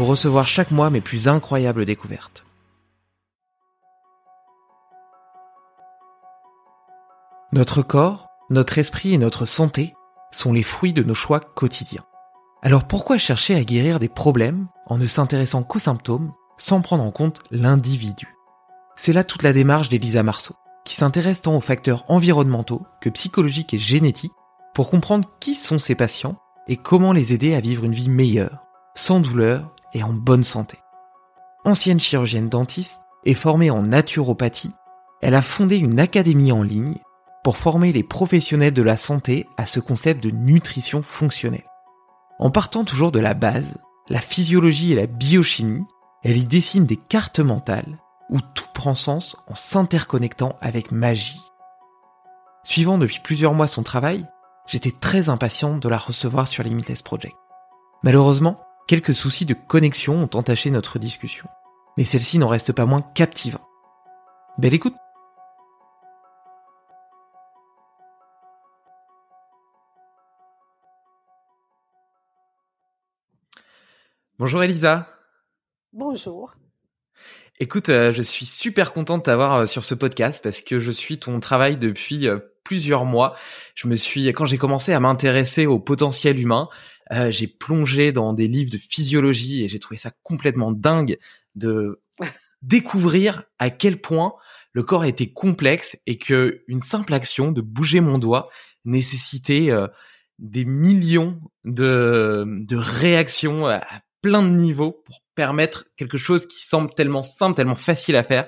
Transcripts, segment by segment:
pour recevoir chaque mois mes plus incroyables découvertes. Notre corps, notre esprit et notre santé sont les fruits de nos choix quotidiens. Alors pourquoi chercher à guérir des problèmes en ne s'intéressant qu'aux symptômes sans prendre en compte l'individu? C'est là toute la démarche d'Elisa Marceau, qui s'intéresse tant aux facteurs environnementaux que psychologiques et génétiques pour comprendre qui sont ses patients et comment les aider à vivre une vie meilleure, sans douleur et en bonne santé. Ancienne chirurgienne dentiste et formée en naturopathie, elle a fondé une académie en ligne pour former les professionnels de la santé à ce concept de nutrition fonctionnelle. En partant toujours de la base, la physiologie et la biochimie, elle y dessine des cartes mentales où tout prend sens en s'interconnectant avec magie. Suivant depuis plusieurs mois son travail, j'étais très impatient de la recevoir sur Limitless Project. Malheureusement, quelques soucis de connexion ont entaché notre discussion. Mais celle-ci n'en reste pas moins captivante. Belle écoute Bonjour Elisa. Bonjour. Écoute, euh, je suis super content de t'avoir euh, sur ce podcast parce que je suis ton travail depuis euh, plusieurs mois. Je me suis, quand j'ai commencé à m'intéresser au potentiel humain, euh, j'ai plongé dans des livres de physiologie et j'ai trouvé ça complètement dingue de découvrir à quel point le corps était complexe et que une simple action de bouger mon doigt nécessitait euh, des millions de, de réactions à plein de niveaux pour permettre quelque chose qui semble tellement simple, tellement facile à faire.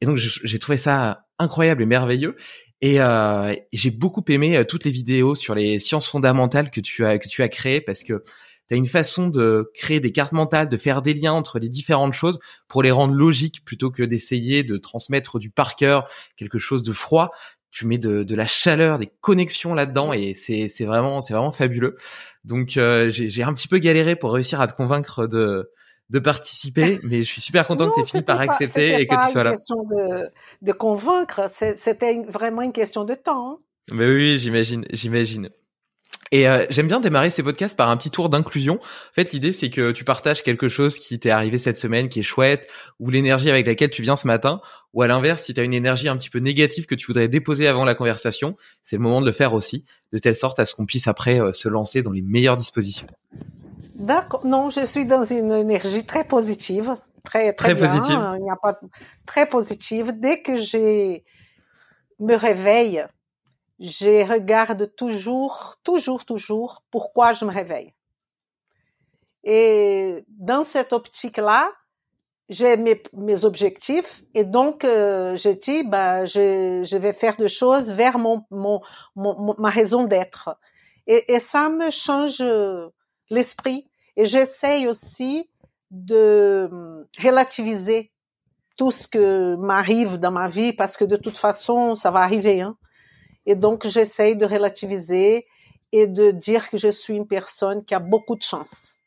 Et donc j'ai trouvé ça incroyable et merveilleux. Et, euh, j'ai beaucoup aimé euh, toutes les vidéos sur les sciences fondamentales que tu as que tu as créées parce que tu as une façon de créer des cartes mentales, de faire des liens entre les différentes choses pour les rendre logiques plutôt que d'essayer de transmettre du par cœur quelque chose de froid. Tu mets de, de la chaleur, des connexions là-dedans et c'est c'est vraiment c'est vraiment fabuleux. Donc euh, j'ai un petit peu galéré pour réussir à te convaincre de de participer, mais je suis super content que tu aies fini par accepter et que tu sois là. C'était pas une question de, de convaincre, c'était vraiment une question de temps. Mais oui, j'imagine, j'imagine. Et euh, j'aime bien démarrer ces podcasts par un petit tour d'inclusion. En fait, l'idée c'est que tu partages quelque chose qui t'est arrivé cette semaine, qui est chouette, ou l'énergie avec laquelle tu viens ce matin, ou à l'inverse, si tu as une énergie un petit peu négative que tu voudrais déposer avant la conversation, c'est le moment de le faire aussi, de telle sorte à ce qu'on puisse après euh, se lancer dans les meilleures dispositions. D'accord. Non, je suis dans une énergie très positive, très très, Très bien. positive. Il n'y a pas très positive. Dès que je me réveille, je regarde toujours, toujours, toujours pourquoi je me réveille. Et dans cette optique-là, j'ai mes, mes objectifs et donc euh, je dis, bah, je, je vais faire des choses vers mon, mon, mon- mon- ma raison d'être. Et, et ça me change euh, l'esprit. Et j'essaye aussi de hum, relativiser tout ce que m'arrive dans ma vie parce que de toute façon, ça va arriver. Hein. Et donc, j'essaye de relativiser et de dire que je suis une personne qui a beaucoup de chance.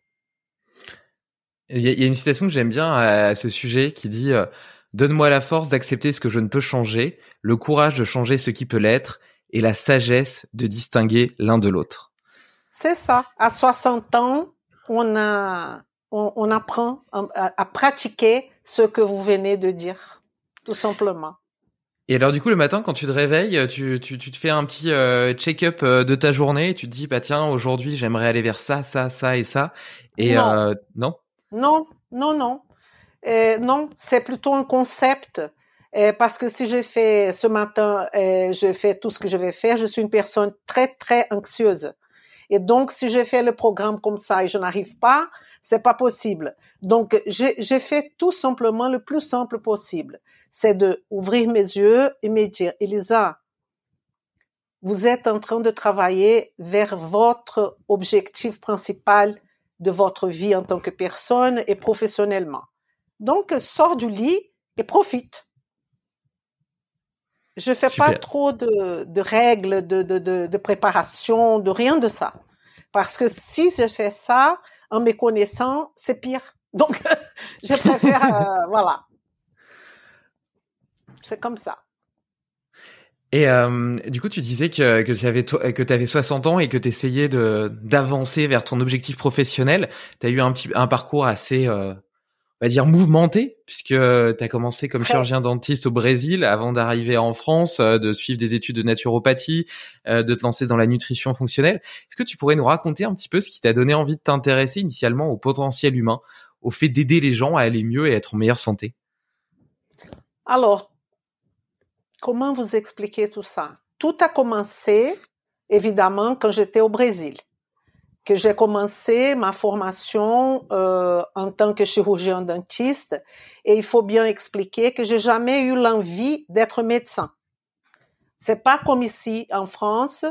Il y, a, il y a une citation que j'aime bien à, à ce sujet qui dit euh, Donne-moi la force d'accepter ce que je ne peux changer, le courage de changer ce qui peut l'être, et la sagesse de distinguer l'un de l'autre. C'est ça. À 60 ans, on, a, on, on apprend à, pratiquer ce que vous venez de dire, tout simplement. Et alors du coup le matin quand tu te réveilles, tu, tu, tu te fais un petit euh, check-up euh, de ta journée et tu te dis bah tiens aujourd'hui j'aimerais aller vers ça, ça, ça et ça. Et Non. euh, non? Non, non, non. Euh, non, c'est plutôt un concept. Parce que si je fais ce matin, je fais tout ce que je vais faire, je suis une personne très, très anxieuse. Et donc, si je fais le programme comme ça et je n'arrive pas, c'est pas possible. Donc, j'ai j'ai fait tout simplement le plus simple possible. C'est de ouvrir mes yeux et me dire, Elisa, vous êtes en train de travailler vers votre objectif principal de votre vie en tant que personne et professionnellement. Donc, sors du lit et profite. Je fais pas trop de, de règles, de, de, de, de préparation, de rien de ça. Parce que si je fais ça, en me connaissant, c'est pire. Donc, je préfère, euh, voilà. C'est comme ça. Et euh, du coup tu disais que, que tu avais que avais 60 ans et que tu essayais de d'avancer vers ton objectif professionnel. Tu as eu un petit un parcours assez euh, va dire mouvementé puisque tu as commencé comme chirurgien dentiste au Brésil avant d'arriver en France, euh, de suivre des études de naturopathie, euh, de te lancer dans la nutrition fonctionnelle. Est-ce que tu pourrais nous raconter un petit peu ce qui t'a donné envie de t'intéresser initialement au potentiel humain, au fait d'aider les gens à aller mieux et à être en meilleure santé? Alors, comment vous expliquer tout ça? Tout a commencé, évidemment, quand j'étais au Brésil, que j'ai commencé ma formation euh, en tant que chirurgien dentiste. Et il faut bien expliquer que j'ai jamais eu l'envie d'être médecin. C'est pas comme ici en France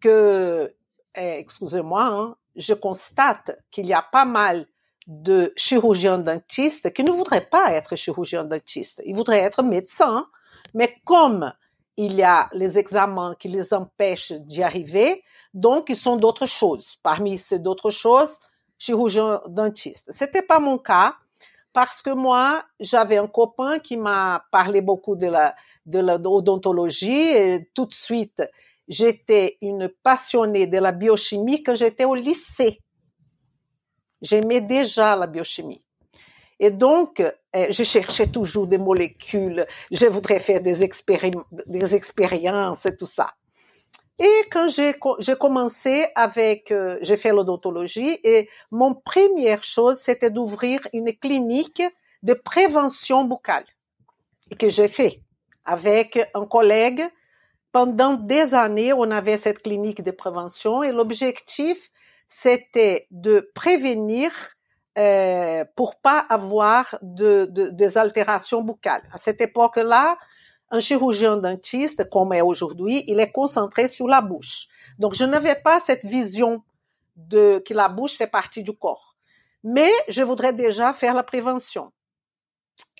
que, eh, excusez-moi, hein, je constate qu'il y a pas mal de chirurgiens dentistes qui ne voudraient pas être chirurgiens dentistes. Ils voudraient être médecins, mais comme il y a les examens qui les empêchent d'y arriver, donc ils sont d'autres choses. Parmi ces d'autres choses, chirurgien dentiste. C'était pas mon cas parce que moi, j'avais un copain qui m'a parlé beaucoup de la de l'odontologie et tout de suite, j'étais une passionnée de la biochimie quand j'étais au lycée. J'aimais déjà la biochimie. Et donc, je cherchais toujours des molécules, je voudrais faire des, expériences et tout ça. Et quand j'ai co- j'ai commencé avec, euh, j'ai fait l'odontologie et mon première chose, c'était d'ouvrir une clinique de prévention buccale que j'ai fait avec un collègue. Pendant des années, on avait cette clinique de prévention et l'objectif, c'était de prévenir euh, pour pas avoir de, de- des altérations buccales. À cette époque-là, un chirurgien dentiste, comme est aujourd'hui, il est concentré sur la bouche. Donc, je n'avais pas cette vision de que la bouche fait partie du corps. Mais je voudrais déjà faire la prévention.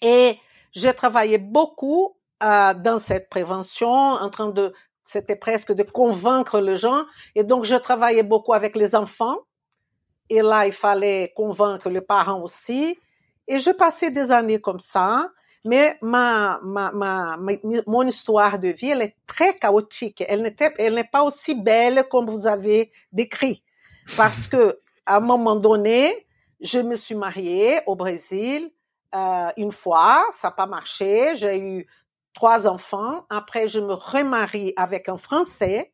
Et j'ai travaillé beaucoup euh, dans cette prévention, en train de, c'était presque de convaincre les gens. Et donc, je travaillais beaucoup avec les enfants. Et là, il fallait convaincre les parents aussi. Et je passais des années comme ça. Mais ma, ma, ma, mon histoire de vie, elle est très chaotique. Elle n'était, elle n'est pas aussi belle comme vous avez décrit. Parce que, à un moment donné, je me suis mariée au Brésil, euh, une fois, ça n'a pas marché. J'ai eu trois enfants. Après, je me remarie avec un Français.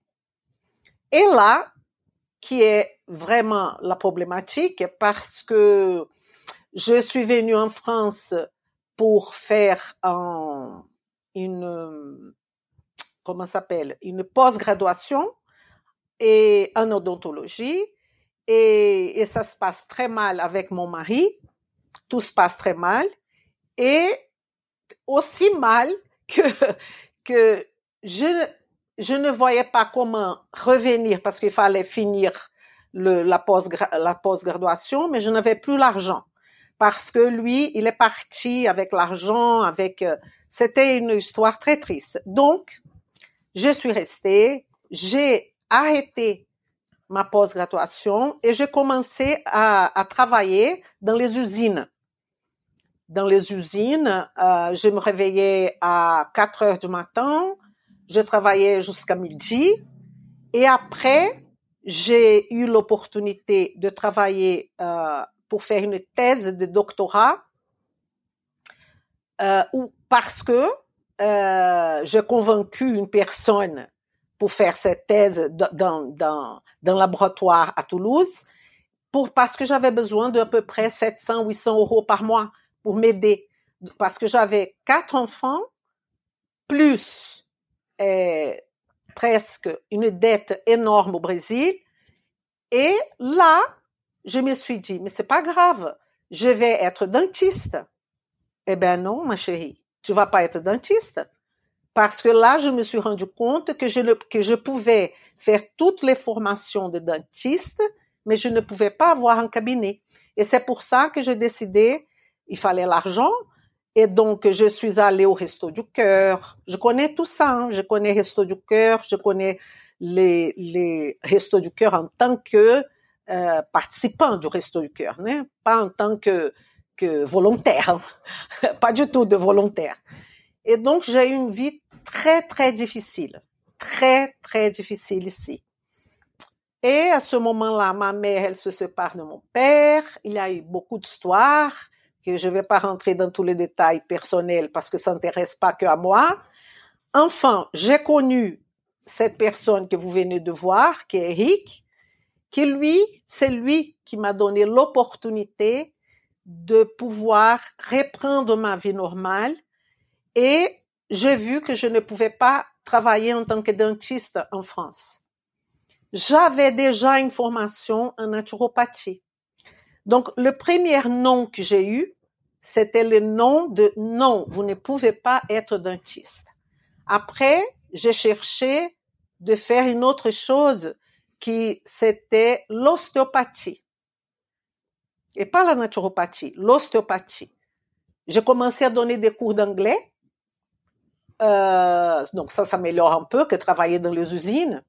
Et là, qui est vraiment la problématique, parce que je suis venue en France pour faire un, une, comment s'appelle, une post-graduation et en odontologie. Et, et ça se passe très mal avec mon mari. Tout se passe très mal. Et aussi mal que, que je, je ne voyais pas comment revenir parce qu'il fallait finir la post-graduation, mais je n'avais plus l'argent parce que lui, il est parti avec l'argent, avec. Euh, c'était une histoire très triste. Donc, je suis restée, j'ai arrêté ma post-graduation et j'ai commencé à, à, travailler dans les usines. Dans les usines, euh, je me réveillais à 4 heures du matin, je travaillais jusqu'à midi et après, j'ai eu l'opportunité de travailler euh, pour faire une thèse de doctorat euh, ou parce que euh, j'ai convaincu une personne pour faire cette thèse dans, dans, dans laboratoire à Toulouse, pour, parce que j'avais besoin d'à peu près 700, 800 euros par mois pour m'aider. Parce que j'avais quatre enfants, plus presque une dette énorme au Brésil. Et là, je me suis dit, mais c'est pas grave, je vais être dentiste. Eh ben non, ma chérie, tu vas pas être dentiste. Parce que là, je me suis rendu compte que je, que je pouvais faire toutes les formations de dentiste, mais je ne pouvais pas avoir un cabinet. Et c'est pour ça que j'ai décidé, il fallait l'argent, et donc je suis allée au Resto du Cœur. Je connais tout ça, hein. je connais Resto du Cœur, je connais les, les Restos du Cœur en tant que euh, participant du Resto du Cœur, né? pas en tant que, que volontaire, pas du tout de volontaire. Et donc, j'ai eu une vie très, très difficile, très, très difficile ici. Et à ce moment-là, ma mère, elle se sépare de mon père. Il y a eu beaucoup d'histoires que je ne vais pas rentrer dans tous les détails personnels parce que ça n'intéresse pas que à moi. Enfin, j'ai connu cette personne que vous venez de voir, qui est Eric, qui lui, c'est lui qui m'a donné l'opportunité de pouvoir reprendre ma vie normale et j'ai vu que je ne pouvais pas travailler en tant que dentiste en France. J'avais déjà une formation en naturopathie. Donc, le premier nom que j'ai eu, c'était le nom de non, vous ne pouvez pas être dentiste. Après, j'ai cherché de faire une autre chose qui c'était l'ostéopathie. Et pas la naturopathie, l'ostéopathie. J'ai commencé à donner des cours d'anglais. Euh, donc ça s'améliore un peu que travailler dans les usines.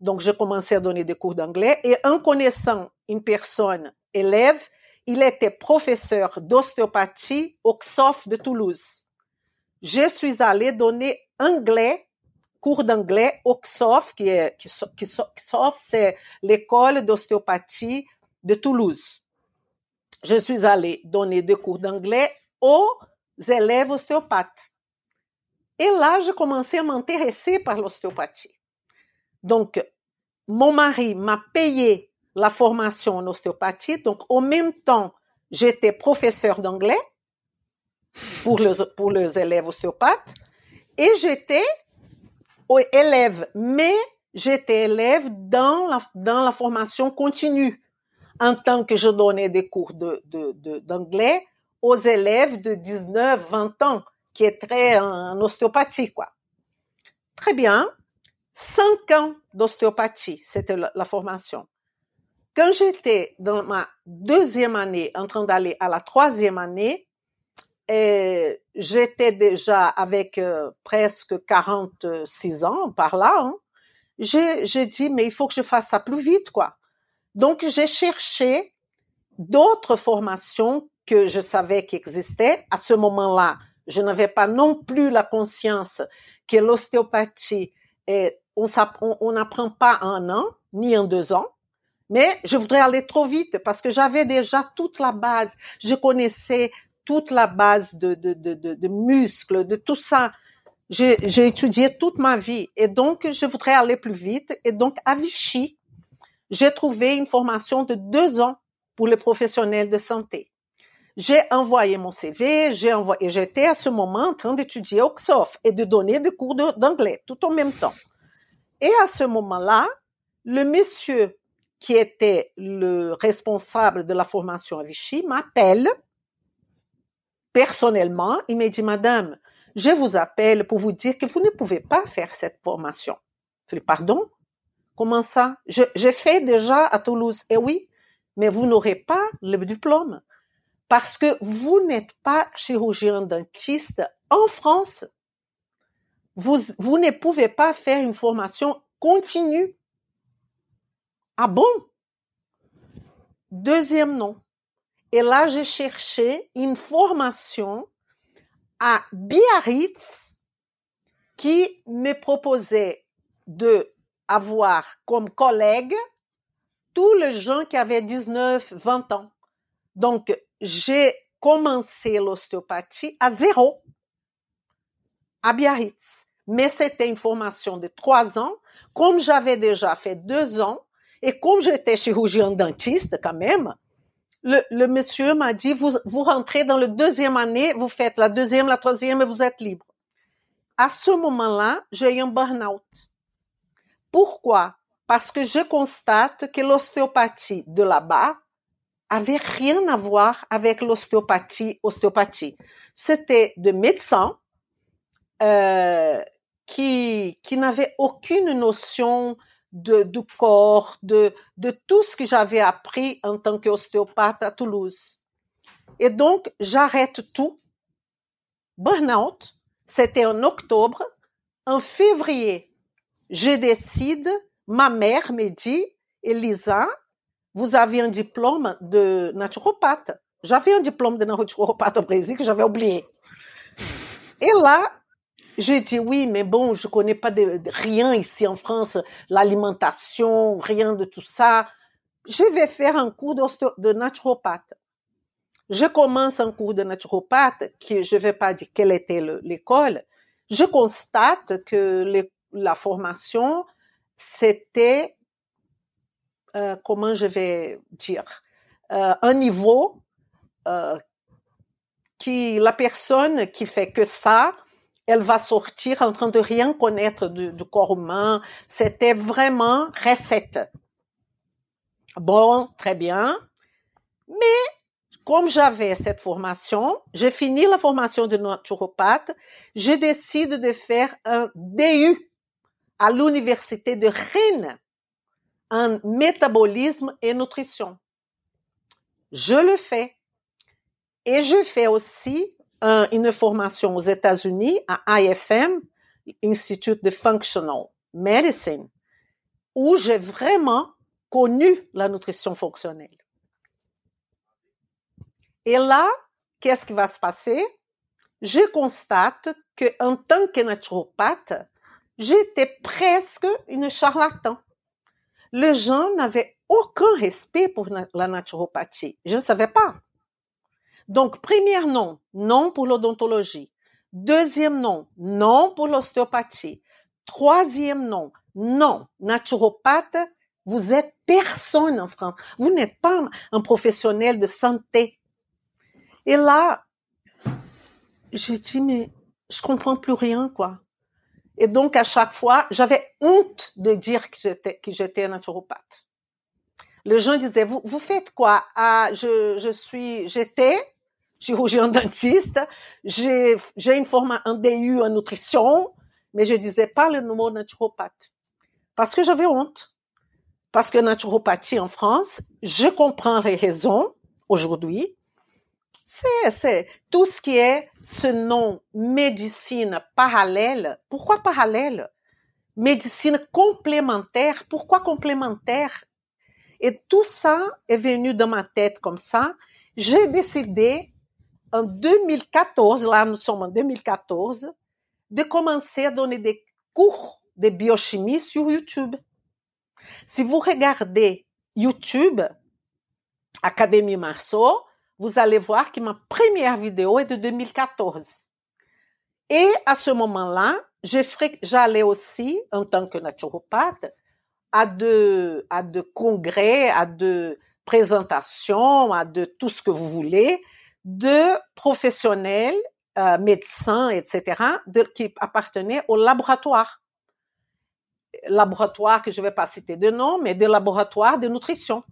Donc j'ai commencé à donner des cours d'anglais et en connaissant une personne élève, il était professeur d'ostéopathie au XOF de Toulouse. Je suis allée donner anglais cours d'anglais au XOF, qui est qui, XOF, c'est l'école d'ostéopathie de Toulouse. Je suis allée donner des cours d'anglais aux élèves ostéopathes. Et là, j'ai commencé à m'intéresser par l'ostéopathie. Donc, mon mari m'a payé la formation en ostéopathie. Donc, en même temps, j'étais professeur d'anglais pour les, élèves ostéopathes et j'étais élève, mais j'étais élève dans la, dans la formation continue en tant que je donnais des cours d'anglais aux élèves de 19, 20 ans qui étaient en, ostéopathie. Très bien. Cinq ans d'ostéopathie, c'était la formation. Quand j'étais dans ma deuxième année, en train d'aller à la troisième année, et j'étais déjà avec euh, presque 46 ans par là. Hein. J'ai dit, mais il faut que je fasse ça plus vite, quoi. Donc, j'ai cherché d'autres formations que je savais qui existaient. À ce moment-là, Je n'avais pas non plus la conscience que l'ostéopathie, on n'apprend pas en un an, ni en deux ans. Mais je voudrais aller trop vite parce que j'avais déjà toute la base. Je connaissais toute la base de, de, de, de, muscles, de tout ça. J'ai étudié toute ma vie et donc je voudrais aller plus vite. Et donc à Vichy, j'ai trouvé une formation de deux ans pour les professionnels de santé. J'ai envoyé mon CV, j'ai envoyé, j'étais à ce moment en train d'étudier au XOF et de donner des cours d'anglais tout en même temps. Et à ce moment-là, le monsieur qui était le responsable de la formation à Vichy m'appelle personnellement. Il m'a dit, Madame, je vous appelle pour vous dire que vous ne pouvez pas faire cette formation. Je lui pardon? Comment ça? J'ai fait déjà à Toulouse. Eh oui, mais vous n'aurez pas le diplôme parce que vous n'êtes pas chirurgien dentiste en France. Vous, vous ne pouvez pas faire une formation continue. Ah bon? Deuxième nom. Et là, j'ai cherché une formation à Biarritz qui me proposait de avoir comme collègue tous les gens qui avaient 19, 20 ans. Donc, j'ai commencé l'ostéopathie à zéro à Biarritz. Mais c'était une formation de trois ans. Comme j'avais déjà fait deux ans, et comme j'étais chirurgien dentiste quand même, le, le monsieur m'a dit, vous, vous rentrez dans la deuxième année, vous faites la deuxième, la troisième et vous êtes libre. À ce moment-là, j'ai eu un burn-out. Pourquoi? Parce que je constate que l'ostéopathie de là-bas avait rien à voir avec l'ostéopathie, ostéopathie. C'était de médecins euh, qui, qui n'avaient aucune notion de, du corps, de, de tout ce que j'avais appris en tant qu'ostéopathe à Toulouse. Et donc, j'arrête tout. Burnout, c'était en octobre. En février, je décide, ma mère me dit, Elisa, vous avez un diplôme de naturopathe. J'avais un diplôme de naturopathe au Brésil que j'avais oublié. Et là, j'ai dit oui, mais bon, je connais pas de, rien ici en France, l'alimentation, rien de tout ça. Je vais faire un cours de, naturopathe. Je commence un cours de naturopathe, qui je vais pas dire quelle était l'école. Je constate que la formation, c'était, euh, comment je vais dire, euh, un niveau euh, qui la personne qui fait que ça, elle va sortir en train de rien connaître du, corps humain. C'était vraiment recette. Bon, très bien. Mais comme j'avais cette formation, j'ai fini la formation de naturopathe, je décide de faire un DU à l'université de Rennes en métabolisme et nutrition. Je le fais. Et je fais aussi une formation aux États-Unis à IFM, Institute de Functional Medicine, où j'ai vraiment connu la nutrition fonctionnelle. Et là, qu'est-ce qui va se passer? Je constate que en tant que naturopathe, j'étais presque une charlatan. Les gens n'avaient aucun respect pour la naturopathie. Je ne savais pas. Donc, premier nom, non pour l'odontologie. Deuxième nom, non pour l'ostéopathie. Troisième nom, non, naturopathe, vous êtes personne en France. Vous n'êtes pas un professionnel de santé. Et là, j'ai dit, mais je comprends plus rien, quoi. Et donc, à chaque fois, j'avais honte de dire que j'étais, que j'étais naturopathe. Les gens disaient, vous, vous faites quoi? Ah, je, je suis, j'étais, chirurgien dentiste, j'ai, une forme, un DU en nutrition, mais je disais pas le mot naturopathe. Parce que j'avais honte. Parce que naturopathie en France, je comprends les raisons aujourd'hui. C'est tout ce qui est ce nom médecine parallèle. Pourquoi parallèle? Médecine complémentaire. Pourquoi complémentaire? Et tout ça est venu dans ma tête comme ça. J'ai décidé en 2014, là nous sommes en 2014, de commencer à donner des cours de biochimie sur YouTube. Si vous regardez YouTube, Académie Marceau, vous allez voir que ma première vidéo est de 2014. Et à ce moment-là, j'allais aussi, en tant que naturopathe, à de, à de congrès, à de présentations, à de tout ce que vous voulez, de professionnels, euh, médecins, etc., qui appartenaient au laboratoire. Laboratoire que je ne vais pas citer de nom, mais des laboratoires de nutrition.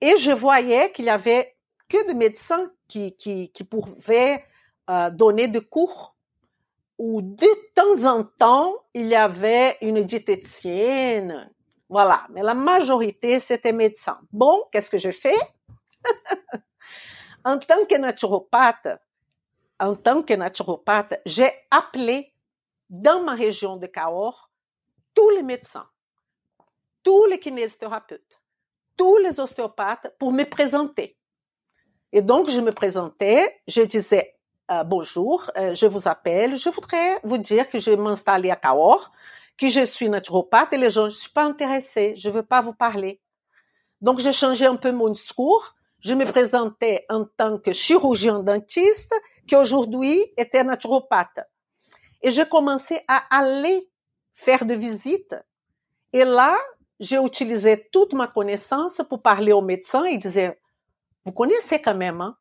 Et je voyais qu'il y avait que des médecins qui, qui, pouvaient euh, donner des cours où de temps en temps, il y avait une diététicienne. Voilà. Mais la majorité, c'était médecin. Bon, qu'est-ce que je fais? en tant que naturopathe, en tant que naturopathe, j'ai appelé dans ma région de Cahors tous les médecins, tous les kinésithérapeutes, tous les ostéopathes pour me présenter. Et donc, je me présentais, je disais euh, bonjour, euh, je vous appelle, je voudrais vous dire que je m'installe à Cahors, que je suis naturopathe et les gens, je suis pas intéressée, je veux pas vous parler. Donc, j'ai changé un peu mon discours. Je me présentais en tant que chirurgien dentiste qui aujourd'hui était naturopathe. Et j'ai commencé à aller faire des visites. Et là, j'ai utilisé toute ma connaissance pour parler aux médecins et disais, vous connaissez quand même, hein?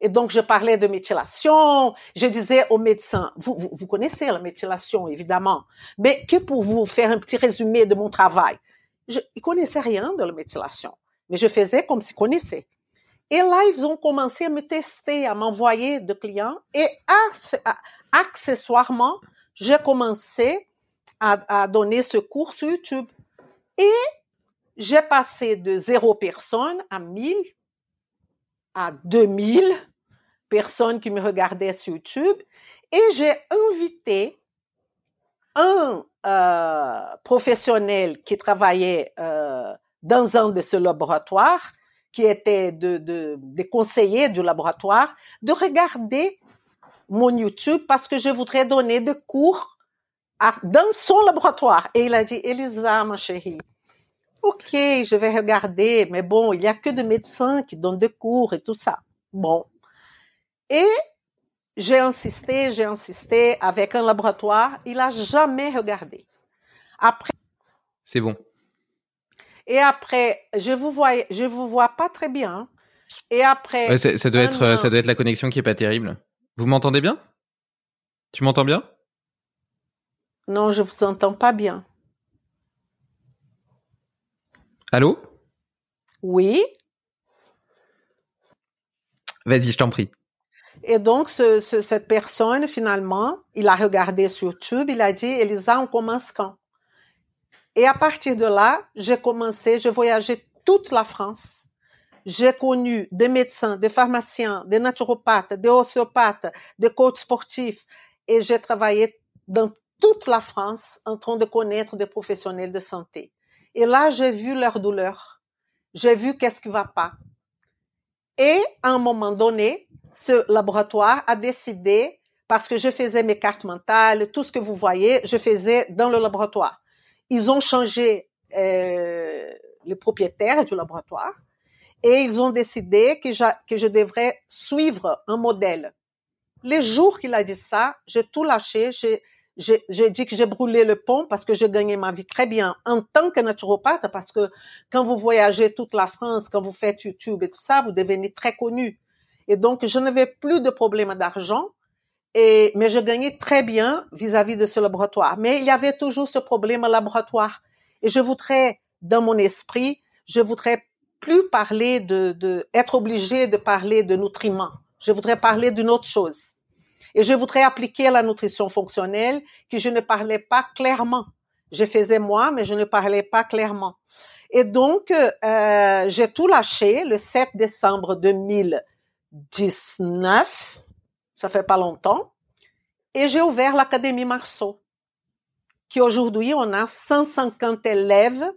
Et donc, je parlais de méthylation. Je disais aux médecins, vous, connaissez la méthylation, évidemment, mais que pour vous faire un petit résumé de mon travail. Je ne connaissais rien de la méthylation, mais je faisais comme s'ils connaissaient. Et là, ils ont commencé à me tester, à m'envoyer de clients. Et accessoirement, j'ai commencé à, donner ce cours sur YouTube. Et j'ai passé de zéro personne à 1000, à 2000 personnes qui me regardaient sur YouTube et j'ai invité un euh, professionnel qui travaillait euh, dans un de ce laboratoires, qui était de, de, des conseillers du laboratoire, de regarder mon YouTube parce que je voudrais donner des cours à, dans son laboratoire. Et il a dit, Elisa, ma chérie, ok, je vais regarder, mais bon, il n'y a que des médecins qui donnent des cours et tout ça. Bon. Et j'ai insisté, j'ai insisté avec un laboratoire, il n'a jamais regardé. Après. C'est bon. Et après, je vous vois, je vous vois pas très bien. Et après. ça, doit être, ça doit être la connexion qui est pas terrible. Vous m'entendez bien? Tu m'entends bien? Non, je vous entends pas bien. Allô? Oui. Vas-y, je t'en prie. Et donc, ce, ce, cette personne, finalement, il a regardé sur YouTube, il a dit, Elisa, on commence quand? Et à partir de là, j'ai commencé, j'ai voyagé toute la France. J'ai connu des médecins, des pharmaciens, des naturopathes, des ostéopathes, des coachs sportifs, et j'ai travaillé dans toute la France en train de connaître des professionnels de santé. Et là, j'ai vu leur douleur. J'ai vu qu'est-ce qui va pas. Et à un moment donné, ce laboratoire a décidé, parce que je faisais mes cartes mentales, tout ce que vous voyez, je faisais dans le laboratoire. Ils ont changé euh, les propriétaires du laboratoire et ils ont décidé que je, que je devrais suivre un modèle. Les jours qu'il a dit ça, j'ai tout lâché, j'ai dit que j'ai brûlé le pont parce que j'ai gagné ma vie très bien en tant que naturopathe parce que quand vous voyagez toute la France, quand vous faites YouTube et tout ça, vous devenez très connu. Et donc, je n'avais plus de problème d'argent, et, mais je gagnais très bien vis-à-vis de ce laboratoire. Mais il y avait toujours ce problème laboratoire. Et je voudrais, dans mon esprit, je voudrais plus parler de, de être obligé de parler de nutriments. Je voudrais parler d'une autre chose. Et je voudrais appliquer la nutrition fonctionnelle que je ne parlais pas clairement. Je faisais moi, mais je ne parlais pas clairement. Et donc, euh, j'ai tout lâché le 7 décembre 2019. Ça fait pas longtemps. Et j'ai ouvert l'Académie Marceau, qui aujourd'hui, on a 150 élèves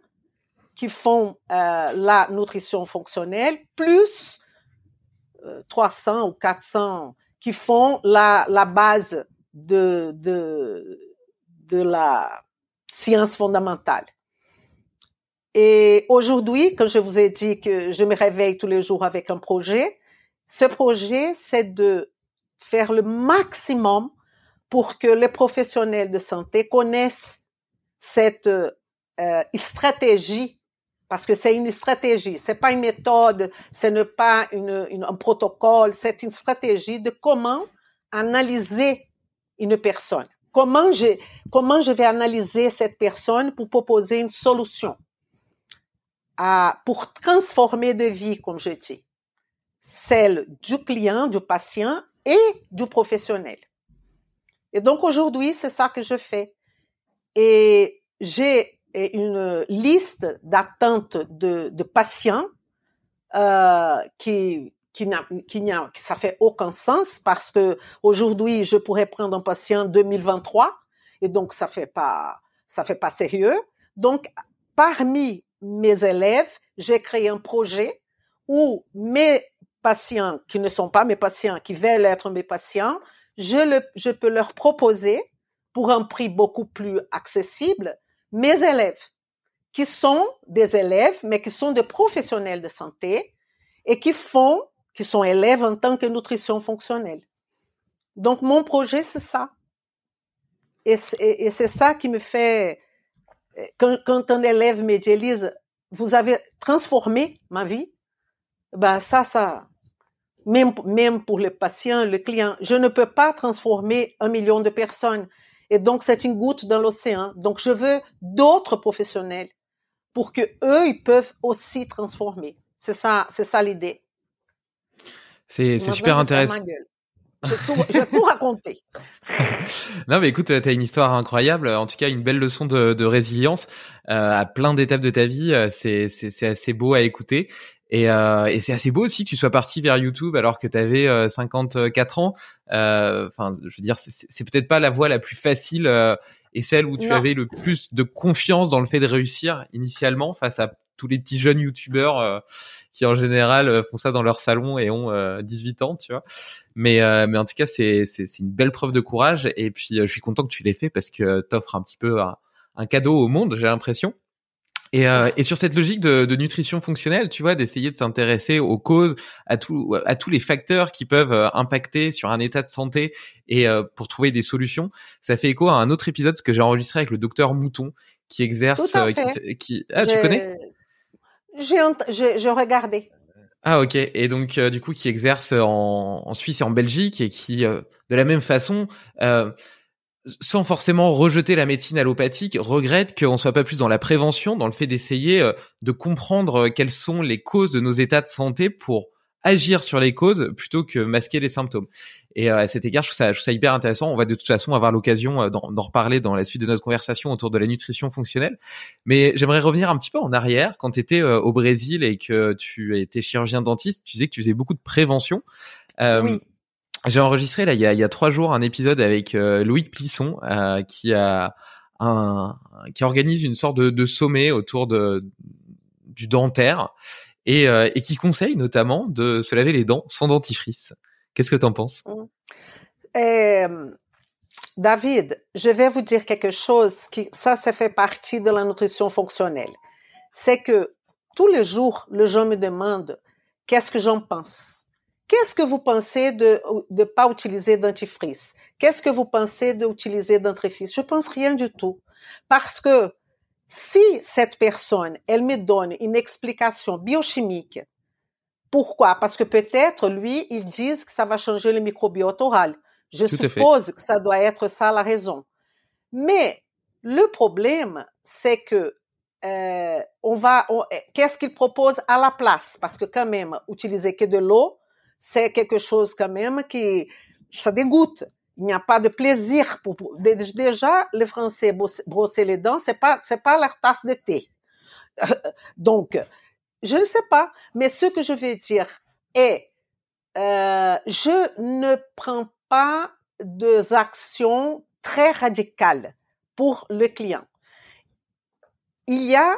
qui font euh, la nutrition fonctionnelle, plus 300 ou 400 qui font la, la base de, de, de la science fondamentale. Et aujourd'hui, quand je vous ai dit que je me réveille tous les jours avec un projet, ce projet, c'est de faire le maximum pour que les professionnels de santé connaissent cette euh, stratégie, parce que c'est une stratégie, c'est pas une méthode, ce n'est pas une, un protocole, c'est une stratégie de comment analyser une personne. Comment je, comment je vais analyser cette personne pour proposer une solution à, pour transformer de vie, comme je dis, celle du client, du patient et du professionnel. Et donc aujourd'hui, c'est ça que je fais. Et j'ai une liste d'attente de, patients euh, qui qui n'a qui n'a ça fait aucun sens parce que aujourd'hui je pourrais prendre un patient 2023 et donc ça fait pas ça fait pas sérieux. Donc parmi mes élèves, j'ai créé un projet où mes patients qui ne sont pas mes patients, qui veulent être mes patients, je, le, je peux leur proposer pour un prix beaucoup plus accessible mes élèves qui sont des élèves, mais qui sont des professionnels de santé et qui font, qui sont élèves en tant que nutrition fonctionnelle. Donc, mon projet, c'est ça. Et c'est ça qui me fait, quand, un élève me dit, vous avez transformé ma vie, ben ça, ça, même, même pour le patient, le client, je ne peux pas transformer un million de personnes. Et donc, c'est une goutte dans l'océan. Donc, je veux d'autres professionnels pour que eux, ils peuvent aussi transformer. C'est ça, c'est ça l'idée. C'est, super intéressant. Je tout, je tout raconté. non, mais écoute, tu as une histoire incroyable. En tout cas, une belle leçon de, de résilience euh, à plein d'étapes de ta vie. C'est, c'est assez beau à écouter. Et, euh, et c'est assez beau aussi que tu sois parti vers YouTube alors que tu avais euh, 54 ans. Euh, enfin, je veux dire, c'est peut-être pas la voie la plus facile euh, et celle où tu Non. avais le plus de confiance dans le fait de réussir initialement face à tous les petits jeunes youtubeurs euh, qui en général euh, font ça dans leur salon et ont euh, 18 ans, tu vois. Mais euh, mais en tout cas, c'est c'est c'est une belle preuve de courage et puis euh, je suis content que tu l'aies fait parce que t'offres un petit peu un, un cadeau au monde, j'ai l'impression. Et, euh, et sur cette logique de, de nutrition fonctionnelle, tu vois, d'essayer de s'intéresser aux causes, à, tout, à tous les facteurs qui peuvent euh, impacter sur un état de santé et euh, pour trouver des solutions, ça fait écho à un autre épisode que j'ai enregistré avec le docteur Mouton qui exerce, Tout à euh, qui, qui- ah tu connais? J'ai, ent- j'ai, j'ai regardé. Ah ok. Et donc euh, du coup qui exerce en, en Suisse et en Belgique et qui euh, de la même façon euh, sans forcément rejeter la médecine allopathique regrette qu'on soit pas plus dans la prévention dans le fait d'essayer euh, de comprendre euh, quelles sont les causes de nos états de santé pour agir sur les causes plutôt que masquer les symptômes et euh, à cet égard je trouve ça, je trouve ça hyper intéressant on va de toute façon avoir l'occasion d'en reparler dans la suite de notre conversation autour de la nutrition fonctionnelle mais j'aimerais revenir un petit peu en arrière quand tu étais au Brésil et que tu étais chirurgien dentiste. Tu disais que tu faisais beaucoup de prévention. Oui. J'ai enregistré là il y a, trois jours un épisode avec euh, Loïc Plisson euh, qui a un qui organise une sorte de, sommet autour de du dentaire et, euh, et qui conseille notamment de se laver les dents sans dentifrice. Qu'est-ce que t'en penses? Euh, David, je vais vous dire quelque chose qui, ça, ça fait partie de la nutrition fonctionnelle. C'est que tous les jours, les gens me demandent qu'est-ce que j'en pense? Qu'est-ce que vous pensez de ne pas utiliser dentifrice? Qu'est-ce que vous pensez d'utiliser dentifrice? Je pense rien du tout. Parce que si cette personne, elle me donne une explication biochimique, pourquoi? Parce que peut-être, lui, ils disent que ça va changer le microbiote oral. Je Tout suppose que ça doit être ça la raison. Mais le problème, c'est que euh, on va, eh, qu'est-ce qu'il propose à la place? Parce que quand même, utiliser que de l'eau, c'est quelque chose quand même qui, ça dégoûte. Il n'y a pas de plaisir pour, pour- dé- déjà, les Français brosse- brosser les dents, c'est pas, c'est pas leur tasse de thé. Donc, je ne sais pas, mais ce que je vais dire est, euh, je ne prends pas des actions très radicales pour le client. Il y a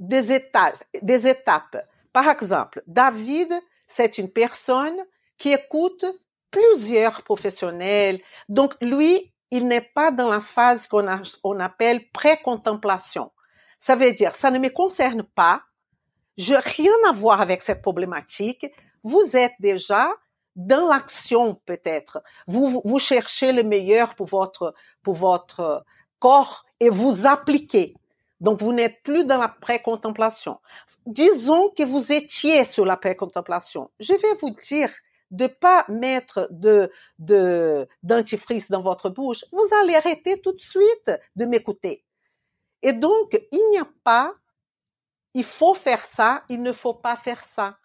des étapes, des étapes. Par exemple, David, c'est une personne qui écoute plusieurs professionnels. Donc, lui, il n'est pas dans la phase qu'on on appelle pré-contemplation. Ça veut dire, ça ne me concerne pas, je rien à voir avec cette problématique. Vous êtes déjà dans l'action peut-être. Vous, vous cherchez le meilleur pour votre, pour votre corps et vous appliquez. Donc, vous n'êtes plus dans la pré-contemplation. Disons que vous étiez sur la pré-contemplation. Je vais vous dire de pas mettre de, de, dentifrice dans votre bouche. Vous allez arrêter tout de suite de m'écouter. Et donc, il n'y a pas, il faut faire ça, il ne faut pas faire ça.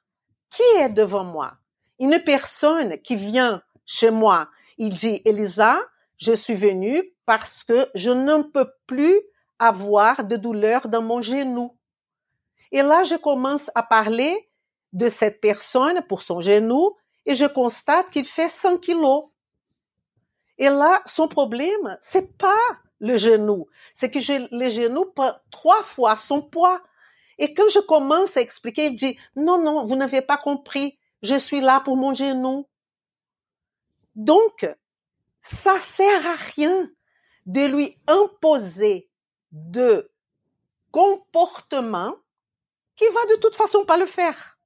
Qui est devant moi? Une personne qui vient chez moi, il dit, Elisa, je suis venue parce que je ne peux plus avoir de douleur dans mon genou. Et là, je commence à parler de cette personne pour son genou et je constate qu'il fait 100 kilos. Et là, son problème, c'est pas le genou, c'est que j'ai le genou trois fois son poids. Et quand je commence à expliquer, il dit, non, non, vous n'avez pas compris, je suis là pour mon genou. Donc, ça sert à rien de lui imposer de comportement qui va de toute façon pas le faire.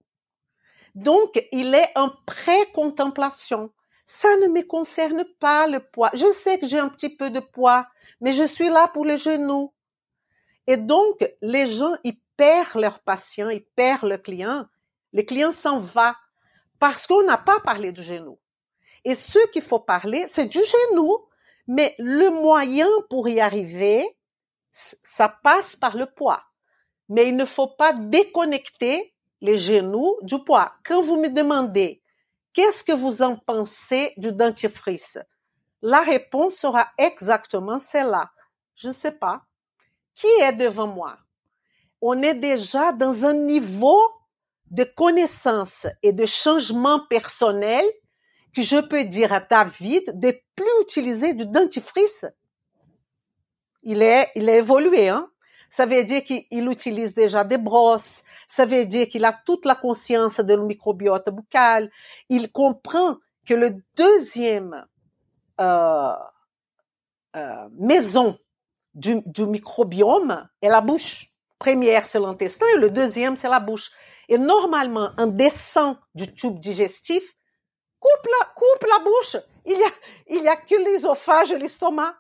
Donc, il est en pré-contemplation. Ça ne me concerne pas le poids. Je sais que j'ai un petit peu de poids, mais je suis là pour les genoux. Et donc, les gens, ils perdent leurs patients, ils perdent le client. Le client s'en va parce qu'on n'a pas parlé du genou. Et ce qu'il faut parler, c'est du genou. Mais le moyen pour y arriver, ça passe par le poids. Mais il ne faut pas déconnecter les genoux du poids. Quand vous me demandez qu'est-ce que vous en pensez du dentifrice, la réponse sera exactement celle-là. Je ne sais pas. Qui est devant moi? On est déjà dans un niveau de connaissance et de changement personnel que je peux dire à David de plus utiliser du dentifrice. Il est, il est évolué, hein. Ça veut dire qu'il utilise déjà des brosses. Ça veut dire qu'il a toute la conscience de le microbiote buccal. Il comprend que le deuxième euh, euh, maison du, microbiome est la bouche. Première, c'est l'intestin et le deuxième, c'est la bouche. Et normalement, en descend du tube digestif, coupe la, coupe la bouche. Il y a, il a que l'ésophage et l'estomac.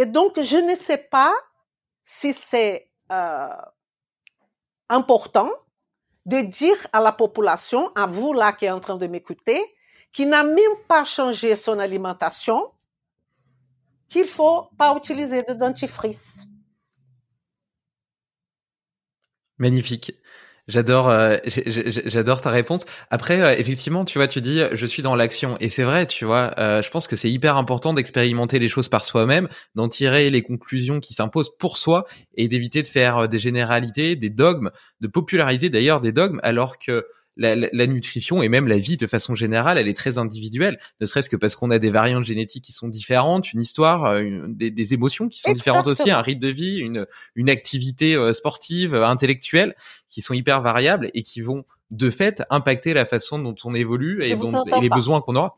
Et donc, je ne sais pas si c'est euh, important de dire à la population, à vous là qui est en train de m'écouter, qui n'a même pas changé son alimentation, qu'il faut pas utiliser de dentifrice. Magnifique. J'adore, euh, j'adore ta réponse. Après, euh, effectivement, tu vois, tu dis, je suis dans l'action, et c'est vrai, tu vois. Euh, je pense que c'est hyper important d'expérimenter les choses par soi-même, d'en tirer les conclusions qui s'imposent pour soi, et d'éviter de faire des généralités, des dogmes, de populariser d'ailleurs des dogmes, alors que la, nutrition et même la vie de façon générale, elle est très individuelle, ne serait-ce que parce qu'on a des variantes génétiques qui sont différentes, une histoire, euh, des, émotions qui sont différentes aussi, un rythme de vie, une, une activité euh, sportive, euh, intellectuelle, qui sont hyper variables et qui vont de fait impacter la façon dont on évolue et, dont, et les besoins qu'on aura.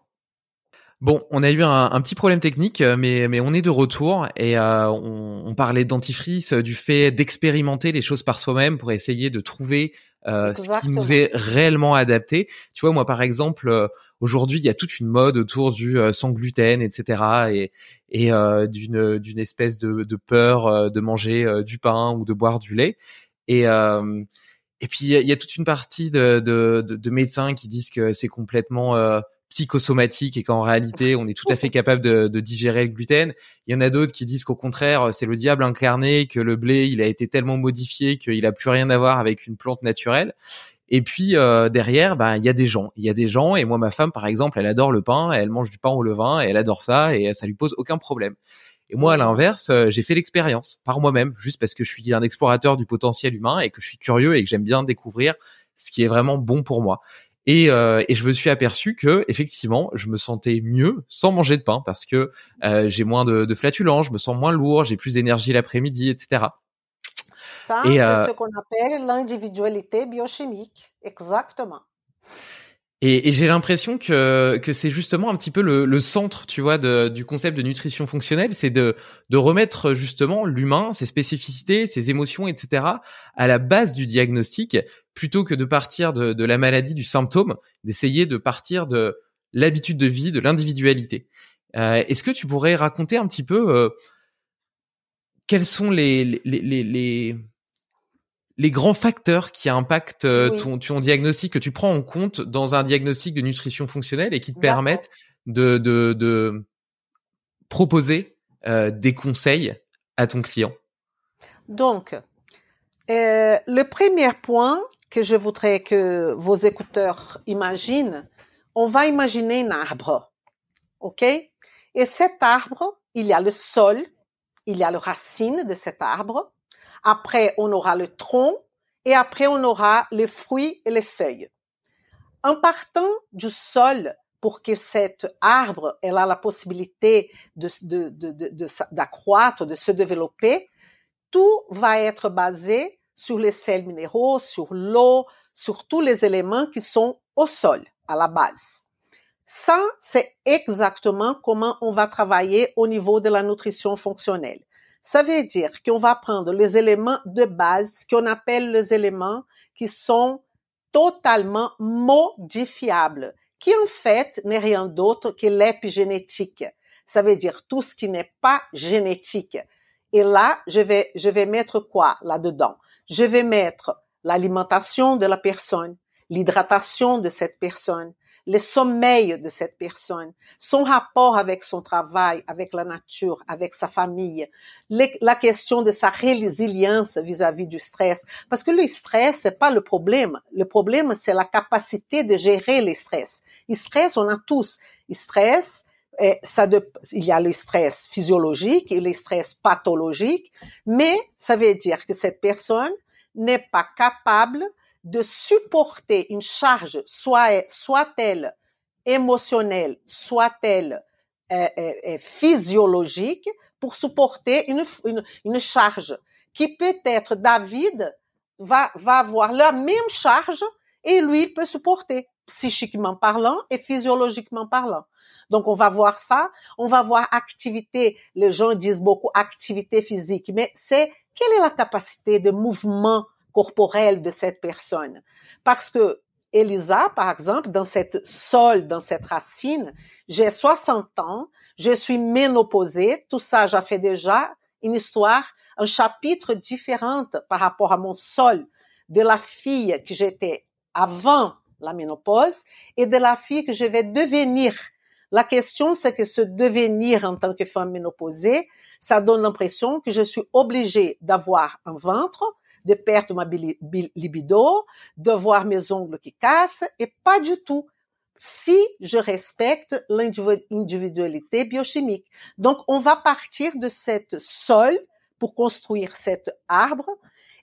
Bon, on a eu un, un, petit problème technique, mais, mais on est de retour et on, on, parlait de dentifrice, du fait d'expérimenter les choses par soi-même pour essayer de trouver euh, ce qui nous est réellement adapté. Tu vois, moi par exemple, euh, aujourd'hui il y a toute une mode autour du euh, sans gluten, etc. et, et d'une d'une espèce de, de peur de manger du pain ou de boire du lait. Et et puis il y a toute une partie de, de, de, de médecins qui disent que c'est complètement psychosomatique et qu'en réalité on est tout à fait capable de, de digérer le gluten. Il y en a d'autres qui disent qu'au contraire c'est le diable incarné, que le blé il a été tellement modifié qu'il a plus rien à voir avec une plante naturelle. Et puis euh, derrière, bah il y a des gens, il y a des gens. Et moi ma femme par exemple, elle adore le pain, elle mange du pain au levain, et elle adore ça et ça lui pose aucun problème. Et moi, à l'inverse, euh, j'ai fait l'expérience par moi-même, juste parce que je suis un explorateur du potentiel humain et que je suis curieux et que j'aime bien découvrir ce qui est vraiment bon pour moi. Et, euh, et, je me suis aperçu que effectivement, je me sentais mieux sans manger de pain parce que euh, j'ai moins de, de flatulence, je me sens moins lourd, j'ai plus d'énergie l'après-midi, etc. Ça, c'est euh, ce qu'on appelle l'individualité biochimique, exactement. Et, et j'ai l'impression que, que c'est justement un petit peu le, le centre, tu vois, de, du concept de nutrition fonctionnelle, c'est de, de remettre justement l'humain, ses spécificités, ses émotions, etc., à la base du diagnostic, plutôt que de partir de, de la maladie, du symptôme, d'essayer de partir de l'habitude de vie, de l'individualité. Euh, Est-ce que tu pourrais raconter un petit peu euh, quels sont les, les, les, les les grands facteurs qui impactent euh, Oui. ton, ton diagnostic que tu prends en compte dans un diagnostic de nutrition fonctionnelle et qui te permettent de, de, de proposer euh, des conseils à ton client. Donc, euh, le premier point que je voudrais que vos écouteurs imaginent, on va imaginer un arbre, ok? Et cet arbre, il y a le sol, il y a les racines de cet arbre. Après, on aura le tronc et après, on aura les fruits et les feuilles. En partant du sol, pour que cet arbre elle a la possibilité d'accroître, de se développer, tout va être basé sur les sels minéraux, sur l'eau, sur tous les éléments qui sont au sol, à la base. Ça, c'est exactement comment on va travailler au niveau de la nutrition fonctionnelle. Ça veut dire qu'on va prendre les éléments de base qu'on appelle les éléments qui sont totalement modifiables, qui en fait n'est rien d'autre que l'épigénétique. Ça veut dire tout ce qui n'est pas génétique. Et là, je vais, je vais mettre quoi là-dedans? Je vais mettre l'alimentation de la personne, l'hydratation de cette personne, le sommeil de cette personne, son rapport avec son travail, avec la nature, avec sa famille, la question de sa résilience vis-à-vis du stress. Parce que le stress, c'est pas le problème. Le problème, c'est la capacité de gérer le stress. Le stress, on a tous. Le stress, de- il y a le stress physiologique et le stress pathologique, mais ça veut dire que cette personne n'est pas capable de supporter une charge, soit, soit-elle émotionnelle, soit-elle euh, euh, euh, physiologique, pour supporter une, une, une charge qui peut-être David va, va avoir la même charge et lui il peut supporter, psychiquement parlant et physiologiquement parlant. Donc, on va voir ça. On va voir activité. Les gens disent beaucoup activité physique, mais c'est quelle est la capacité de mouvement corporel de cette personne? Parce que Elisa, par exemple, dans cette sol, dans cette racine, j'ai 60 ans, je suis ménopausée, tout ça, j'ai fait déjà une histoire, un chapitre différent par rapport à mon sol de la fille que j'étais avant la ménopause et de la fille que je vais devenir. La question, c'est que ce devenir en tant que femme ménopausée, ça donne l'impression que je suis obligée d'avoir un ventre, de perdre ma libido, de voir mes ongles qui cassent, et pas du tout si je respecte l'individualité biochimique. Donc, on va partir de cette sol pour construire cet arbre,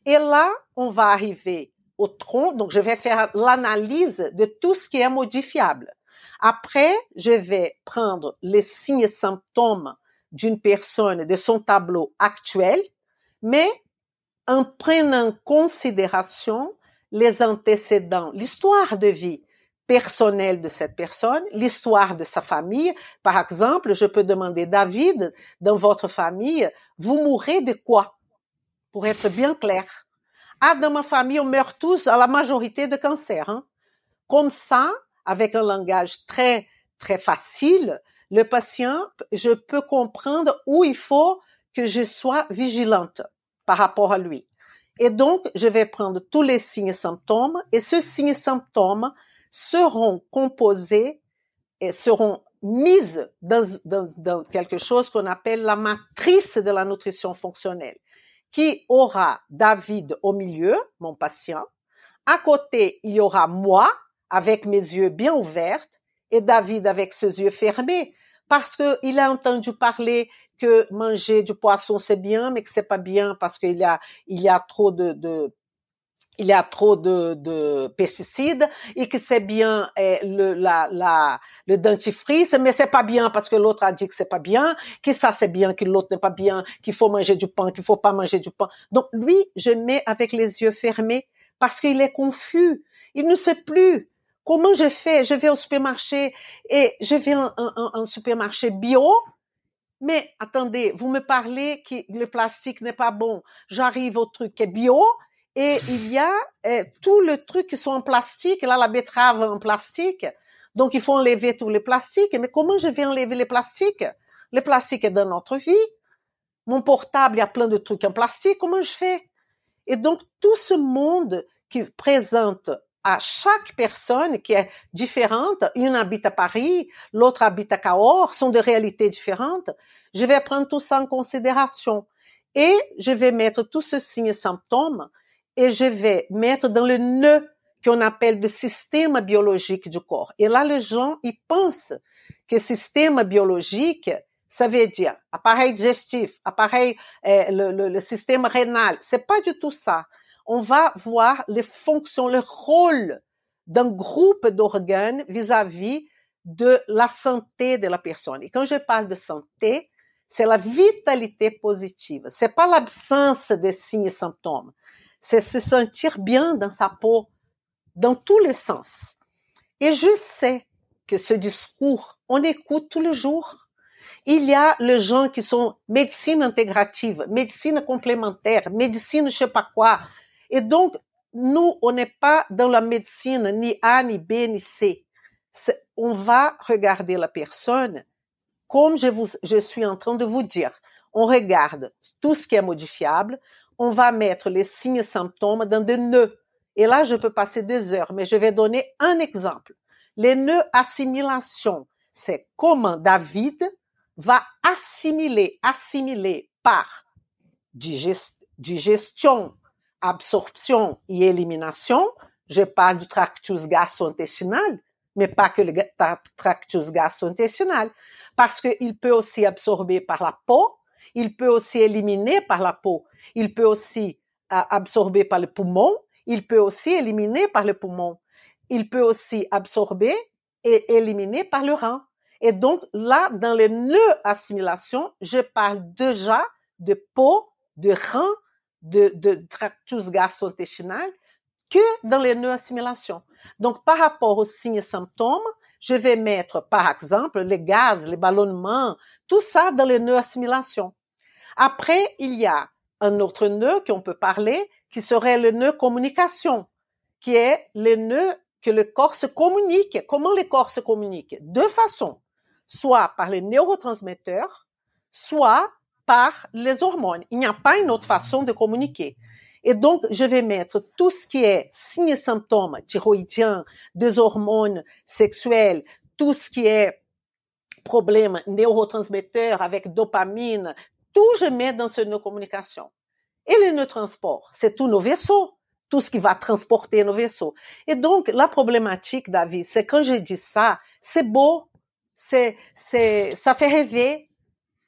et là, on va arriver au tronc. Donc, je vais faire l'analyse de tout ce qui est modifiable. Après, je vais prendre les signes et symptômes d'une personne de son tableau actuel, mais en prenant en considération les antécédents, l'histoire de vie personnelle de cette personne, l'histoire de sa famille. Par exemple, je peux demander, David, dans votre famille, vous mourrez de quoi? Pour être bien clair. Ah, dans ma famille, on meurt tous à la majorité de cancer. Hein? Comme ça, avec un langage très, très facile, le patient, je peux comprendre où il faut que je sois vigilante par rapport à lui. Et donc, je vais prendre tous les signes et symptômes et ces signes et symptômes seront composés et seront mises dans, dans, dans quelque chose qu'on appelle la matrice de la nutrition fonctionnelle, qui aura David au milieu, mon patient. À côté, il y aura moi, avec mes yeux bien ouverts, et David avec ses yeux fermés, parce qu'il a entendu parler que manger du poisson c'est bien, mais que c'est pas bien parce qu'il y a il y a trop de, de il y a trop de, de pesticides et que c'est bien eh, le la, la le dentifrice, mais c'est pas bien parce que l'autre a dit que c'est pas bien, que ça c'est bien, que l'autre n'est pas bien, qu'il faut manger du pain, qu'il faut pas manger du pain. Donc lui, je mets avec les yeux fermés parce qu'il est confus. Il ne sait plus Comment je fais? Je vais au supermarché et je vais en, supermarché bio. Mais attendez, vous me parlez que le plastique n'est pas bon. J'arrive au truc qui est bio et il y a euh, tout le truc qui sont en plastique. Là, la betterave en plastique. Donc, il faut enlever tous les plastiques. Mais comment je vais enlever les plastiques? Le plastique est dans notre vie. Mon portable, il y a plein de trucs en plastique. Comment je fais? Et donc, tout ce monde qui présente à chaque personne qui est différente, une habite à Paris, l'autre habite à Cahors, sont de réalités différentes, je vais prendre tout ça en considération. Et je vais mettre tous ces signes et symptômes et je vais mettre dans le nœud qu'on appelle le système biologique du corps. Et là, les gens, ils pensent que système biologique, ça veut dire appareil digestif, appareil, euh, le, le, le, système rénal. C'est pas du tout ça. On va voir les fonctions, le rôle d'un groupe d'organes vis-à-vis de la santé de la personne. Et quand je parle de santé, c'est la vitalité positive. C'est pas l'absence de signes et symptômes. C'est se sentir bien dans sa peau, dans tous les sens. Et je sais que ce discours, on écoute tous les jours. Il y a les gens qui sont médecine intégrative, médecine complémentaire, médecine je sais pas quoi. Et donc, nous, on n'est pas dans la médecine ni A, ni B, ni C. On va regarder la personne comme je, suis en train de vous dire. On regarde tout ce qui est modifiable. On va mettre les signes symptômes dans des nœuds et là, je peux passer deux heures, mais je vais donner un exemple. Les nœuds assimilation, c'est comment David va assimiler, assimiler par digestion, absorption et élimination. Je parle du tractus gastro-intestinal, mais pas que le tractus gastro-intestinal, parce qu'il peut aussi absorber par la peau, il peut aussi éliminer par la peau, il peut aussi euh, absorber par le poumon, il peut aussi éliminer par le poumon. Il peut aussi absorber et éliminer par le rein. Et donc là, dans les nœuds assimilation, je parle déjà de peau, de rein, de, de tractus gastro-intestinal que dans les nœuds assimilation. Donc par rapport aux signes et symptômes, je vais mettre par exemple les gaz, les ballonnements, tout ça dans les nœuds assimilation. Après, il y a un autre nœud qu'on peut parler, qui serait le nœud communication, qui est le nœud que le corps se communique. Comment le corps se communique Deux façons, soit par les neurotransmetteurs, soit par les hormones. Il n'y a pas une autre façon de communiquer. Et donc, je vais mettre tout ce qui est signes et symptômes thyroïdiens, des hormones sexuelles, tout ce qui est problème neurotransmetteurs avec dopamine, tout je mets dans ce nœud communication. Et le nœud transport, c'est tous nos vaisseaux, tout ce qui va transporter nos vaisseaux. Et donc, la problématique, David, c'est quand je dis ça, c'est beau, c'est, c'est, ça fait rêver,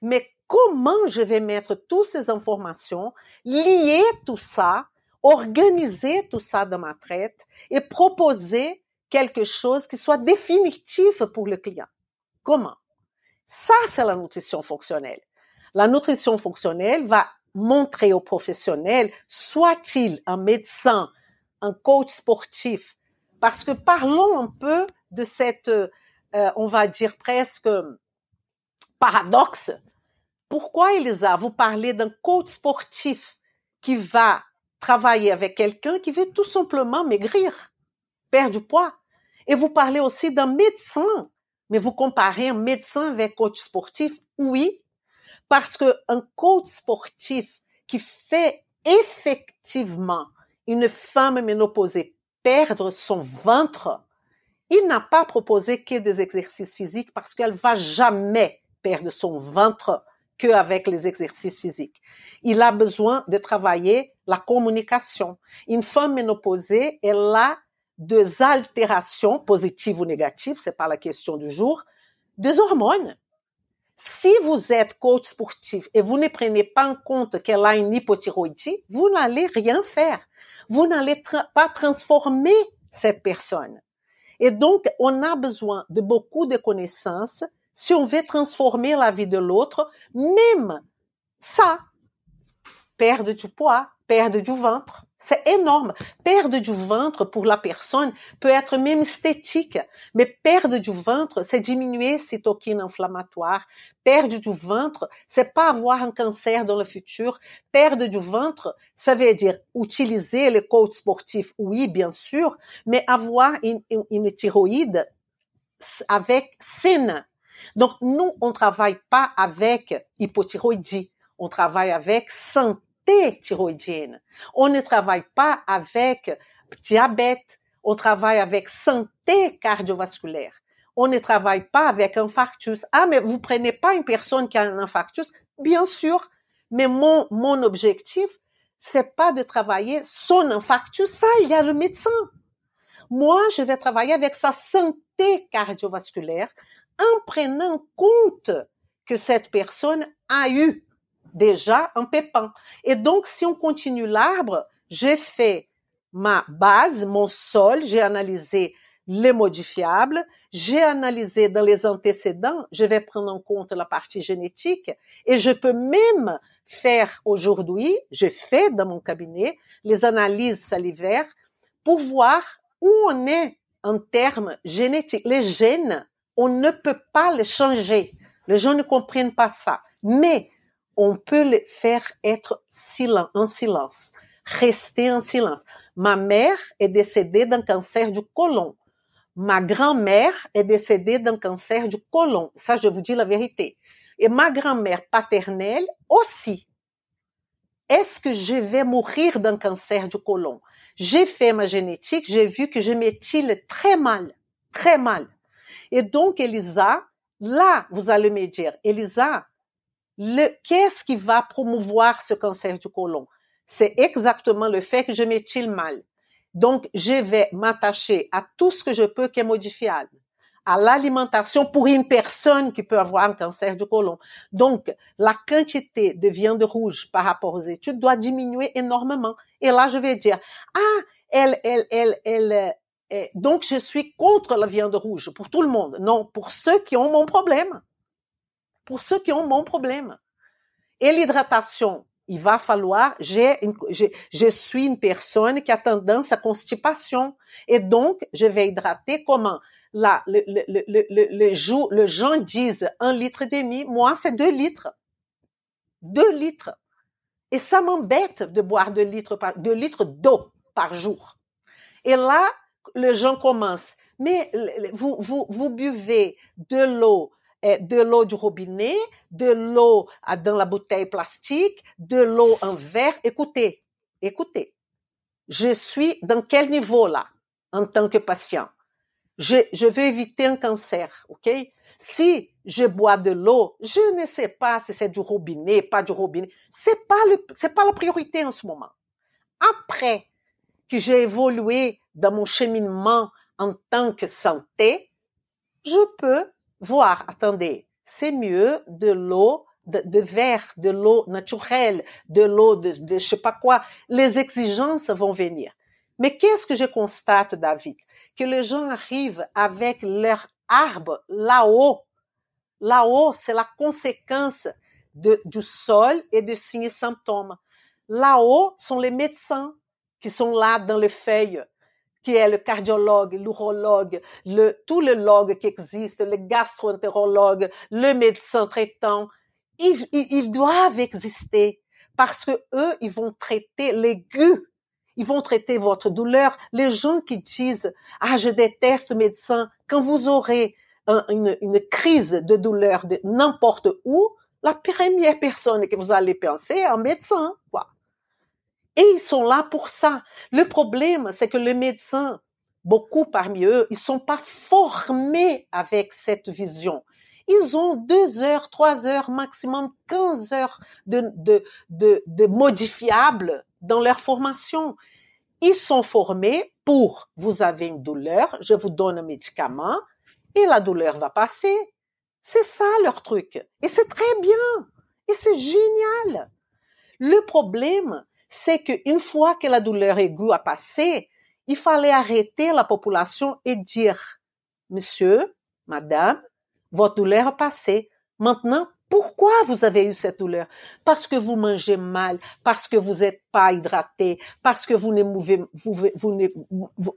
mais comment je vais mettre toutes ces informations, lier tout ça, organiser tout ça dans ma traite et proposer quelque chose qui soit définitif pour le client. Comment? Ça, c'est la nutrition fonctionnelle. La nutrition fonctionnelle va montrer aux professionnels, soit-il un médecin, un coach sportif, parce que parlons un peu de cette, euh, on va dire presque paradoxe. Pourquoi Elisa, vous parlez d'un coach sportif qui va travailler avec quelqu'un qui veut tout simplement maigrir, perdre du poids, et vous parlez aussi d'un médecin, mais vous comparez un médecin avec coach sportif, oui, parce qu'un coach sportif qui fait effectivement une femme ménopausée perdre son ventre, il n'a pas proposé que des exercices physiques parce qu'elle va jamais perdre son ventre qu'avec les exercices physiques. Il a besoin de travailler la communication. Une femme ménopausée, elle a des altérations positives ou négatives, c'est pas la question du jour, des hormones. Si vous êtes coach sportif et vous ne prenez pas en compte qu'elle a une hypothyroïdie, vous n'allez rien faire. Vous n'allez pas transformer cette personne. Et donc, on a besoin de beaucoup de connaissances si on veut transformer la vie de l'autre, même ça, perdre du poids, perdre du ventre, C'est énorme. Perdre du ventre pour la personne peut être même esthétique, mais perdre du ventre, c'est diminuer cytokines inflammatoires. Perdre du ventre, c'est pas avoir un cancer dans le futur. Perdre du ventre, ça veut dire utiliser le coach sportif, oui, bien sûr, mais avoir une, une, une thyroïde avec saine. Donc, nous, on travaille pas avec hypothyroïdie. On travaille avec santé thyroïdienne. On ne travaille pas avec diabète, on travaille avec santé cardiovasculaire. On ne travaille pas avec infarctus. Ah, mais vous prenez pas une personne qui a un infarctus? Bien sûr. Mais mon, mon objectif, c'est pas de travailler son infarctus. Ça, il y a le médecin. Moi, je vais travailler avec sa santé cardiovasculaire en prenant compte que cette personne a eu déjà un pépin. Et donc, si on continue l'arbre, j'ai fait ma base, mon sol, j'ai analysé les modifiables, j'ai analysé dans les antécédents, je vais prendre en compte la partie génétique et je peux même faire aujourd'hui, j'ai fait dans mon cabinet les analyses salivaires pour voir où on est en termes génétiques. Les gènes, on ne peut pas les changer. Les gens ne comprennent pas ça. Mais on peut les faire être en silence, rester en silence. Ma mère est décédée d'un cancer du côlon. Ma grand-mère est décédée d'un cancer du côlon. Ça, je vous dis la vérité. Et ma grand-mère paternelle aussi. Est-ce que je vais mourir d'un cancer du côlon? J'ai fait ma génétique, j'ai vu que je m'étile très mal, très mal. Et donc, Elisa, là, vous allez me dire, Elisa, qu'est-ce qui va promouvoir ce cancer du côlon? C'est exactement le fait que je m'étile mal. Donc, je vais m'attacher à tout ce que je peux qui est modifiable, à l'alimentation pour une personne qui peut avoir un cancer du côlon. Donc, la quantité de viande rouge par rapport aux études doit diminuer énormément. Et là, je vais dire, ah, elle, elle, elle, elle, donc je suis contre la viande rouge pour tout le monde. Non, pour ceux qui ont mon problème pour ceux qui ont mon problème. Et l'hydratation, il va falloir, j'ai je suis une personne qui a tendance à constipation. Et donc, je vais hydrater comment? Là, le, le, le, le, jour, le gens disent un litre et demi. Moi, c'est deux litres. Deux litres. Et ça m'embête de boire deux litres par, deux litres d'eau par jour. Et là, les gens commencent. Mais vous, vous, vous buvez de l'eau de l'eau du robinet, de l'eau dans la bouteille plastique, de l'eau en verre. Écoutez, écoutez, je suis dans quel niveau là en tant que patient? Je, je veux éviter un cancer, ok? Si je bois de l'eau, je ne sais pas si c'est du robinet, pas du robinet. C'est pas le, c'est pas la priorité en ce moment. Après que j'ai évolué dans mon cheminement en tant que santé, je peux voir, attendez, c'est mieux de l'eau de, verre, de l'eau naturelle, de l'eau de, je sais pas quoi. Les exigences vont venir. Mais qu'est-ce que je constate, David? Que les gens arrivent avec leur arbre là-haut. Là-haut, c'est la conséquence du sol et de signes et symptômes. Là-haut sont les médecins qui sont là dans les feuilles qui est le cardiologue, l'urologue, le, tous les logs qui existent, le gastroentérologue, le médecin traitant, ils, ils, doivent exister parce que eux, ils vont traiter l'aigu. Ils vont traiter votre douleur. Les gens qui disent, ah, je déteste le médecin, quand vous aurez une, une crise de douleur de n'importe où, la première personne que vous allez penser est un médecin, quoi. Et ils sont là pour ça. Le problème, c'est que les médecins, beaucoup parmi eux, ils sont pas formés avec cette vision. Ils ont deux heures, trois heures, maximum quinze heures de, de, de, de modifiables dans leur formation. Ils sont formés pour, vous avez une douleur, je vous donne un médicament et la douleur va passer. C'est ça leur truc. Et c'est très bien. Et c'est génial. Le problème, c'est qu'une fois que la douleur aiguë a passé, il fallait arrêter la population et dire, monsieur, madame, votre douleur a passé. Maintenant, Pourquoi vous avez eu cette douleur? Parce que vous mangez mal, parce que vous n'êtes pas hydraté, parce que vous ne mouvez,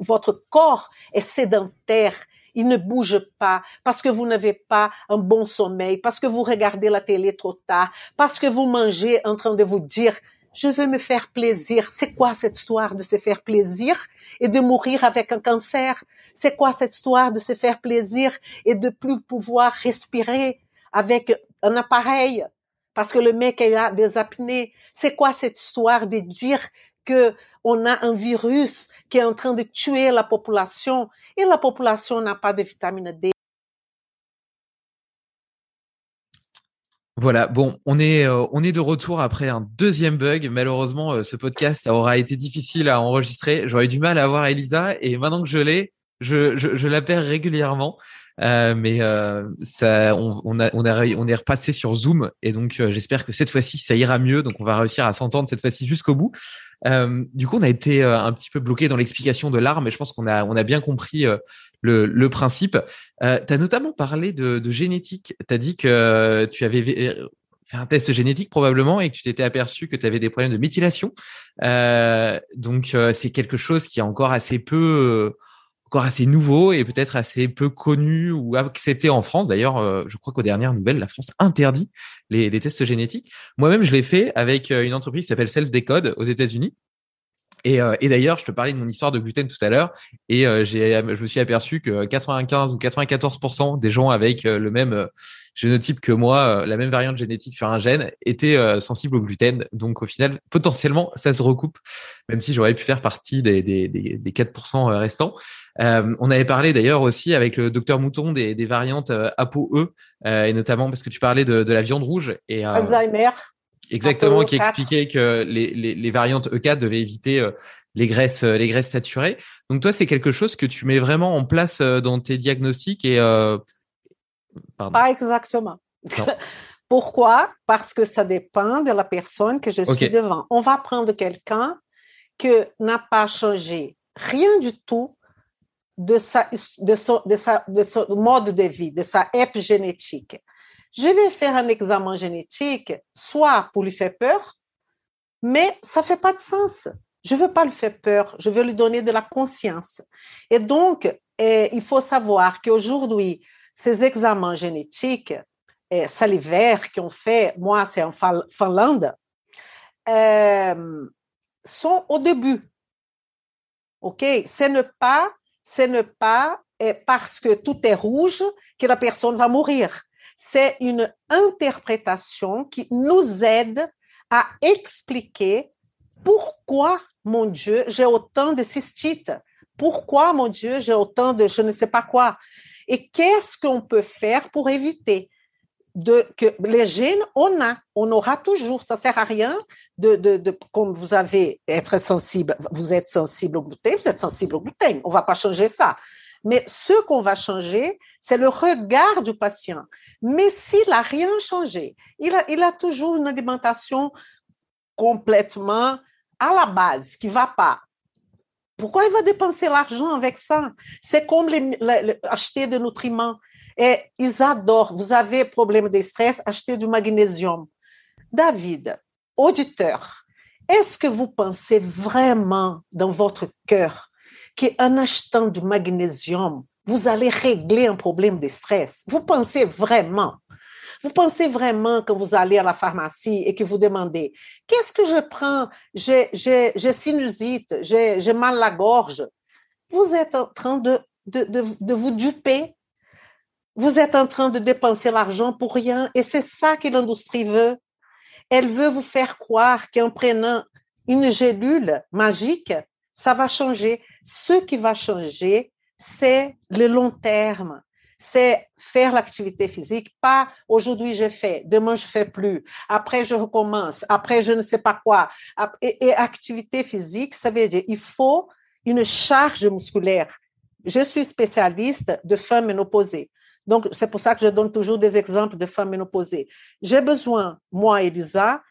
votre corps est sédentaire, il ne bouge pas, parce que vous n'avez pas un bon sommeil, parce que vous regardez la télé trop tard, parce que vous mangez en train de vous dire je veux me faire plaisir. C'est quoi cette histoire de se faire plaisir et de mourir avec un cancer? C'est quoi cette histoire de se faire plaisir et de plus pouvoir respirer avec un appareil? Parce que le mec a des apnées. C'est quoi cette histoire de dire que on a un virus qui est en train de tuer la population et la population n'a pas de vitamine D? Voilà, bon, on est, euh, on est de retour après un deuxième bug. Malheureusement, euh, ce podcast ça aura été difficile à enregistrer. J'aurais du mal à voir Elisa et maintenant que je l'ai, je, je, la perds régulièrement. Euh, mais ça, on, a, on, a, on est repassé sur Zoom et donc j'espère que cette fois-ci ça ira mieux. Donc on va réussir à s'entendre cette fois-ci jusqu'au bout. du coup, on a été un petit peu bloqué dans l'explication de l'arme, mais je pense qu'on a, on a bien compris le, le principe. Euh, tu as notamment parlé de, de génétique. Tu as dit que tu avais euh, fait un test génétique probablement et que tu t'étais aperçu que tu avais des problèmes de méthylation. Euh, donc euh, c'est quelque chose qui est encore assez peu encore assez nouveau et peut-être assez peu connu ou accepté en France. D'ailleurs, je crois qu'aux dernières nouvelles, la France interdit les, les tests génétiques. Moi-même, je l'ai fait avec une entreprise qui s'appelle Self Decode aux États-Unis. Et, euh, et d'ailleurs, je te parlais de mon histoire de gluten tout à l'heure, et euh, j'ai, je me suis aperçu que 95 ou 94% des gens avec euh, le même génotype que moi, la même variante génétique sur un gène, étaient sensibles au gluten. Donc au final, potentiellement, ça se recoupe, même si j'aurais pu faire partie des, des, des, des 4% restants. on avait parlé d'ailleurs aussi avec le docteur Mouton des, des variantes ApoE, et notamment parce que tu parlais de, de la viande rouge. Et, Alzheimer. Exactement, qui expliquait que les, les, les, variantes E4 devaient éviter euh, les graisses, euh, les graisses saturées. Donc toi, c'est quelque chose que tu mets vraiment en place euh, dans tes diagnostics et pas exactement. Pourquoi? Parce que ça dépend de la personne que je suis devant. On va prendre quelqu'un qui n'a pas changé rien du tout de sa, de, son, de, sa, de son mode de vie, de sa épigénétique je vais faire un examen génétique, soit pour lui faire peur, mais ça fait pas de sens. Je veux pas lui faire peur, je veux lui donner de la conscience. Et donc, eh, il faut savoir qu'aujourd'hui, ces examens génétiques eh, salivaires qu'on fait, moi c'est en Finlande, euh, sont au début. OK? Ce n'est pas, ce pas eh, parce que tout est rouge que la personne va mourir c'est une interprétation qui nous aide à expliquer pourquoi, mon Dieu, j'ai autant de cystites, pourquoi, mon Dieu, j'ai autant de je ne sais pas quoi, et qu'est-ce qu'on peut faire pour éviter que les gènes, on a, on aura toujours. Ça sert à rien de, comme vous avez être sensible, vous êtes sensible au gluten, vous êtes sensible au gluten. On va pas changer ça. Mais ce qu'on va changer, c'est le regard du patient. Mais s'il n'a rien changé, il a, toujours une alimentation complètement à la base, qui ne va pas. Pourquoi il va dépenser l'argent avec ça? C'est comme acheter des nutriments. Et ils adorent. Vous avez problème de stress, achetez du magnésium. David, auditeur, est-ce que vous pensez vraiment dans votre cœur qu'en achetant du magnésium, vous allez régler un problème de stress. Vous pensez vraiment vous pensez vraiment que vous allez à la pharmacie et que vous demandez qu'est-ce que je prends? J'ai sinusite, j'ai mal à la gorge. Vous êtes en train de, de, de, de vous duper. Vous êtes en train de dépenser l'argent pour rien et c'est ça que l'industrie veut. Elle veut vous faire croire qu'en prenant une gélule magique, ça va changer. Ce qui va changer, c'est le long terme. C'est faire l'activité physique, pas aujourd'hui je fais, demain je fais plus, après je recommence, après je ne sais pas quoi. Et, activité physique, ça veut dire il faut une charge musculaire. Je suis spécialiste de femmes ménopausées. Donc, c'est pour ça que je donne toujours des exemples de femmes ménopausées. J'ai besoin, moi, Elisa,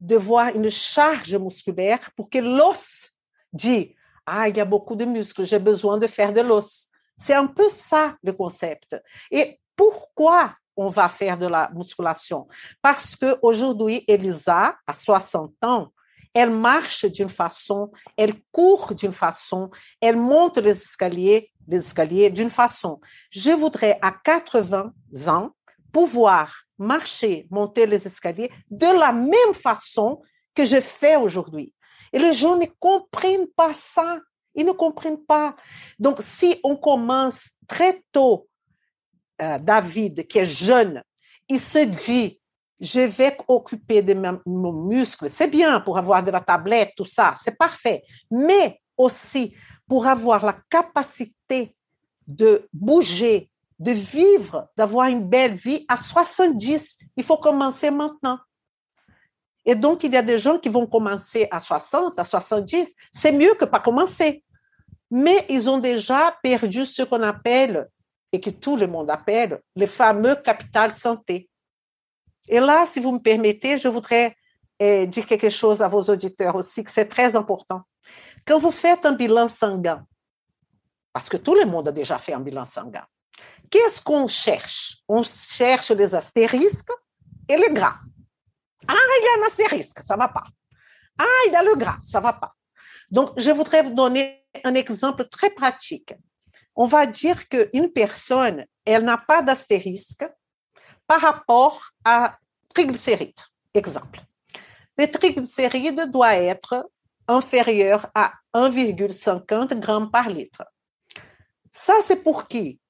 de voir une charge musculaire pour que l'os dit ah, il y a beaucoup de muscles, j'ai besoin de faire de l'os. C'est un peu ça le concept. Et pourquoi on va faire de la musculation? Parce qu'aujourd'hui, Elisa, à 60 ans, elle marche d'une façon, elle court d'une façon, elle monte les escaliers, les escaliers d'une façon. Je voudrais à 80 ans pouvoir marcher, monter les escaliers de la même façon que je fais aujourd'hui. Et les gens ne comprennent pas ça. Ils ne comprennent pas. Donc, si on commence très tôt, euh, David, qui est jeune, il se dit, je vais occuper de mon muscle. C'est bien pour avoir de la tablette, tout ça, c'est parfait. Mais aussi pour avoir la capacité de bouger, de vivre, d'avoir une belle vie à 70. Il faut commencer maintenant. Et donc, il y a des gens qui vont commencer à 60, à 70. C'est mieux que pas commencer. Mais ils ont déjà perdu ce qu'on appelle, et que tout le monde appelle, le fameux capital santé. Et là, si vous me permettez, je voudrais eh, dire quelque chose à vos auditeurs aussi, que c'est très important. Quand vous faites un bilan sanguin, parce que tout le monde a déjà fait un bilan sanguin, qu'est-ce qu'on cherche? On cherche les astérisques et les gras. Ah, il y a un astérisque, ça ne va pas. Ah, il y a le gras, ça ne va pas. Donc, je voudrais vous donner un exemple très pratique. On va dire qu'une personne, elle n'a pas d'astérisque par rapport à triglycérides. Exemple. Le triglycéride doit être inférieur à 1,50 grammes par litre. Ça, c'est pour qui?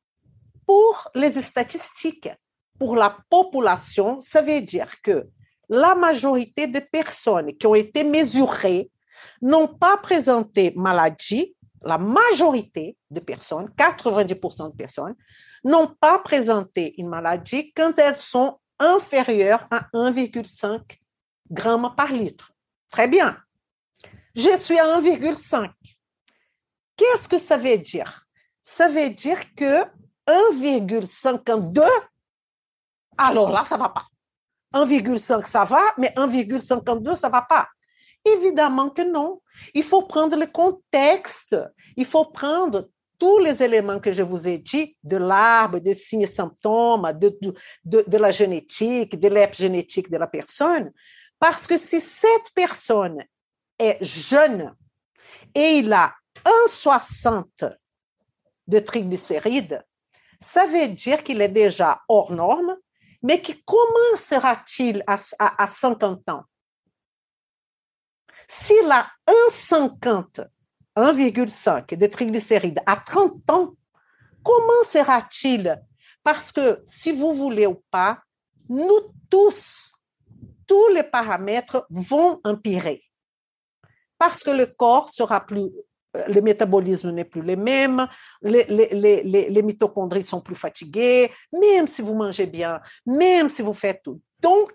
Pour les statistiques. Pour la population, ça veut dire que la majorité des personnes qui ont été mesurées n'ont pas présenté maladie, la majorité des personnes, 90% de personnes, n'ont pas présenté une maladie quand elles sont inférieures à 1,5 g par litre. Très bien. Je suis à 1,5. Qu'est-ce que ça veut dire? Ça veut dire que 1,52, alors là, ça ne va pas. 1,5, ça va, mais 1,52, ça va pas. Évidemment que non. Il faut prendre le contexte. Il faut prendre tous les éléments que je vous ai dit, de l'arbre, des signes et symptômes, de la génétique, de l'épigénétique de la personne. Parce que si cette personne est jeune et il a 1,60 de triglycérides, ça veut dire qu'il est déjà hors norme mais comment sera-t-il à, à, 50 ans? S'il a 1,50, 1,5 de triglycérides à 30 ans, comment sera-t-il? Parce que si vous voulez ou pas, nous tous, tous les paramètres vont empirer. Parce que le corps sera plus le métabolisme n'est plus le même, les, les, les, les, mitochondries sont plus fatiguées, même si vous mangez bien, même si vous faites tout. Donc,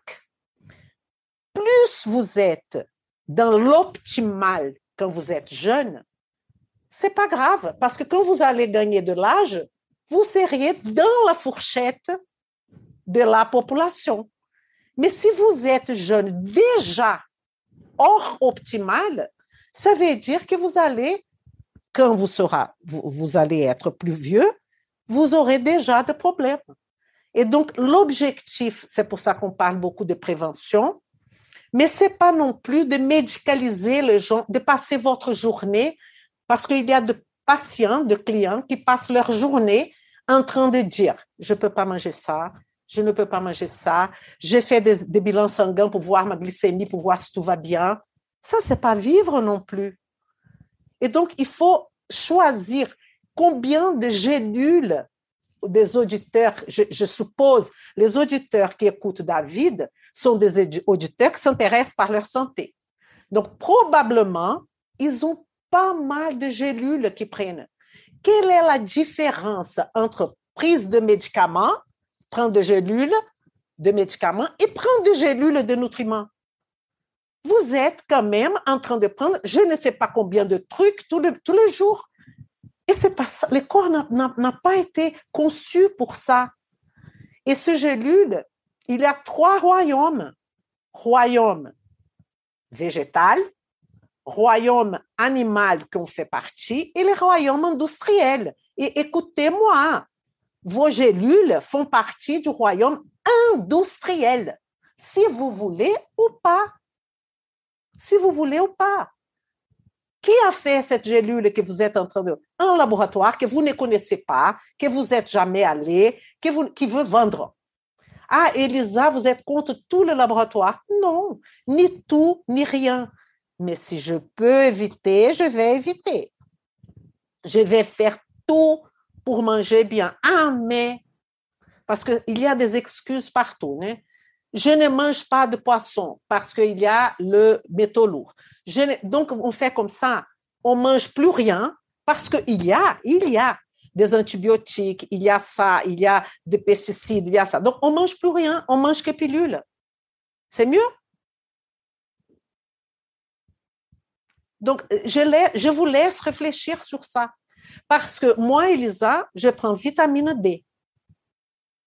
plus vous êtes dans l'optimal quand vous êtes jeune, c'est pas grave, parce que quand vous allez gagner de l'âge, vous seriez dans la fourchette de la population. Mais si vous êtes jeune déjà hors optimal, ça veut dire que vous allez, quand vous, sera, vous, allez être plus vieux, vous aurez déjà des problèmes. Et donc, l'objectif, c'est pour ça qu'on parle beaucoup de prévention, mais ce n'est pas non plus de médicaliser les gens, de passer votre journée, parce qu'il y a de patients, de clients qui passent leur journée en train de dire, je ne peux pas manger ça, je ne peux pas manger ça, j'ai fait des, des bilans sanguins pour voir ma glycémie, pour voir si tout va bien. Ça, c'est pas vivre non plus. Et donc, il faut choisir combien de gélules des auditeurs, je, suppose, les auditeurs qui écoutent David sont des auditeurs qui s'intéressent par leur santé. Donc, probablement, ils ont pas mal de gélules qu'ils prennent. Quelle est la différence entre prise de médicaments, prendre des gélules de médicaments et prendre des gélules de nutriments? Vous êtes quand même en train de prendre je ne sais pas combien de trucs tous les, jours. Et c'est pas ça. Le corps n'a pas été conçu pour ça. Et ce gélule, il a trois royaumes. Royaume végétal, royaume animal qu'on fait partie et le royaume industriel. Et écoutez-moi, vos gélules font partie du royaume industriel, si vous voulez ou pas. Si vous voulez ou pas. Qui a fait cette gélule que vous êtes en train de... Un laboratoire que vous ne connaissez pas, que vous n'êtes jamais allé, que qui veut vendre? Ah, Elisa, vous êtes contre tout le laboratoire? Non, ni tout, ni rien. Mais si je peux éviter, je vais éviter. Je vais faire tout pour manger bien. Ah, mais, parce qu'il y a des excuses partout. Hein? Je ne mange pas de poisson parce qu'il y a le métaux lourd. Je donc, on fait comme ça. On mange plus rien parce qu'il y a, il y a des antibiotiques, il y a ça, il y a des pesticides, il y a ça. Donc, on mange plus rien, on mange que pilules. C'est mieux? Donc, je, je vous laisse réfléchir sur ça. Parce que moi, Elisa, je prends vitamine D.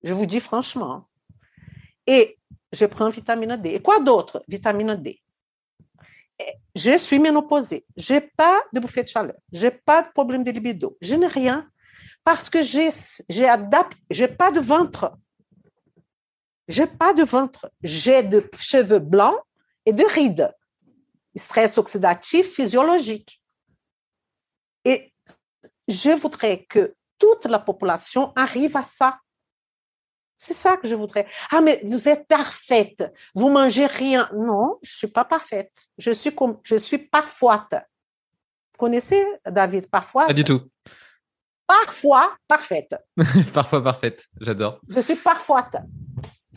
Je vous dis franchement. Et je prends vitamine D. Et quoi d'autre? Vitamine D. Je suis ménopausée. Je n'ai pas de bouffée de chaleur. Je n'ai pas de problème de libido. Je n'ai rien parce que j'ai adapté. Je n'ai pas de ventre. Je n'ai pas de ventre. J'ai de cheveux blancs et de rides. Stress oxydatif physiologique. Et je voudrais que toute la population arrive à ça. C'est ça que je voudrais. Ah, mais vous êtes parfaite. Vous mangez rien. Non, je suis pas parfaite. Je suis comme, je suis parfois. Vous connaissez David parfois Pas du tout. Parfois parfaite. parfois parfaite. J'adore. Je suis parfois.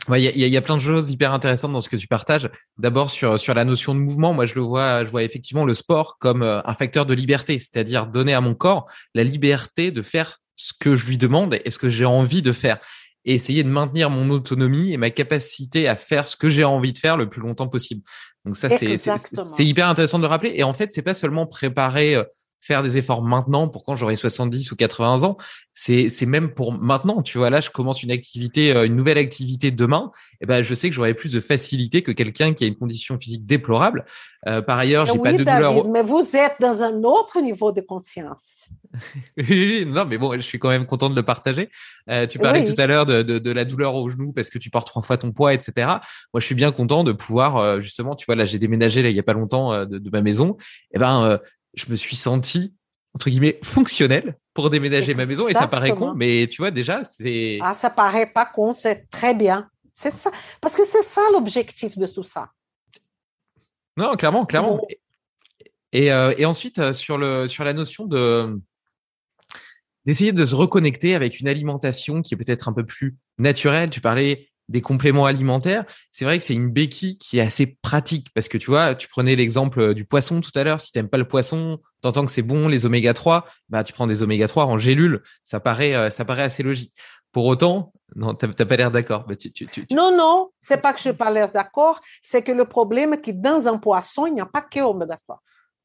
Il y, a, y, a plein de choses hyper intéressantes dans ce que tu partages. D'abord sur sur la notion de mouvement, moi je le vois, je vois effectivement le sport comme euh, un facteur de liberté, c'est-à-dire donner à mon corps la liberté de faire ce que je lui demande et ce que j'ai envie de faire et essayer de maintenir mon autonomie et ma capacité à faire ce que j'ai envie de faire le plus longtemps possible. Donc ça c'est c'est hyper intéressant de le rappeler et en fait c'est pas seulement préparer euh, faire des efforts maintenant pour quand j'aurai 70 ou 80 ans. C'est, c'est même pour maintenant. Tu vois, là, je commence une activité, euh, une nouvelle activité demain. Et eh ben, je sais que j'aurai plus de facilité que quelqu'un qui a une condition physique déplorable. Euh, par ailleurs, j'ai pas de douleur. Mais vous êtes dans un autre niveau de conscience. oui, non, mais bon, je suis quand même content de le partager. Euh, tu parlais tout à l'heure de, de, de, la douleur au genou parce que tu portes trois fois ton poids, etc. Moi, je suis bien content de pouvoir, euh, justement, tu vois, là, j'ai déménagé là il y a pas longtemps euh, de, de, ma maison. Et eh ben, je me suis senti entre guillemets fonctionnel pour déménager ma maison. Et ça paraît con mais tu vois déjà c'est ah ça paraît pas con c'est très bien. C'est ça parce que c'est ça l'objectif de tout ça. Non clairement clairement. Et, euh, et ensuite euh, sur le sur la notion de d'essayer de se reconnecter avec une alimentation qui est peut-être un peu plus naturelle. Tu parlais des compléments alimentaires, c'est vrai que c'est une béquille qui est assez pratique parce que tu vois, tu prenais l'exemple euh, du poisson tout à l'heure. Si t'aimes pas le poisson, t'entends que c'est bon les oméga 3, bah tu prends des oméga 3 en gélule. Ça paraît, euh, ça paraît assez logique. Pour autant, non, t'as pas l'air d'accord. Bah, tu, tu, tu, non, non, c'est pas que je pas l'air d'accord. C'est que le problème est que dans un poisson, il n'y a pas que oméga 3.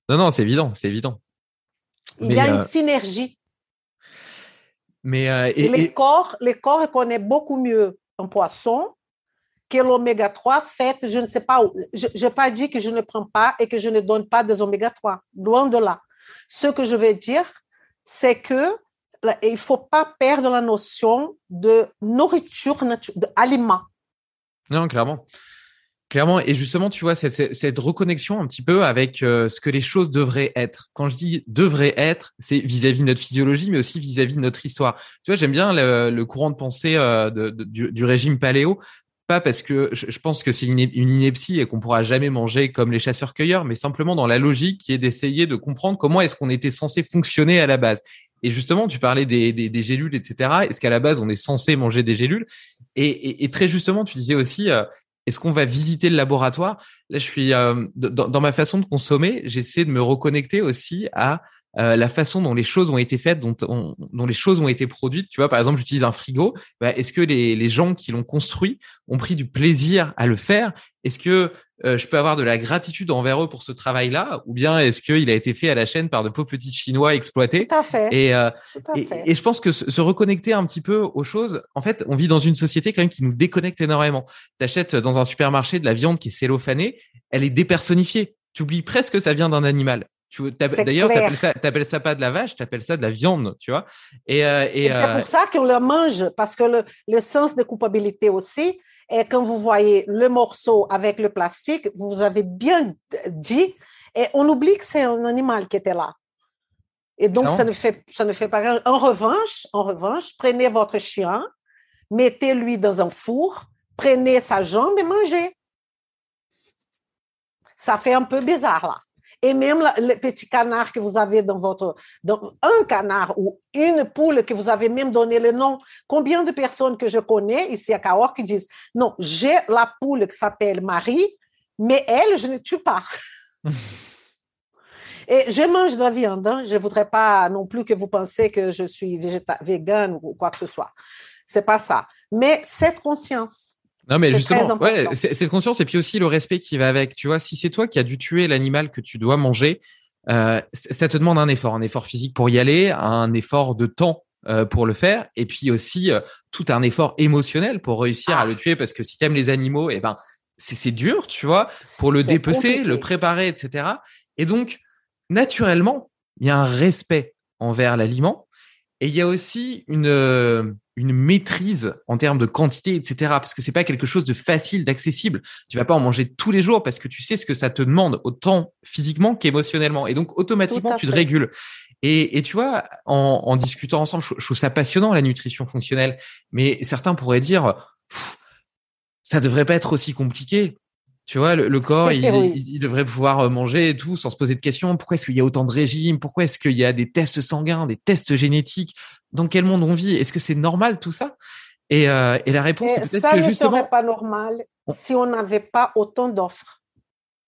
Non, non, c'est évident, c'est évident. Il y a une euh, synergie. Mais et, les corps, les corps connaissent beaucoup mieux un poisson que l'oméga 3 fait, je ne sais pas. Je n'ai pas dit que je ne prends pas et que je ne donne pas des oméga 3. Loin de là. Ce que je vais dire, c'est que il ne faut pas perdre la notion de nourriture, d'aliment. Non, clairement. Clairement, et justement, tu vois, cette, cette reconnexion un petit peu avec euh, ce que les choses devraient être. Quand je dis devraient être, c'est vis-à-vis de notre physiologie, mais aussi vis-à-vis de notre histoire. Tu vois, j'aime bien le, courant de pensée euh, du, régime paléo, pas parce que je, pense que c'est une, ineptie et qu'on pourra jamais manger comme les chasseurs-cueilleurs, mais simplement dans la logique qui est d'essayer de comprendre comment est-ce qu'on était censé fonctionner à la base. Et justement, tu parlais des, des, gélules, etc. Est-ce qu'à la base, on est censé manger des gélules? Et, et, très justement, tu disais aussi, euh, est-ce qu'on va visiter le laboratoire? Là, je suis euh, dans, ma façon de consommer, j'essaie de me reconnecter aussi à euh, la façon dont les choses ont été faites, dont, les choses ont été produites. Tu vois, par exemple, j'utilise un frigo. Bah, Est-ce que les, gens qui l'ont construit ont pris du plaisir à le faire? Est-ce que euh, je peux avoir de la gratitude envers eux pour ce travail-là Ou bien est-ce qu'il a été fait à la chaîne par de pauvres petits Chinois exploités Tout à fait. Et, euh, et, je pense que se, reconnecter un petit peu aux choses, en fait, on vit dans une société quand même qui nous déconnecte énormément. Tu achètes dans un supermarché de la viande qui est cellophanée, elle est dépersonnifiée. Tu oublies presque que ça vient d'un animal. D'ailleurs, tu n'appelles ça, ça, pas de la vache, tu appelles ça de la viande, tu vois. Et, euh, et, c'est euh, pour ça qu'on le mange, parce que le, le, sens de culpabilité aussi, et quand vous voyez le morceau avec le plastique, vous avez bien dit, et on oublie que c'est un animal qui était là. Et donc, ça ne, fait, ça ne fait pas En revanche, en revanche, prenez votre chien, mettez-lui dans un four, prenez sa jambe et mangez. Ça fait un peu bizarre là. Et même le petit canard que vous avez dans votre... Dans un canard ou une poule que vous avez même donné le nom. Combien de personnes que je connais ici à Cahors qui disent, non, j'ai la poule qui s'appelle Marie, mais elle, je ne tue pas. Et je mange de la viande. Hein. Je ne voudrais pas non plus que vous pensiez que je suis végane ou quoi que ce soit. C'est pas ça. Mais cette conscience, non, mais justement, ouais, cette conscience et puis aussi le respect qui va avec. Tu vois, si c'est toi qui as dû tuer l'animal que tu dois manger, euh, ça te demande un effort, un effort physique pour y aller, un effort de temps euh, pour le faire, et puis aussi euh, tout un effort émotionnel pour réussir à ah. le tuer, parce que si tu aimes les animaux, et eh ben c'est dur, tu vois, pour le dépecer, le préparer, etc. Et donc, naturellement, il y a un respect envers l'aliment, et il y a aussi une une maîtrise en termes de quantité, etc. Parce que c'est pas quelque chose de facile, d'accessible. Tu vas pas en manger tous les jours parce que tu sais ce que ça te demande, autant physiquement qu'émotionnellement. Et donc, automatiquement, tu te régules. Et, et tu vois, en, en discutant ensemble, je, trouve ça passionnant, la nutrition fonctionnelle. Mais certains pourraient dire, ça devrait pas être aussi compliqué. Tu vois, le, corps, il, il, devrait pouvoir euh, manger et tout sans se poser de questions. Pourquoi est-ce qu'il y a autant de régimes? Pourquoi est-ce qu'il y a des tests sanguins, des tests génétiques? Dans quel monde on vit? Est-ce que c'est normal tout ça? Et, euh, et, la réponse, c'est peut-être que justement... Ça ne serait pas normal si on n'avait pas autant d'offres.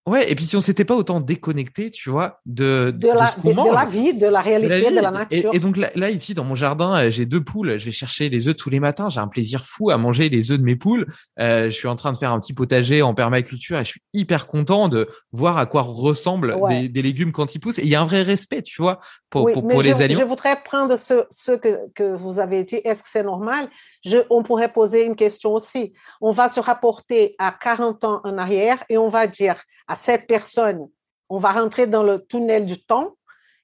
Ouais, et puis si on s'était pas autant déconnecté, tu vois, de, de, la, ce de, la vie, de la réalité, de la, nature. Et, donc là, ici, dans mon jardin, euh, j'ai deux poules. Je vais chercher les œufs tous les matins. J'ai un plaisir fou à manger les œufs de mes poules. Euh, je suis en train de faire un petit potager en permaculture et je suis hyper content de voir à quoi ressemblent des, légumes quand ils poussent. Et il y a un vrai respect, tu vois, pour, pour, les aliments. Je voudrais prendre ce, ce que, que vous avez dit. Est-ce que c'est normal? Je, On pourrait poser une question aussi. On va se rapporter à 40 ans en arrière et on va dire à cette personne, on va rentrer dans le tunnel du temps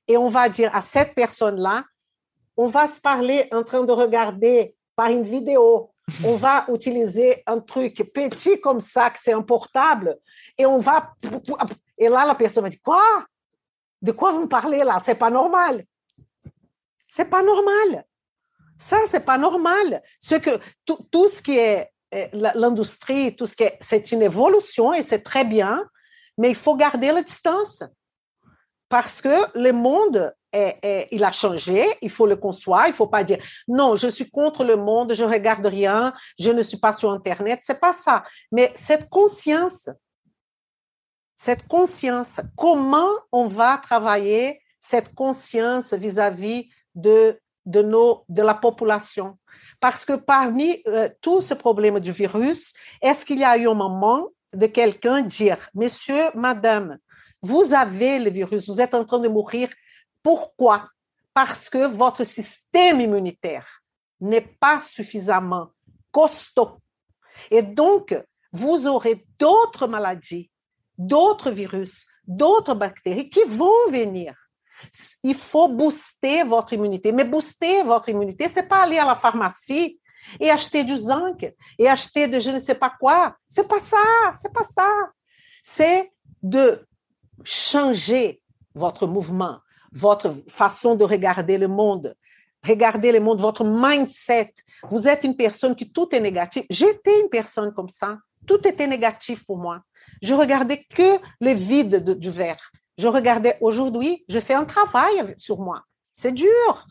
et on va dire à cette personne-là, on va se parler en train de regarder par une vidéo. On va utiliser un truc petit comme ça, que c'est un portable, et on va. Et là, la personne va dire Quoi? De quoi vous me parlez là? C'est pas normal. C'est pas normal. Ça, c'est pas normal. Ce que, tout, tout ce qui est euh, l'industrie, tout ce qui est, c'est une évolution et c'est très bien mais il faut garder la distance. Parce que le monde est, il a changé, il faut le concevoir, il faut pas dire non, je suis contre le monde, je regarde rien, je ne suis pas sur internet, c'est pas ça. Mais cette conscience, cette conscience, comment on va travailler cette conscience vis-à-vis de de nos de la population? Parce que parmi euh, tout ce problème du virus, est-ce qu'il y a eu un moment de quelqu'un dire, monsieur, madame, vous avez le virus, vous êtes en train de mourir. Pourquoi? Parce que votre système immunitaire n'est pas suffisamment costaud. Et donc, vous aurez d'autres maladies, d'autres virus, d'autres bactéries qui vont venir. Il faut booster votre immunité. Mais booster votre immunité, c'est pas aller à la pharmacie et acheter du zinc, et acheter de je ne sais pas quoi. C'est pas ça, c'est pas ça. C'est de changer votre mouvement, votre façon de regarder le monde, regarder le monde, votre mindset. Vous êtes une personne qui tout est négatif. J'étais une personne comme ça. Tout était négatif pour moi. Je regardais que le vide du verre. Je regardais aujourd'hui, je fais un travail sur moi. C'est dur,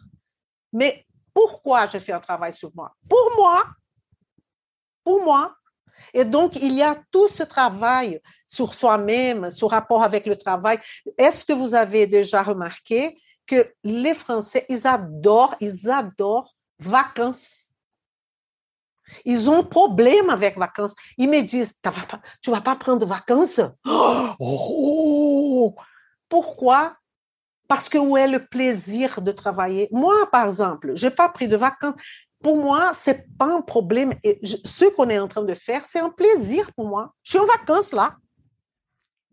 mais pourquoi je fais un travail sur moi? Pour moi. Pour moi. Et donc, il y a tout ce travail sur soi-même, sur rapport avec le travail. Est-ce que vous avez déjà remarqué que les Français, ils adorent, ils adorent vacances? Ils ont problème avec vacances. Ils me disent, tu ne vas pas prendre vacances? Oh! Pourquoi parce que où est le plaisir de travailler? Moi, par exemple, je n'ai pas pris de vacances. Pour moi, ce n'est pas un problème. Et ce qu'on est en train de faire, c'est un plaisir pour moi. Je suis en vacances là.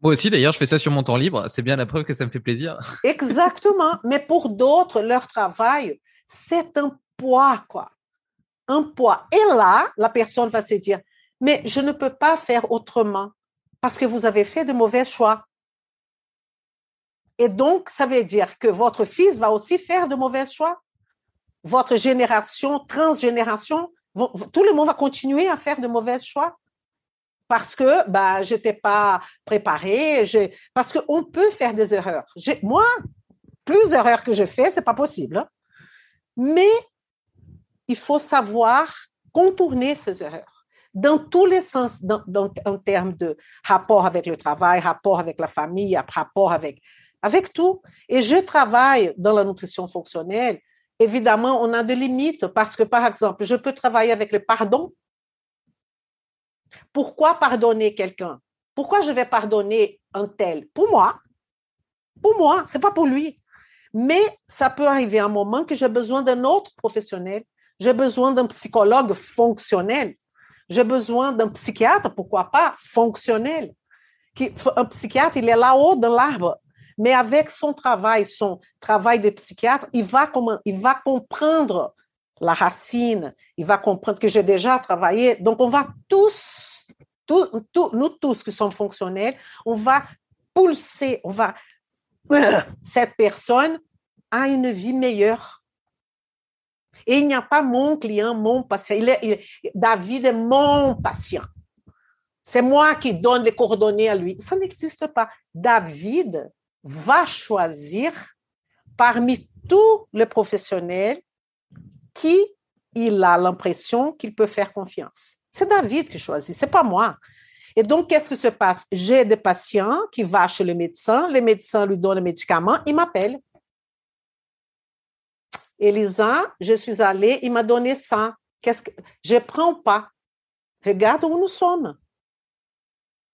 Moi aussi, d'ailleurs, je fais ça sur mon temps libre. C'est bien la preuve que ça me fait plaisir. Exactement. Mais pour d'autres, leur travail, c'est un poids, quoi. Un poids. Et là, la personne va se dire, mais je ne peux pas faire autrement parce que vous avez fait de mauvais choix. Et donc, ça veut dire que votre fils va aussi faire de mauvais choix. Votre génération, transgénération, tout le monde va continuer à faire de mauvais choix parce que bah, je n'étais pas préparée. Parce qu'on peut faire des erreurs. Moi, plus d'erreurs que je fais, ce n'est pas possible. Hein. Mais il faut savoir contourner ces erreurs dans tous les sens, en termes de rapport avec le travail, rapport avec la famille, rapport avec, avec tout. Et je travaille dans la nutrition fonctionnelle. Évidemment, on a des limites parce que, par exemple, je peux travailler avec le pardon. Pourquoi pardonner quelqu'un? Pourquoi je vais pardonner un tel? Pour moi. Pour moi, c'est pas pour lui. Mais ça peut arriver un moment que j'ai besoin d'un autre professionnel. J'ai besoin d'un psychologue fonctionnel. J'ai besoin d'un psychiatre, pourquoi pas, fonctionnel. un psychiatre, il est là-haut dans l'arbre. Mais avec son travail, son travail de psychiatre, il va, il va comprendre la racine, il va comprendre que j'ai déjà travaillé. Donc, on va tous, nous tous qui sommes fonctionnels, on va pulser, on va, cette personne a une vie meilleure et il n'y a pas mon client, mon patient. David est mon patient. C'est moi qui donne les coordonnées à lui. Ça n'existe pas. David va choisir parmi tous les professionnels qui il a l'impression qu'il peut faire confiance. C'est David qui choisit, c'est pas moi. Et donc, qu'est-ce qui se passe? J'ai des patients qui vont chez le médecin, le médecin lui donne le médicament, il m'appelle. Elisa, je suis allée, il m'a donné ça. Qu'est-ce que je prends pas? Regarde où nous sommes.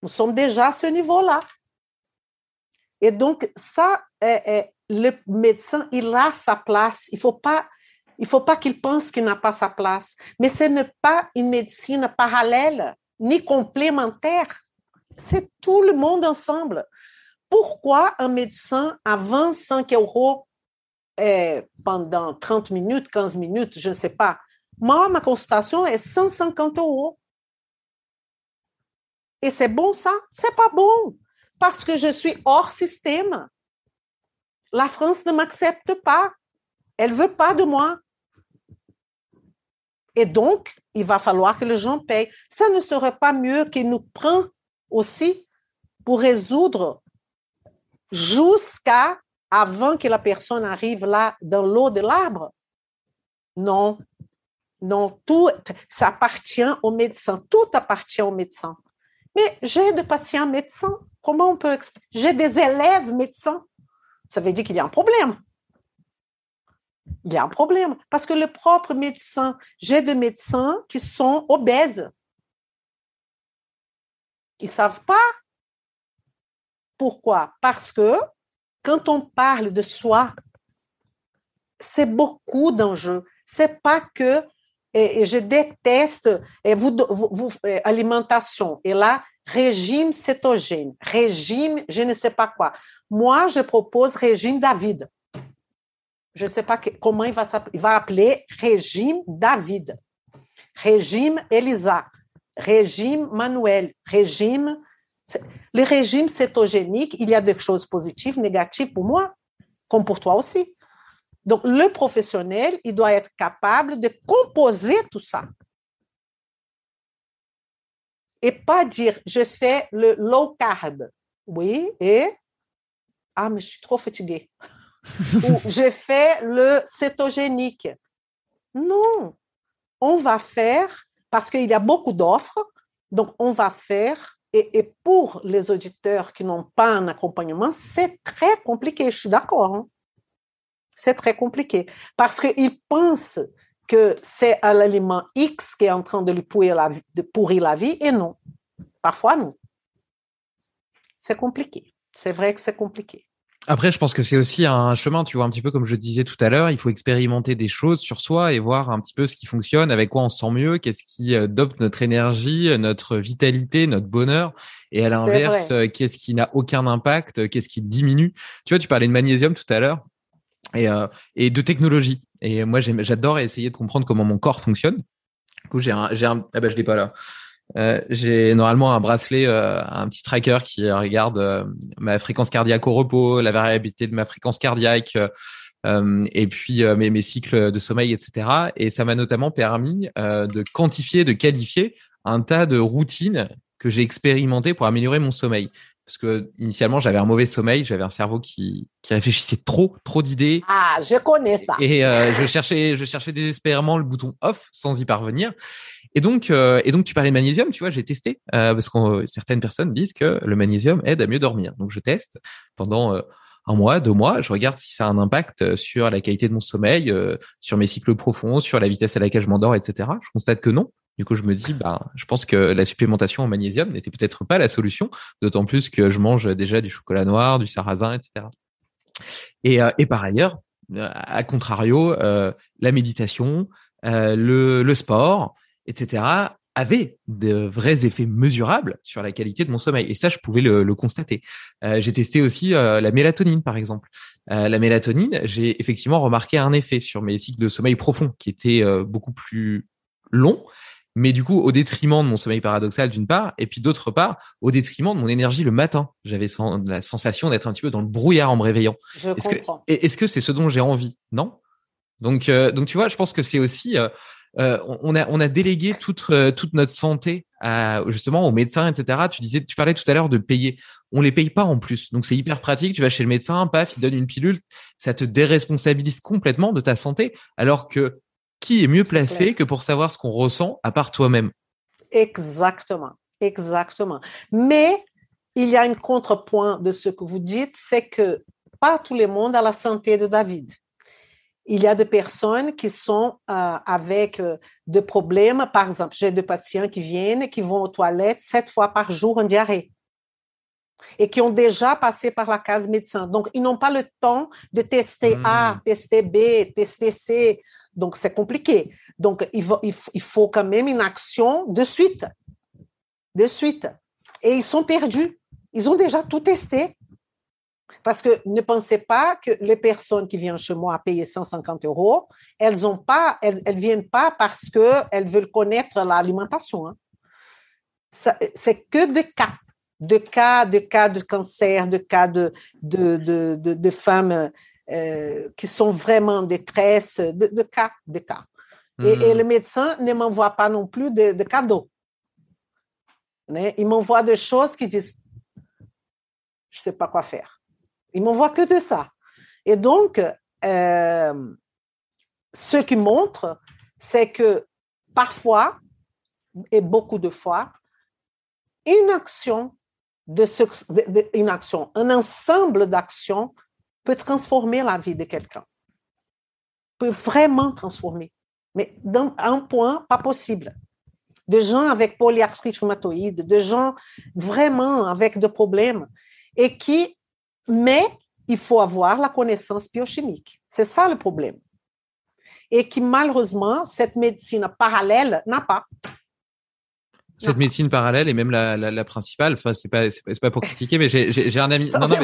Nous sommes déjà à ce niveau-là. Et donc, ça, le médecin, il a sa place. Il faut pas, il faut pas qu'il pense qu'il n'a pas sa place. Mais ce n'est pas une médecine parallèle ni complémentaire. C'est tout le monde ensemble. Pourquoi un médecin à 25 euros est pendant 30 minutes, 15 minutes, je ne sais pas. Moi, ma consultation est 150 euros. Et c'est bon ça? C'est pas bon parce que je suis hors système. La France ne m'accepte pas. Elle veut pas de moi. Et donc, il va falloir que les gens payent. Ça ne serait pas mieux qu'il nous prend aussi pour résoudre jusqu'à avant que la personne arrive là dans l'eau de l'arbre? Non, non, tout, ça appartient au médecin, tout appartient au médecin. Mais j'ai des patients médecins, comment on peut J'ai des élèves médecins, ça veut dire qu'il y a un problème. Il y a un problème, parce que le propre médecin, j'ai des médecins qui sont obèses. Ils ne savent pas pourquoi. Parce que quand on parle de soi, c'est beaucoup d'enjeux. C'est pas que je déteste et vous, alimentation et là régime cétogène, régime je ne sais pas quoi. Moi, je propose régime David. Je ne sais pas comment il va, il va appeler régime David, régime Elisa, régime Manuel, régime le régime cétogénique, il y a des choses positives, négatives pour moi, comme pour toi aussi. Donc, le professionnel, il doit être capable de composer tout ça. Et pas dire, je fais le low carb. Oui, et ah, mais je suis trop fatiguée. Ou je fais le cétogénique. Non, on va faire, parce qu'il y a beaucoup d'offres, donc on va faire et, pour les auditeurs qui n'ont pas un accompagnement, c'est très compliqué, je suis d'accord. Hein. C'est très compliqué parce qu'ils pensent que c'est à l'aliment X qui est en train de lui pourrir la, de pourrir la vie et non. Parfois, non. C'est compliqué. C'est vrai que c'est compliqué. Après, je pense que c'est aussi un chemin, tu vois, un petit peu comme je disais tout à l'heure, il faut expérimenter des choses sur soi et voir un petit peu ce qui fonctionne, avec quoi on se sent mieux, qu'est-ce qui euh, dope notre énergie, notre vitalité, notre bonheur, et à l'inverse, euh, qu'est-ce qui n'a aucun impact, qu'est-ce qui diminue. Tu vois, tu parlais de magnésium tout à l'heure et, euh, et de technologie. Et moi, j'adore essayer de comprendre comment mon corps fonctionne. Du coup, j'ai un, j'ai un, ah ben, je l'ai pas là. Euh, j'ai normalement un bracelet, euh, un petit tracker qui regarde ma fréquence cardiaque au repos, la variabilité de ma fréquence cardiaque, et puis mes, cycles de sommeil, etc. Et ça m'a notamment permis de quantifier, de qualifier un tas de routines que j'ai expérimentées pour améliorer mon sommeil. Parce que initialement, j'avais un mauvais sommeil, j'avais un cerveau qui, qui réfléchissait trop, trop d'idées. Ah, je connais ça. Et je cherchais, je cherchais désespérément le bouton off sans y parvenir. Et donc, euh, et donc, tu parlais de magnésium, tu vois, j'ai testé euh, parce que certaines personnes disent que le magnésium aide à mieux dormir. Donc, je teste pendant euh, un mois, deux mois, je regarde si ça a un impact sur la qualité de mon sommeil, sur mes cycles profonds, sur la vitesse à laquelle je m'endors, etc. Je constate que non. Du coup, je me dis, bah, je pense que la supplémentation en magnésium n'était peut-être pas la solution, d'autant plus que je mange déjà du chocolat noir, du sarrasin, etc. Et, et par ailleurs, à contrario, la méditation, le, le sport, etc., avait de vrais effets mesurables sur la qualité de mon sommeil. Et ça, je pouvais le, constater. Euh, j'ai testé aussi euh, la mélatonine, par exemple. Euh, la mélatonine, j'ai effectivement remarqué un effet sur mes cycles de sommeil profond qui étaient beaucoup plus longs, mais du coup au détriment de mon sommeil paradoxal d'une part, et puis d'autre part au détriment de mon énergie le matin. J'avais la sensation d'être un petit peu dans le brouillard en me réveillant. Est-ce que est-ce que c'est ce dont j'ai envie? Non? Donc donc tu vois, je pense que c'est aussi euh, on, a, on a délégué toute, euh, toute notre santé à, justement aux médecins, etc. Tu disais, tu parlais tout à l'heure de payer. On les paye pas en plus, donc c'est hyper pratique. Tu vas chez le médecin, paf, il donne une pilule, ça te déresponsabilise complètement de ta santé, alors que qui est mieux placé que pour savoir ce qu'on ressent à part toi-même Exactement, exactement. Mais il y a un contrepoint de ce que vous dites, c'est que pas tout le monde a la santé de David il y a des personnes qui sont euh, avec euh, des problèmes. Par exemple, j'ai des patients qui viennent, qui vont aux toilettes sept fois par jour en diarrhée et qui ont déjà passé par la case médecin. Donc, ils n'ont pas le temps de tester A, hmm. tester B, tester C. Donc, c'est compliqué. Donc, il faut, quand même une action de suite. De suite. Et ils sont perdus. Ils ont déjà tout testé. Parce que ne pensez pas que les personnes qui viennent chez moi à payer 150 euros, elles ont pas, elles, viennent pas parce qu'elles veulent connaître l'alimentation. Hein. C'est que des cas, de cas, de cas de cancer, de cas de, de, de, de, femmes euh, qui sont vraiment en détresse, de, cas, de cas. Et, et, hmm. le médecin ne m'envoie pas non plus de, cadeaux. Il m'envoie des choses qui disent, je ne sais pas quoi faire. Ils m'envoient que de ça. Et donc, euh, ce qui montre, c'est que parfois, et beaucoup de fois, une action, de une action, un ensemble d'actions peut transformer la vie de quelqu'un. Peut vraiment transformer. Mais dans un point, pas possible. Des gens avec polyarthrite rhumatoïde, des gens vraiment avec des problèmes et qui mais il faut avoir la connaissance biochimique. C'est ça le problème. Et qui, malheureusement, cette médecine parallèle n'a pas. Cette médecine parallèle et même la, la, principale, enfin, c'est pas, c'est pas pour critiquer, mais j'ai un ami. non, non,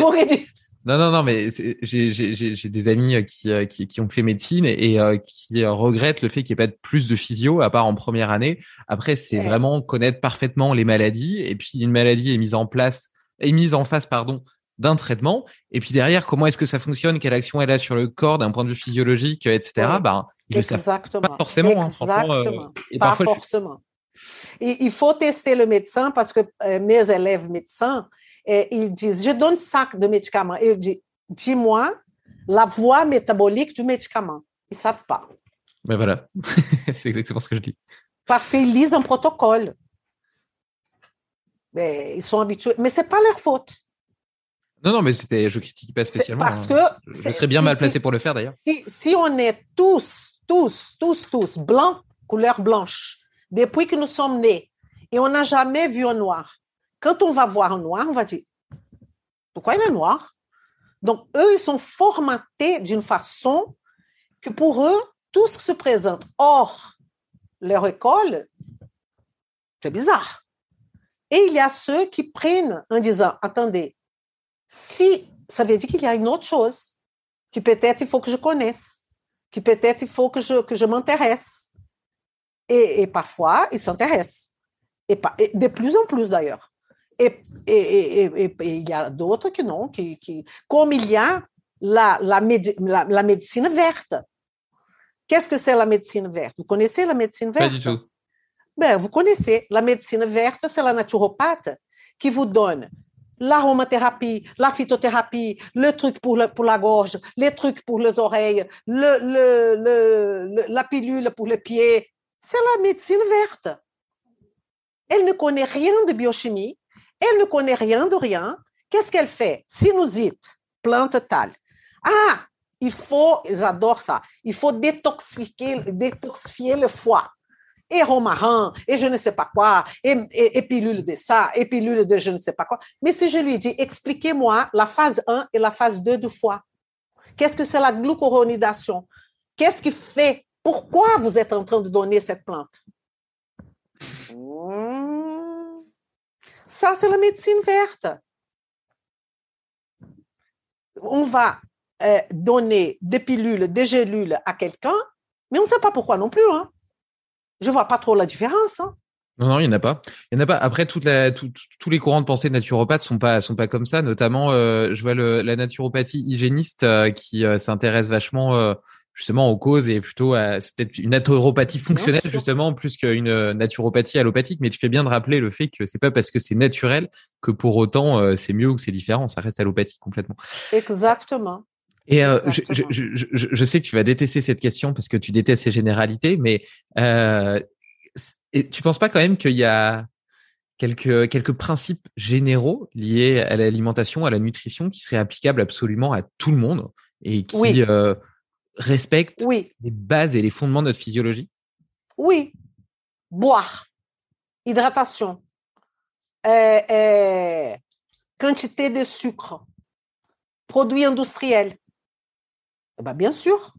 non, non, mais j'ai des amis euh, qui, euh, qui, qui, ont fait médecine et, euh, qui regrettent le fait qu'il n'y ait pas plus de physio, à part en première année. Après, c'est vraiment connaître parfaitement les maladies. Et puis, une maladie est mise en place, est mise en face, pardon, d'un traitement. Et puis derrière, comment est-ce que ça fonctionne, quelle action elle a sur le corps d'un point de vue physiologique, etc. Ben, Exactement. pas forcément. Hein, Exactement. et pas forcément. il faut tester le médecin parce que euh, mes élèves médecins, et ils disent, je donne sac de médicaments. Ils disent, dis-moi la voie métabolique du médicament. Ils ne savent pas. Mais ben voilà, c'est exactement ce que je dis. Parce qu'ils lisent un protocole. Mais ils sont habitués. Mais ce n'est pas leur faute. Non, non, mais c'était, je critique pas spécialement. Parce hein. que je serais bien mal placé pour le faire d'ailleurs. Si, si, on est tous, tous, tous, tous blancs, couleur blanche, depuis que nous sommes nés, et on n'a jamais vu un noir, quand on va voir un noir, on va dire pourquoi il est noir? Donc, eux, ils sont formatés d'une façon que pour eux, tout ce qui se présente hors leur école, c'est bizarre. Et il y a ceux qui prennent en disant, attendez, si ça veut dire qu'il y a une autre chose, que peut-être il faut que je connaisse, que peut-être il faut que je, m'intéresse. Et, parfois, ils s'intéressent. Et, de plus en plus d'ailleurs. Et, et, il y a d'autres qui non, qui, qui, comme il y a la, la, la, la médecine verte. Qu'est-ce que c'est la médecine verte Vous connaissez la médecine verte Pas du tout. Ben, vous connaissez, la médecine verte, c'est la naturopathe qui vous donne l'aromathérapie, la phytothérapie, le truc pour, le, pour la gorge, les trucs pour les oreilles, le, le, le, la pilule pour les pieds. C'est la médecine verte. Elle ne connaît rien de biochimie, elle ne connaît rien de rien. Qu'est-ce qu'elle fait? Sinusite, plante tal. Ah, il faut, j'adore ça, il faut détoxifier, détoxifier le foie et romarin, et je ne sais pas quoi, et, pilule de ça, et pilule de je ne sais pas quoi. Mais si je lui dis, expliquez-moi la phase 1 et la phase 2 du foie. Qu'est-ce que c'est la glucuronidation Qu'est-ce qui fait? Pourquoi vous êtes en train de donner cette plante? Ça, c'est la médecine verte. On va euh, donner des pilules, des gélules à quelqu'un, mais on ne sait pas pourquoi non plus. Hein je vois pas trop la différence. Hein. Non, non, il n'y en a pas. Il y en a pas. Après, tous les courants de pensée naturopathes sont pas, sont pas comme ça. Notamment, euh, je vois la naturopathie hygiéniste euh, qui s'intéresse vachement justement aux causes et plutôt à, c'est peut-être une naturopathie fonctionnelle justement plus qu'une naturopathie allopathique. Mais tu fais bien de rappeler le fait que c'est pas parce que c'est naturel que pour autant c'est mieux ou que c'est différent. Ça reste allopathique complètement. Exactement. Et euh, je, je, je, je, sais que tu vas détester cette question parce que tu détestes ces généralités, mais euh, et tu penses pas quand même qu'il y a quelques, quelques principes généraux liés à l'alimentation, à la nutrition, qui seraient applicables absolument à tout le monde et qui euh, respectent oui. les bases et les fondements de notre physiologie? Oui. Boire, hydratation, euh, euh, quantité de sucre, produits industriels, eh ben, bien sûr.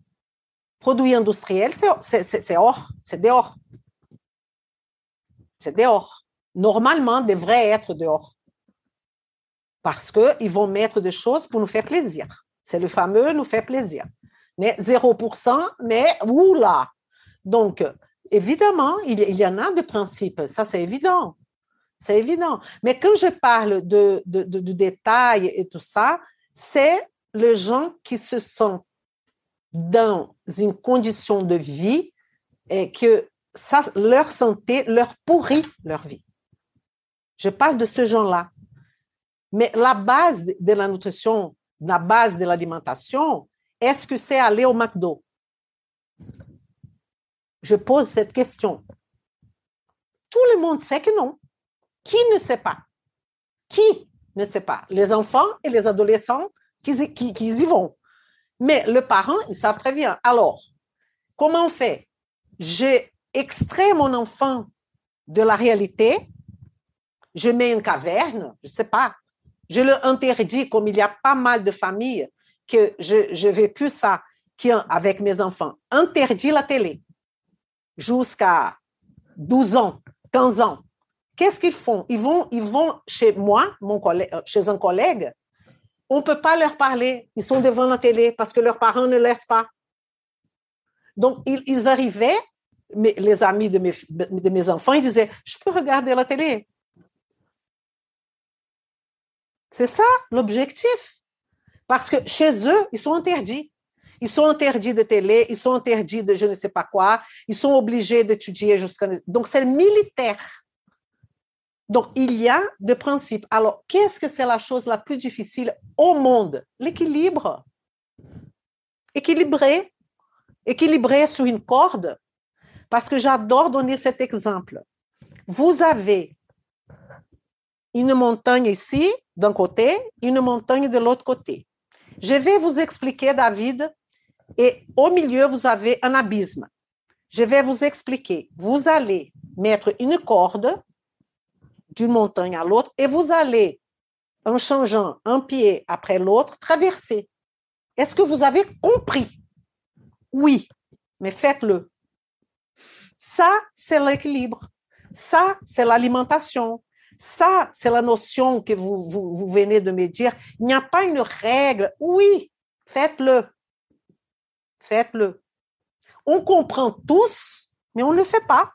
Produit industriel, c'est hors, c'est dehors. C'est dehors. Normalement, devrait être dehors. Parce qu'ils vont mettre des choses pour nous faire plaisir. C'est le fameux nous faire plaisir. Mais 0%, mais oula! Donc, évidemment, il, y en a des principes, ça c'est évident. C'est évident. Mais quand je parle de, de, détails et tout ça, c'est les gens qui se sont dans une condition de vie et que ça, leur santé leur pourrit leur vie. Je parle de ce genre-là. Mais la base de la nutrition, la base de l'alimentation, est-ce que c'est aller au McDo? Je pose cette question. Tout le monde sait que non. Qui ne sait pas? Qui ne sait pas? Les enfants et les adolescents qui, qui, qui y vont. Mais le parent, ils savent très bien. Alors, comment on fait? J'ai extrait mon enfant de la réalité, je mets une caverne, je ne sais pas, je le interdis, comme il y a pas mal de familles que j'ai vécu ça qui, avec mes enfants, interdit la télé jusqu'à 12 ans, 15 ans. Qu'est-ce qu'ils font? Ils vont, ils vont chez moi, collègue, chez un collègue, on ne peut pas leur parler. Ils sont devant la télé parce que leurs parents ne laissent pas. Donc, ils, arrivaient, les amis de mes, de mes enfants, ils disaient, je peux regarder la télé. C'est ça l'objectif. Parce que chez eux, ils sont interdits. Ils sont interdits de télé, ils sont interdits de je ne sais pas quoi, ils sont obligés d'étudier jusqu'à... Donc, c'est militaire. Donc, il y a des principes. Alors, qu'est-ce que c'est la chose la plus difficile au monde? L'équilibre. Équilibré. Équilibré sur une corde. Parce que j'adore donner cet exemple. Vous avez une montagne ici, d'un côté, une montagne de l'autre côté. Je vais vous expliquer, David, et au milieu, vous avez un abysme. Je vais vous expliquer. Vous allez mettre une corde d'une montagne à l'autre et vous allez en changeant un pied après l'autre, traverser. Est-ce que vous avez compris? Oui, mais faites-le. Ça, c'est l'équilibre. Ça, c'est l'alimentation. Ça, c'est la notion que vous, venez de me dire. Il n'y a pas une règle. Oui, faites-le. Faites-le. On comprend tous, mais on ne le fait pas.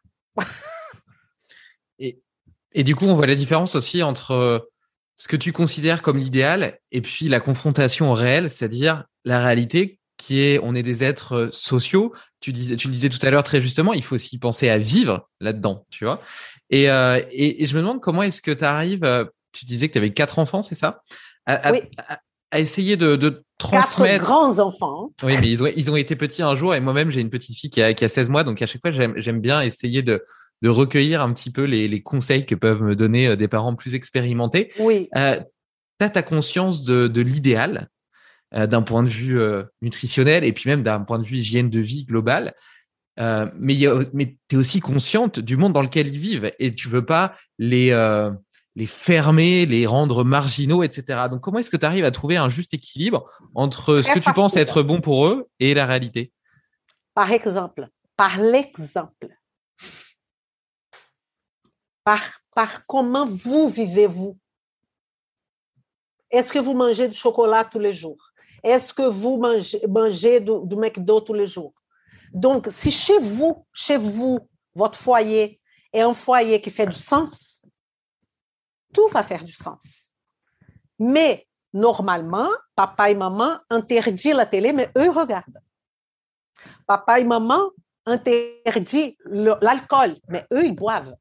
et, du coup, on voit la différence aussi entre ce que tu considères comme l'idéal et puis la confrontation au réel, c'est-à-dire la réalité qui est on est des êtres euh, sociaux. Tu tu le disais tout à l'heure très justement, il faut aussi penser à vivre là-dedans, tu vois. Et, euh, et, et, je me demande comment est-ce que tu arrives. Euh, tu disais que tu avais quatre enfants, c'est ça? À, oui. à, à, essayer de, de transmettre. Quatre grands enfants. Oui, mais ils ont, ils ont été petits un jour et moi-même j'ai une petite fille qui a, qui a 16 mois, donc à chaque fois j'aime bien essayer de de recueillir un petit peu les, les, conseils que peuvent me donner des parents plus expérimentés. Oui. Euh, tu as ta conscience de, de l'idéal euh, d'un point de vue euh, nutritionnel et puis même d'un point de vue hygiène de vie globale. Euh, mais mais tu es aussi consciente du monde dans lequel ils vivent et tu veux pas les, les fermer, les rendre marginaux, etc. Donc, comment est-ce que tu arrives à trouver un juste équilibre entre ce que tu penses être bon pour eux et la réalité? Par exemple, par l'exemple. Par, par comment vous vivez-vous. Est-ce que vous mangez du chocolat tous les jours? Est-ce que vous mangez, mangez du, du McDo tous les jours? Donc, si chez vous, chez vous, votre foyer est un foyer qui fait du sens, tout va faire du sens. Mais normalement, papa et maman interdisent la télé, mais eux regardent. Papa et maman interdisent l'alcool, mais eux, ils boivent.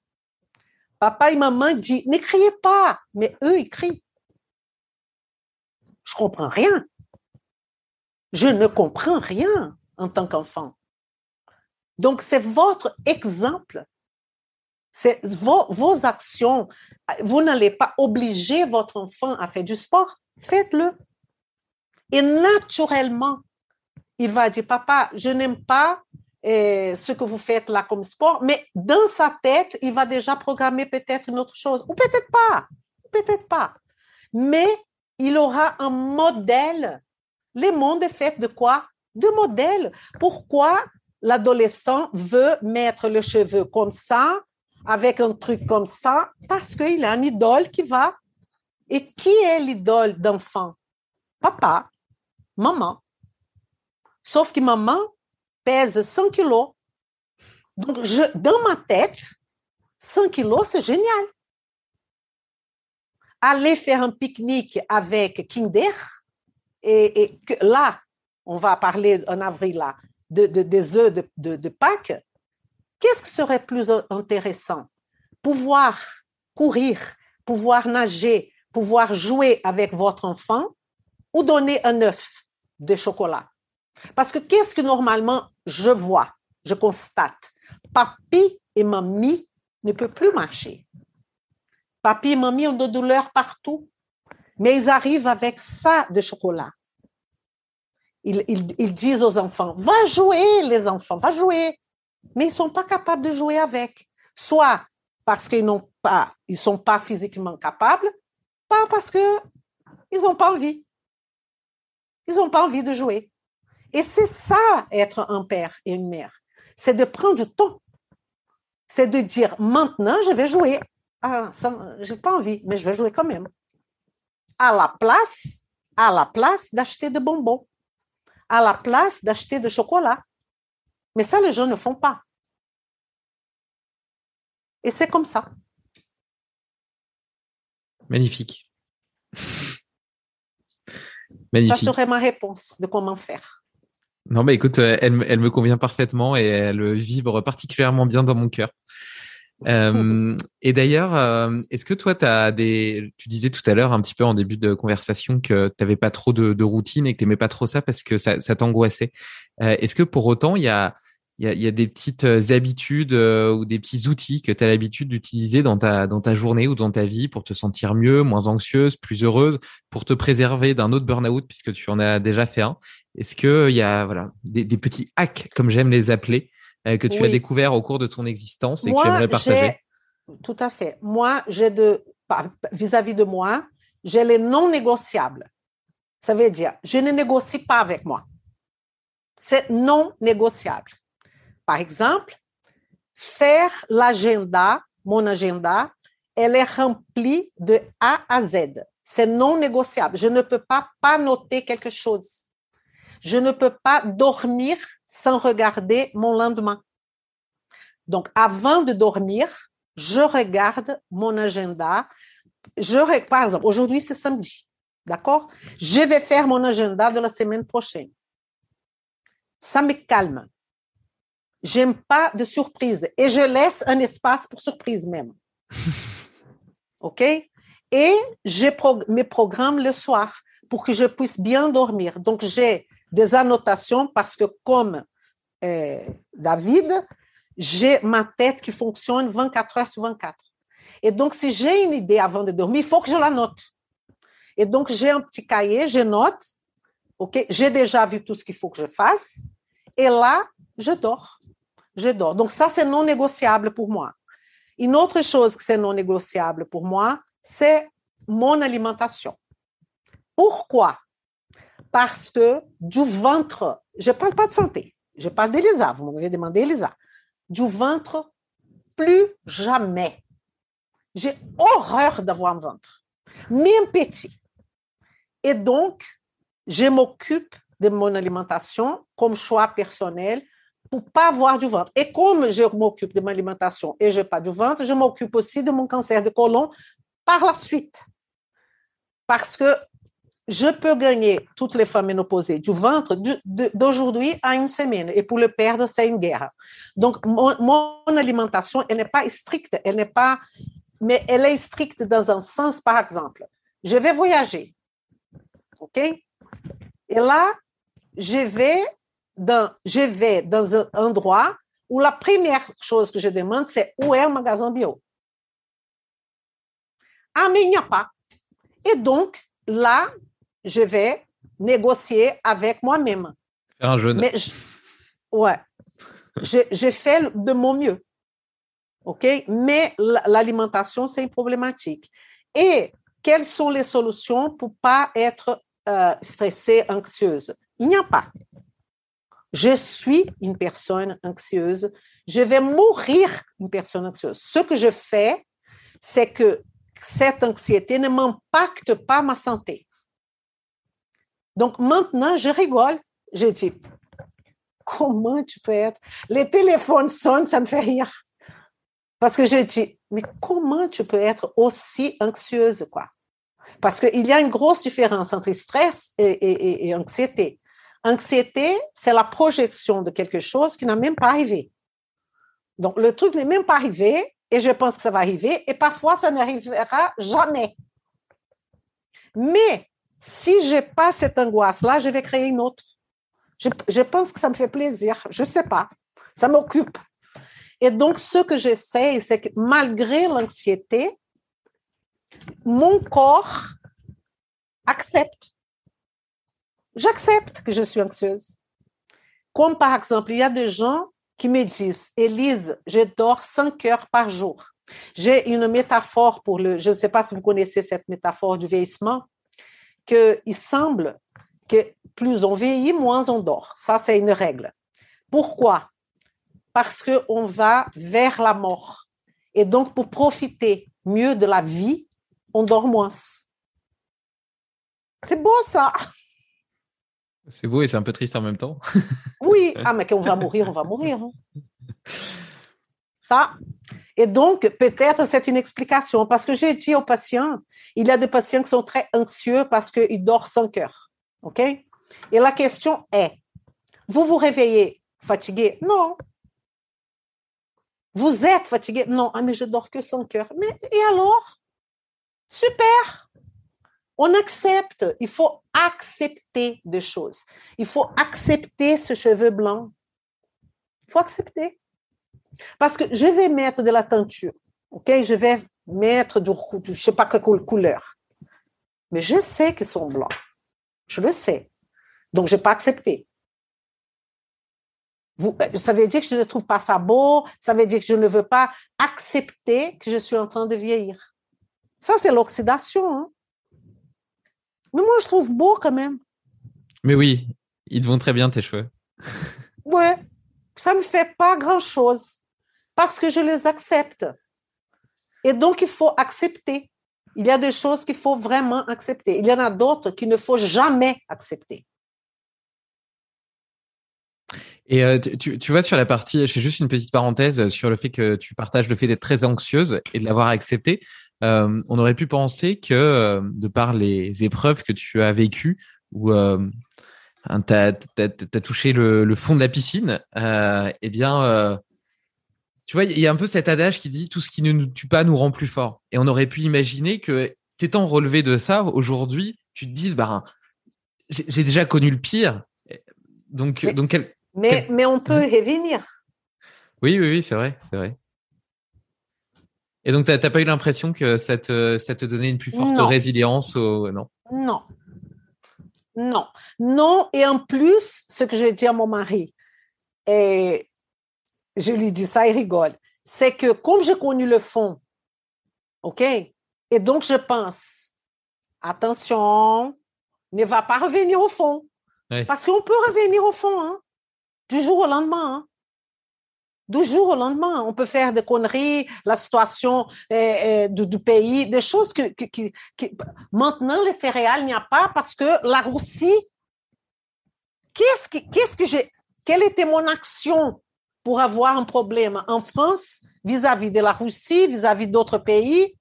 Papa et maman disent, ne criez pas, mais eux, ils crient. Je comprends rien. Je ne comprends rien en tant qu'enfant. Donc, c'est votre exemple. C'est vos, actions. Vous n'allez pas obliger votre enfant à faire du sport. Faites-le. Et naturellement, il va dire, papa, je n'aime pas eh, ce que vous faites là comme sport, mais dans sa tête, il va déjà programmer peut-être une autre chose, ou peut-être pas, peut-être pas. Mais il aura un modèle le monde est fait de quoi? De modèles. Pourquoi? L'adolescent veut mettre le cheveu comme ça, avec un truc comme ça Parce qu'il a un idole qui va. Et qui est l'idole d'enfant? Papa, maman. Sauf que maman pèse 100 kilos. Donc, dans ma tête, 100 kilos, c'est génial. Aller faire un pique-nique avec Kinder, et, là, on va parler en avril là, de, de des œufs de, de, Pâques, qu'est-ce qui serait plus intéressant? Pouvoir courir, pouvoir nager, pouvoir jouer avec votre enfant ou donner un œuf de chocolat? Parce que qu'est-ce que normalement je vois, je constate? Papy et mamie ne peuvent plus marcher. Papy et mamie ont de douleurs partout mais ils arrivent avec ça de chocolat. Ils, disent aux enfants, va jouer les enfants, va jouer. Mais ils ne sont pas capables de jouer avec. Soit parce qu'ils n'ont pas, ils sont pas physiquement capables, pas parce que ils n'ont pas envie. Ils n'ont pas envie de jouer. Et c'est ça, être un père et une mère. C'est de prendre du temps. C'est de dire, maintenant, je vais jouer. Ah, je n'ai pas envie, mais je vais jouer quand même à la place, à la place d'acheter des bonbons, à la place d'acheter du chocolat. Mais ça, les gens ne font pas. Et c'est comme ça. Magnifique. Magnifique. Ça serait ma réponse de comment faire. Non, mais écoute, elle, elle me convient parfaitement et elle vibre particulièrement bien dans mon cœur. Euh, et d'ailleurs, euh, est-ce que toi, as des, tu disais tout à l'heure un petit peu en début de conversation que tu n'avais pas trop de, de, routine et que tu n'aimais pas trop ça parce que ça, t'angoissait. Euh, est-ce que pour autant, il y a, y, a, y a des petites habitudes ou des petits outils que tu as l'habitude d'utiliser dans ta, dans ta journée ou dans ta vie pour te sentir mieux, moins anxieuse, plus heureuse, pour te préserver d'un autre burn-out puisque tu en as déjà fait un? Est-ce qu'il y a voilà, des, des petits hacks, comme j'aime les appeler, euh, que tu oui. as découvert au cours de ton existence et moi, que tu aimerais partager Tout à fait. Moi, j'ai de vis-à-vis -vis de moi, j'ai les non négociables. Ça veut dire, je ne négocie pas avec moi. C'est non négociable. Par exemple, faire l'agenda, mon agenda, elle est remplie de A à Z. C'est non négociable. Je ne peux pas pas noter quelque chose. Je ne peux pas dormir sans regarder mon lendemain. Donc, avant de dormir, je regarde mon agenda. Je, par exemple, aujourd'hui, c'est samedi. D'accord? Je vais faire mon agenda de la semaine prochaine. Ça me calme. J'aime pas de surprise et je laisse un espace pour surprise même. OK? Et je me programme le soir pour que je puisse bien dormir. Donc, j'ai des annotations parce que comme euh, David, j'ai ma tête qui fonctionne 24 heures sur 24. Et donc, si j'ai une idée avant de dormir, il faut que je la note. Et donc, j'ai un petit cahier, je note, OK, j'ai déjà vu tout ce qu'il faut que je fasse, et là, je dors. Je dors. Donc, ça, c'est non négociable pour moi. Une autre chose que c'est non négociable pour moi, c'est mon alimentation. Pourquoi? Parce du ventre, je ne parle pas de santé, je parle d'Elisa, vous m'avez demandé Elisa du ventre, plus jamais. J'ai horreur d'avoir un ventre, même petit. Et donc, je m'occupe de mon alimentation comme choix personnel pour pas avoir du ventre. Et comme je m'occupe de mon alimentation et je n'ai pas du ventre, je m'occupe aussi de mon cancer de côlon par la suite. Parce que je peux gagner toutes les femmes ménopausées du ventre d'aujourd'hui à une semaine. Et pour le perdre, c'est une guerre. Donc, mon, alimentation, elle n'est pas stricte, elle n'est pas, mais elle est stricte dans un sens, par exemple. Je vais voyager. OK? Et là, je vais dans, je vais dans un endroit où la première chose que je demande, c'est où est un magasin bio? Ah, mais il n'y a pas. Et donc, là, je vais négocier avec moi-même. Faire un jeûne. Mais je, ouais, je, fais de mon mieux. OK? Mais l'alimentation, c'est une problématique. Et quelles sont les solutions pour pas être euh, stressée, anxieuse? Il n'y a pas. Je suis une personne anxieuse. Je vais mourir une personne anxieuse. Ce que je fais, c'est que cette anxiété ne m'impacte pas ma santé. Donc maintenant, je rigole. Je dis, comment tu peux être? Les téléphones sonnent, ça me fait rire. Parce que je dis, mais comment tu peux être aussi anxieuse, quoi? Parce qu'il y a une grosse différence entre stress et, anxiété. Anxiété, c'est la projection de quelque chose qui n'a même pas arrivé. Donc, le truc n'est même pas arrivé et je pense que ça va arriver et parfois ça n'arrivera jamais. Mais si je n'ai pas cette angoisse-là, je vais créer une autre. Je, pense que ça me fait plaisir. Je ne sais pas. Ça m'occupe. Et donc, ce que j'essaie, c'est que malgré l'anxiété, mon corps accepte. J'accepte que je suis anxieuse. Comme par exemple, il y a des gens qui me disent, Élise, je dors 5 heures par jour. J'ai une métaphore pour le, je ne sais pas si vous connaissez cette métaphore du vieillissement, qu'il semble que plus on vieillit, moins on dort. Ça, c'est une règle. Pourquoi? Parce qu'on va vers la mort. Et donc, pour profiter mieux de la vie, on dort moins. C'est beau, ça. C'est beau et c'est un peu triste en même temps. oui, ah, mais quand on va mourir, on va mourir. Hein. Ça. Et donc, peut-être c'est une explication, parce que j'ai dit aux patients, il y a des patients qui sont très anxieux parce qu'ils dorment sans cœur. OK? Et la question est, vous vous réveillez fatigué? Non. Vous êtes fatigué? Non. Ah, mais je dors que sans cœur. Mais et alors? Super. On accepte. Il faut accepter des choses. Il faut accepter ce cheveu blanc. Il faut accepter. Parce que je vais mettre de la teinture. OK? Je vais mettre du, je ne sais pas quelle couleur. Mais je sais qu'ils sont blancs. Je le sais. Donc, je n'ai pas accepté. Vous, euh, ça veut dire que je ne trouve pas ça beau, ça veut dire que je ne veux pas accepter que je suis en train de vieillir. Ça, c'est l'oxydation. Hein. Mais moi, je trouve beau quand même. Mais oui, ils te vont très bien tes cheveux. Ouais, ça me fait pas grand-chose parce que je les accepte. Et donc, il faut accepter. Il y a des choses qu'il faut vraiment accepter. Il y en a d'autres qu'il ne faut jamais accepter. Et euh, tu, vois sur la partie, je juste une petite parenthèse sur le fait que tu partages le fait d'être très anxieuse et de l'avoir accepté. Euh, on aurait pu penser que euh, de par les épreuves que tu as vécues, où euh, tu as, touché le, le, fond de la piscine, eh bien, tu vois, il y a un peu cet adage qui dit tout ce qui ne nous tue pas nous rend plus fort. Et on aurait pu imaginer que t'étant relevé de ça, aujourd'hui, tu te dises, bah, j'ai déjà connu le pire. Donc, mais, donc mais, mais on peut y revenir. Oui, oui, oui, c'est vrai, c'est vrai. Et donc, tu n'as pas eu l'impression que ça te, ça te donnait une plus forte résilience au... Non? Non. Non. Non. Et en plus, ce que je dis à mon mari, et je lui dis ça, il rigole, c'est que comme j'ai connu le fond, OK? Et donc, je pense, attention, ne va pas revenir au fond. Oui. Parce qu'on peut revenir au fond, hein, du jour au lendemain. Hein du jour au lendemain. On peut faire des conneries, la situation euh, du, du, pays, des choses que, que, que, que, maintenant les céréales il n'y a pas parce que la Russie. Qu'est-ce que qu'est-ce que j'ai Quelle était mon action pour avoir un problème en France vis-à-vis de la Russie, vis-à-vis d'autres pays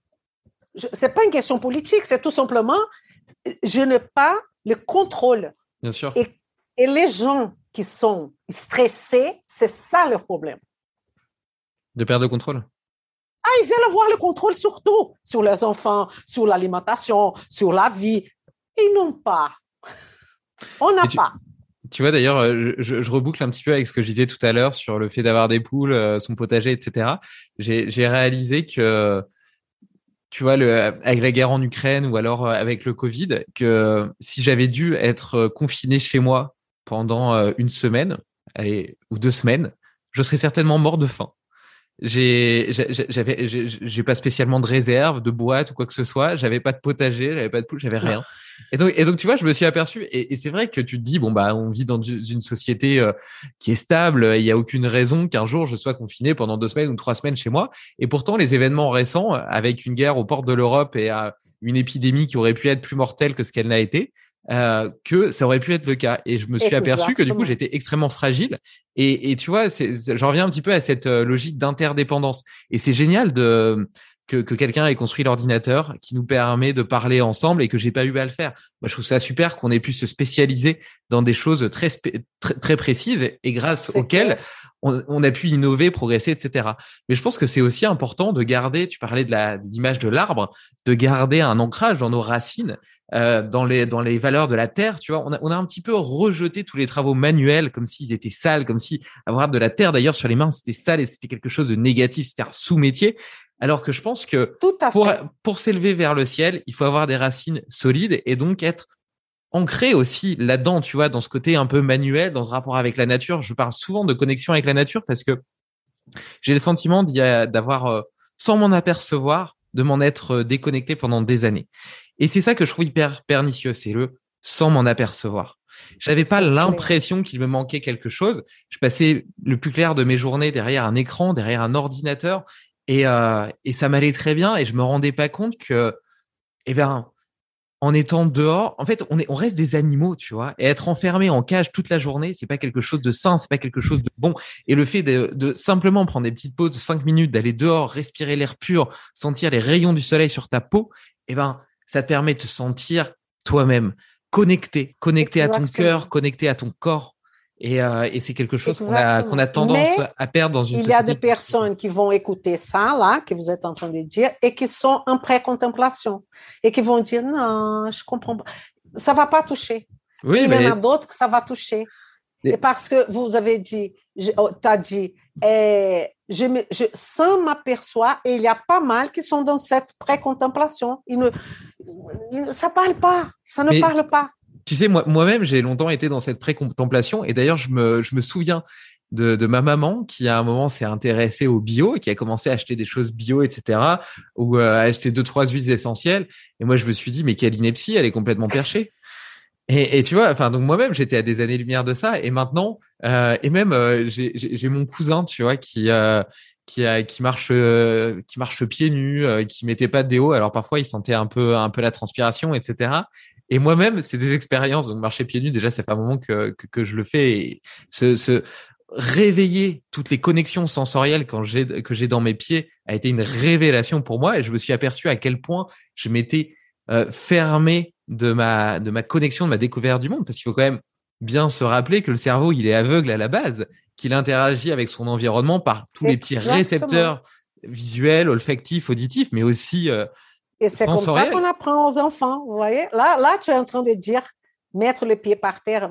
C'est pas une question politique, c'est tout simplement je n'ai pas le contrôle. Bien sûr. Et, et les gens qui sont stressés, c'est ça leur problème. De perdre le contrôle Ah, ils veulent avoir le contrôle sur tout, sur les enfants, sur l'alimentation, sur la vie. Ils n'ont pas. On n'a pas. Tu vois, d'ailleurs, euh, je, reboucle un petit peu avec ce que je disais tout à l'heure sur le fait d'avoir des poules, euh, son potager, etc. J'ai réalisé que, tu vois, avec la guerre en Ukraine ou alors euh, avec le Covid, que si j'avais dû être confiné chez moi pendant une semaine ou deux semaines, je serais certainement mort de faim j'ai j'avais j'ai pas spécialement de réserve de boîte ou quoi que ce soit. J'avais pas de potager j'avais pas de poule j'avais rien. Et donc et donc tu vois je me suis aperçu et, et c'est vrai que tu te dis bon bah on vit dans une société euh, qui est stable il y a aucune raison qu'un jour je sois confiné pendant deux semaines ou trois semaines chez moi. Et pourtant les événements récents avec une guerre aux portes de l'Europe et à une épidémie qui aurait pu être plus mortelle que ce qu'elle n'a été euh, que ça aurait pu être le cas. Et je me suis Exactement. aperçu que du coup, j'étais extrêmement fragile. Et, et tu vois, j'en reviens un petit peu à cette euh, logique d'interdépendance. Et c'est génial de que, que quelqu'un ait construit l'ordinateur qui nous permet de parler ensemble et que j'ai pas eu à le faire. Moi, je trouve ça super qu'on ait pu se spécialiser dans des choses très très, très précises et grâce auxquelles on, on, a pu innover, progresser, etc. Mais je pense que c'est aussi important de garder. Tu parlais de l'image de l'arbre, de garder un ancrage dans nos racines euh, dans les dans les valeurs de la terre, tu vois, on a, on a un petit peu rejeté tous les travaux manuels comme s'ils étaient sales, comme si avoir de la terre d'ailleurs sur les mains c'était sale et c'était quelque chose de négatif, c'était un sous-métier. Alors que je pense que pour pour s'élever vers le ciel, il faut avoir des racines solides et donc être ancré aussi là-dedans, tu vois, dans ce côté un peu manuel, dans ce rapport avec la nature. Je parle souvent de connexion avec la nature parce que j'ai le sentiment d'avoir, euh, sans m'en apercevoir, de m'en être euh, déconnecté pendant des années. Et c'est ça que je trouve hyper pernicieux, c'est le sans m'en apercevoir. J'avais pas l'impression qu'il me manquait quelque chose. Je passais le plus clair de mes journées derrière un écran, derrière un ordinateur, et, euh, et ça m'allait très bien. Et je me rendais pas compte que, eh ben, en étant dehors, en fait, on est, on reste des animaux, tu vois. Et être enfermé en cage toute la journée, c'est pas quelque chose de sain, c'est pas quelque chose de bon. Et le fait de, de simplement prendre des petites pauses de cinq minutes, d'aller dehors, respirer l'air pur, sentir les rayons du soleil sur ta peau, eh ben, ça te permet de te sentir toi-même connecté, connecté Exactement. à ton cœur, connecté à ton corps. Et, euh, et c'est quelque chose qu'on a, tendance Mais à perdre dans une il société. Il y a des personnes qui vont écouter ça, là, que vous êtes en train de dire, et qui sont en pré-contemplation. Et qui vont dire, non, je comprends pas. Ça va pas toucher. Oui, il mais... y en a d'autres que ça va toucher. Et parce que vous avez dit, oh, tu as dit, eh, je, me, je sans m'aperçois, et il y a pas mal qui sont dans cette pré-contemplation. Ils ne, ça parle pas, ça ne Mais parle pas. Tu sais, moi, moi-même, j'ai longtemps été dans cette pré-contemplation, et d'ailleurs, je me, souviens de, ma maman qui à un moment s'est intéressée au bio et qui a commencé à acheter des choses bio, etc. ou euh, à acheter deux trois huiles essentielles. Et moi je me suis dit mais quelle ineptie, elle est complètement perchée. Et, tu vois, enfin donc moi-même j'étais à des années-lumière de ça et maintenant euh, et même euh, j'ai mon cousin, tu vois, qui marche pieds nus, qui mettait pas de déo. Alors parfois il sentait un peu la transpiration, etc. Et moi-même, c'est des expériences. Donc marcher pieds nus, déjà ça fait un moment que que, que je le fais. Et ce, ce réveiller toutes les connexions sensorielles quand j'ai que j'ai dans mes pieds a été une révélation pour moi et je me suis aperçu à quel point je m'étais fermé de ma de ma connexion, de ma découverte du monde, parce qu'il faut quand même bien se rappeler que le cerveau, il est aveugle à la base, qu'il interagit avec son environnement par tous les petits récepteurs visuels, olfactifs, auditifs, mais aussi euh, Et c'est comme ça qu'on apprend aux enfants, vous voyez? Là, là, tu es en train de dire mettre le pied par terre.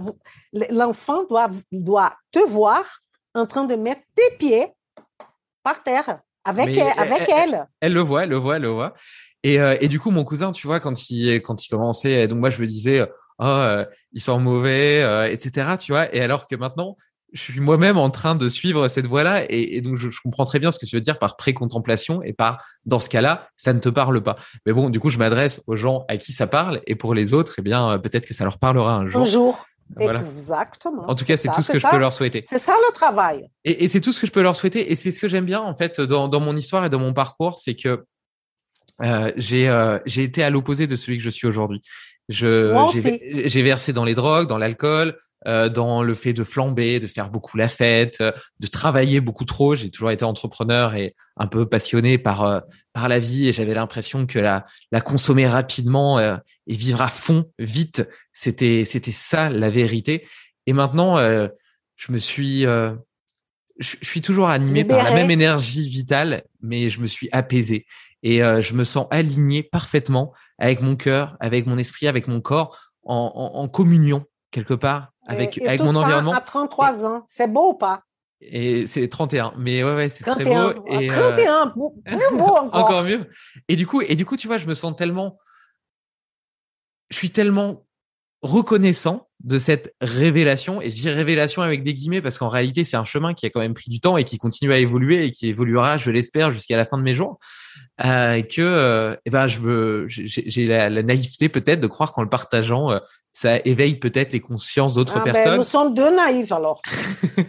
L'enfant doit, doit te voir en train de mettre tes pieds par terre avec, elle, avec elle, elle, le voit, elle le voit, elle le voit. Et, euh, et du coup, mon cousin, tu vois, quand il, quand il commençait, donc moi, je me disais, oh, euh, il sent mauvais, euh, etc. Tu vois. Et alors que maintenant, je suis moi-même en train de suivre cette voie-là, et, et, donc je, je, comprends très bien ce que tu veux dire par pré-contemplation et par dans ce cas-là, ça ne te parle pas. Mais bon, du coup, je m'adresse aux gens à qui ça parle, et pour les autres, eh bien, euh, peut-être que ça leur parlera un jour. Un jour. Voilà. Exactement. En tout cas, c'est tout ce que je peux leur souhaiter. C'est ça le travail. Et, et c'est tout ce que je peux leur souhaiter. Et c'est ce que j'aime bien en fait dans, dans mon histoire et dans mon parcours, c'est que euh, j'ai euh, j'ai été à l'opposé de celui que je suis aujourd'hui. J'ai versé dans les drogues, dans l'alcool, euh, dans le fait de flamber, de faire beaucoup la fête, euh, de travailler beaucoup trop. J'ai toujours été entrepreneur et un peu passionné par euh, par la vie et j'avais l'impression que la la consommer rapidement et vivre à fond vite, c'était c'était ça la vérité. Et maintenant, je me suis je, je suis toujours animé par la même énergie vitale, mais je me suis apaisé et je me sens aligné parfaitement avec mon cœur, avec mon esprit, avec mon corps, en, en, en communion quelque part avec, et, avec tout mon ça environnement. À 33 ans, c'est beau ou pas? Et c'est 31, mais ouais, ouais c'est très beau. Et, 31, euh... plus beau encore. encore mieux. Et du coup, et du coup, tu vois, je me sens tellement, je suis tellement reconnaissant de cette révélation, et je dis révélation avec des guillemets parce qu'en réalité c'est un chemin qui a quand même pris du temps et qui continue à évoluer et qui évoluera, je l'espère, jusqu'à la fin de mes jours, euh, que euh, eh ben je veux, j'ai la, la, naïveté peut-être de croire qu'en le partageant, euh, ça éveille peut-être les consciences d'autres ah personnes. Ben, nous sommes deux naïfs alors.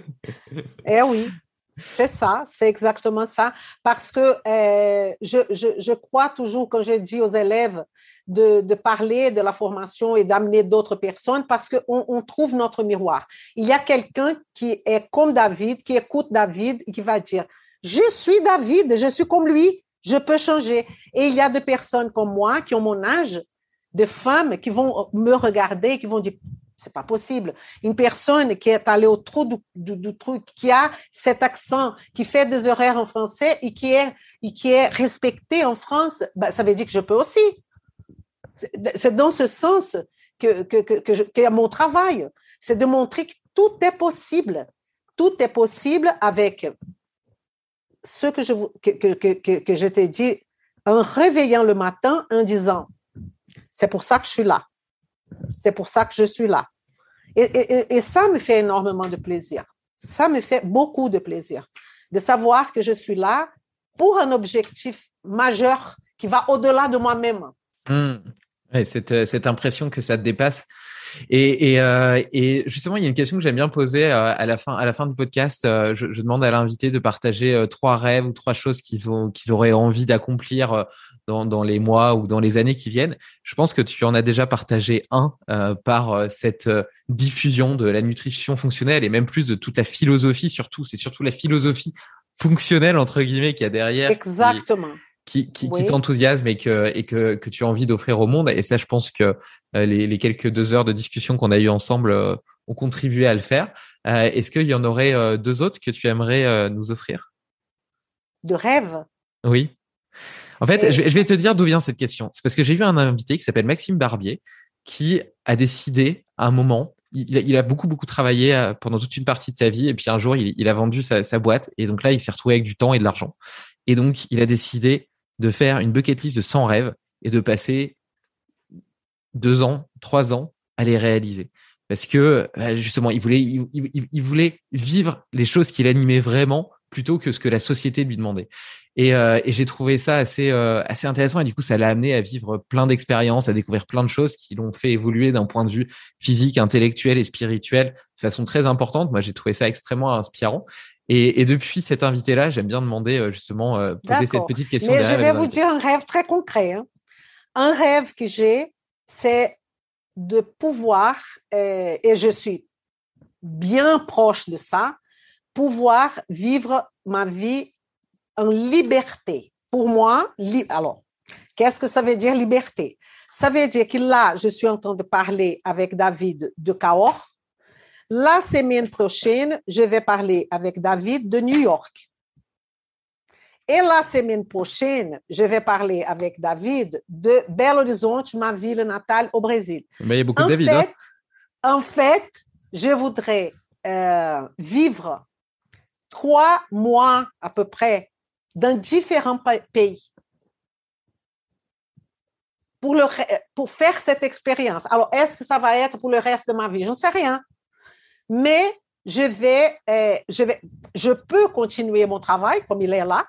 eh oui. C'est ça, c'est exactement ça. Parce que euh, je, je, je, crois toujours, quand je dis aux élèves de, parler de la formation et d'amener d'autres personnes, parce qu'on on trouve notre miroir. Il y a quelqu'un qui est comme David, qui écoute David et qui va dire, je suis David, je suis comme lui, je peux changer. Et il y a des personnes comme moi qui ont mon âge, de femmes qui vont me regarder, qui vont dire, c'est pas possible. Une personne qui est allée au trou du, truc, qui a cet accent, qui fait des horaires en français et qui est, et qui est respecté en France, ben, ça veut dire que je peux aussi. C'est dans ce sens que, mon travail. C'est de montrer que tout est possible. Tout est possible avec ce que je, que, que, je t'ai dit en réveillant le matin en disant, c'est pour ça que je suis là. C'est pour ça que je suis là. Et, ça me fait énormément de plaisir. Ça me fait beaucoup de plaisir de savoir que je suis là pour un objectif majeur qui va au-delà de moi-même. Mmh. Ouais, cette, impression que ça te dépasse. Euh, et, justement, il y a une question que j'aime bien poser euh, à la fin, à la fin du podcast. Euh, je, demande à l'invité de partager euh, trois rêves ou trois choses qu'ils ont, qu'ils auraient envie d'accomplir euh, dans, les mois ou dans les années qui viennent. Je pense que tu en as déjà partagé un euh, par cette diffusion de la nutrition fonctionnelle et même plus de toute la philosophie. Surtout, c'est surtout la philosophie fonctionnelle entre guillemets qu'il y a derrière. Exactement. Qui, qui, oui. qui t'enthousiasme et que et que, que tu as envie d'offrir au monde. Et ça, je pense que euh, les, les, quelques deux heures de discussion qu'on a eu ensemble euh, ont contribué à le faire. Euh, Est-ce qu'il y en aurait deux autres que tu aimerais nous offrir? De rêve? Oui. En fait, et... je, je vais te dire d'où vient cette question. C'est parce que j'ai vu un invité qui s'appelle Maxime Barbier qui a décidé à un moment il a, beaucoup beaucoup travaillé pendant toute une partie de sa vie et puis un jour il, il a vendu sa, sa, boîte et donc là il s'est retrouvé avec du temps et de l'argent et donc il a décidé de faire une bucket list de 100 rêves et de passer deux ans, trois ans à les réaliser. parce que bah, justement, il voulait, il, voulait vivre les choses qui l'animaient vraiment plutôt que ce que la société lui demandait. Et, euh, j'ai trouvé ça assez, euh, assez intéressant. Et du coup, ça l'a amené à vivre plein d'expériences, à découvrir plein de choses qui l'ont fait évoluer d'un point de vue physique, intellectuel et spirituel de façon très importante. Moi, j'ai trouvé ça extrêmement inspirant. Et, et depuis cet invité-là, j'aime bien demander euh, justement, euh, poser cette petite question. Mais je vais vous dire un rêve très concret. Hein. Un rêve que j'ai, c'est de pouvoir, euh, et je suis bien proche de ça, pouvoir vivre ma vie en liberté. Pour moi, li alors, qu'est-ce que ça veut dire liberté? Ça veut dire que là, je suis en train de parler avec David de Cahors. La semaine prochaine, je vais parler avec David de New York. Et la semaine prochaine, je vais parler avec David de Belo Horizonte, ma ville natale au Brésil. Mais il y a beaucoup en de David. Hein? Fait, En fait, je voudrais euh, vivre trois mois à peu près dans différents pays pour, le, pour faire cette expérience. Alors, est-ce que ça va être pour le reste de ma vie? Je ne sais rien. Mais je vais, euh, je vais, je peux continuer mon travail comme il est là,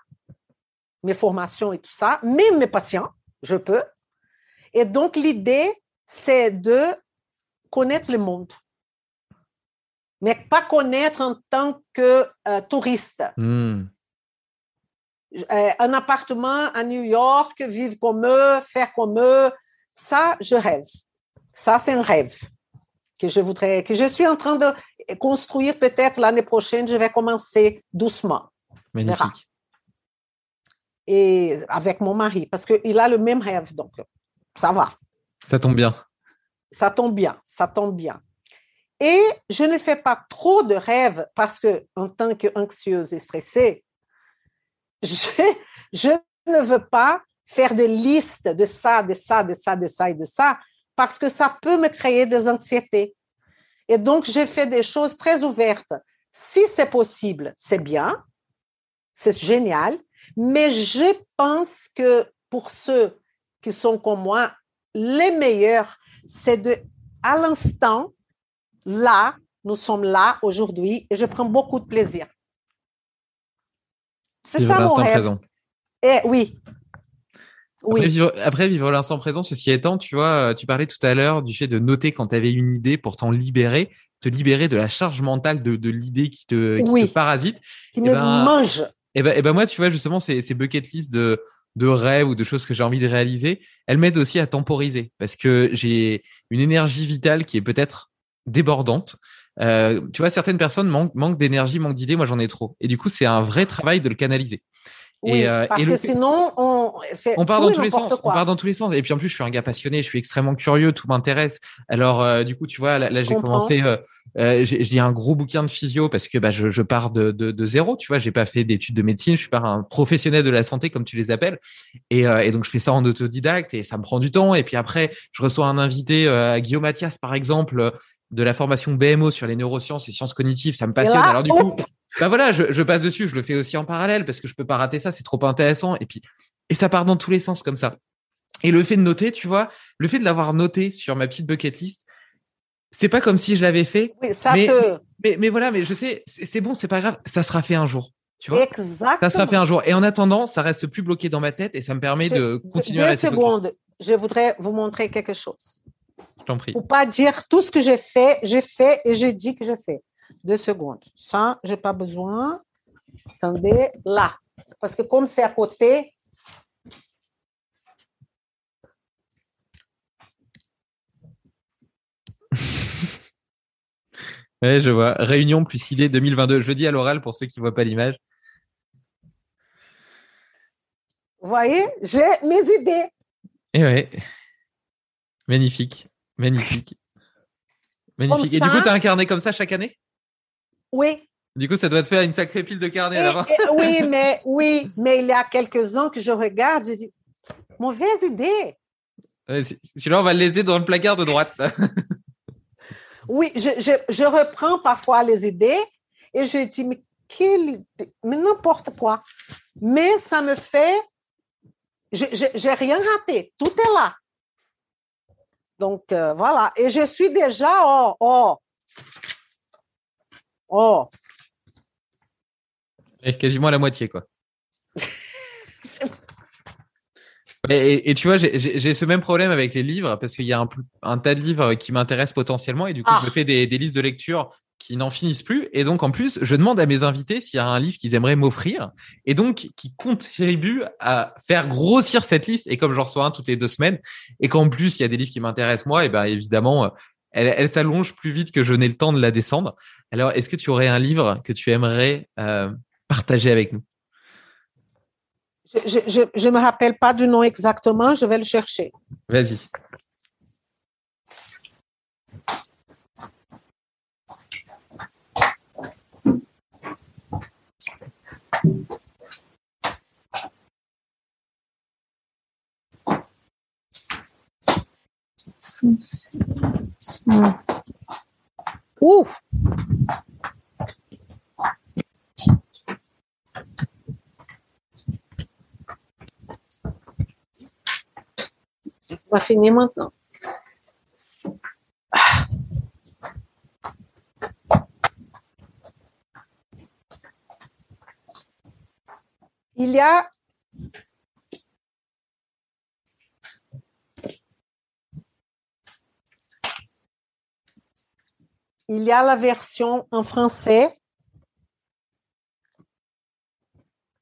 mes formations et tout ça, même mes patients, je peux. Et donc, l'idée, c'est de connaître le monde mais pas connaître en tant que euh, touriste. Hmm. Euh, un appartement à New York, vivre comme eux, faire comme eux, ça, je rêve. Ça, c'est un rêve que je voudrais, que je suis en train de construire peut-être l'année prochaine. Je vais commencer doucement. Magnifique. Et avec mon mari, parce qu'il a le même rêve, donc ça va. Ça tombe bien. Ça tombe bien, ça tombe bien. Et je ne fais pas trop de rêves parce que, en tant qu'anxieuse et stressée, je, je, ne veux pas faire de listes de ça, de ça, de ça, de ça et de ça, parce que ça peut me créer des anxiétés. Et donc, j'ai fait des choses très ouvertes. Si c'est possible, c'est bien, c'est génial, mais je pense que pour ceux qui sont comme moi, les meilleurs, c'est de, à l'instant, là, nous sommes là aujourd'hui et je prends beaucoup de plaisir. C'est ça mon rêve. Présent. Et oui. Oui. Après, vivre, après, vivre l'instant présent, ceci étant, tu vois, tu parlais tout à l'heure du fait de noter quand tu avais une idée pour t'en libérer, te libérer de la charge mentale de, de l'idée qui, te, qui oui. te parasite. Qui me ben, mange. Et ben, et ben moi, tu vois, justement, ces, ces bucket list de, de rêves ou de choses que j'ai envie de réaliser, elles m'aident aussi à temporiser parce que j'ai une énergie vitale qui est peut-être débordante. Euh, tu vois, certaines personnes manquent, manquent d'énergie, manquent d'idées. Moi, j'en ai trop. Et du coup, c'est un vrai travail de le canaliser. Oui, et, euh, parce et que sinon, on fait on part tout dans tous les sens. quoi. On part dans tous les sens. Et puis en plus, je suis un gars passionné. Je suis extrêmement curieux. Tout m'intéresse. Alors, euh, du coup, tu vois, là, là Je j'ai commencé. Euh, j'ai j'ai un gros bouquin de physio parce que bah, je, je pars de, de, de zéro. Tu vois, j'ai pas fait d'études de médecine. Je suis pas un professionnel de la santé comme tu les appelles. Et, et donc, je fais ça en autodidacte et ça me prend du temps. Et puis après, je reçois un invité, Guillaume Mathias, par exemple. de la formation BMO sur les neurosciences et sciences cognitives, ça me passionne. là, Alors du coup, bah voilà, je, je passe dessus, je le fais aussi en parallèle parce que je peux pas rater ça, c'est trop intéressant. Et puis, et ça part dans tous les sens comme ça. Et le fait de noter, tu vois, le fait de l'avoir noté sur ma petite bucket list, c'est pas comme si je l'avais fait. Oui, ça mais, te. mais, mais voilà, mais je sais, c'est bon, c'est pas grave, ça sera fait un jour. Tu vois, Exactement. ça sera fait un jour. Et en attendant, ça reste plus bloqué dans ma tête et ça me permet de continuer à rester focus. secondes. Je voudrais vous montrer quelque chose. Je t'en prie. Pour pas dire tout ce que j'ai fait, j'ai fait et je dis que je fais. Deux secondes. Ça, j'ai pas besoin. Attendez, là. Parce que comme c'est à côté, Ouais, je vois. Réunion plus idée 2022. Je le dis à l'oral pour ceux qui voient pas l'image. vous voyez, j'ai mes idées. Et ouais. Magnifique. Magnifique. Magnifique. Et du coup, tu as un carnet comme ça chaque année? Oui. Du coup, ça doit te faire une sacrée pile de carnets et- oui, mais oui, mais il y a quelques ans que je regarde, je dis mauvaise idée. Celui-là, on va laisser dans le placard de droite. Oui, je, je, je reprends parfois les idées et je dis, mais quelle idée? mais n'importe quoi. Mais ça me fait, je j'ai rien raté, tout est là. Donc, euh, voilà. Et je suis déjà, oh, oh, oh. Et quasiment à la moitié, quoi. Et, et, tu vois, j'ai ce même problème avec les livres parce qu'il y a un, un, tas de livres qui m'intéressent potentiellement et du coup, je Ah. fais des, des listes de lecture qui n'en finissent plus. Et donc, en plus, je demande à mes invités s'il y a un livre qu'ils aimeraient m'offrir et donc qui contribue à faire grossir cette liste. Et comme j'en reçois un toutes les deux semaines et qu'en plus, il y a des livres qui m'intéressent moi, et ben évidemment, euh, elle, elle s'allonge plus vite que je n'ai le temps de la descendre. Alors, est-ce que tu aurais un livre que tu aimerais euh, partager avec nous? Je ne me rappelle pas du nom exactement, je vais le chercher. Vas-y. Ouh! On va finir maintenant. Ah. Il il y a la version en français.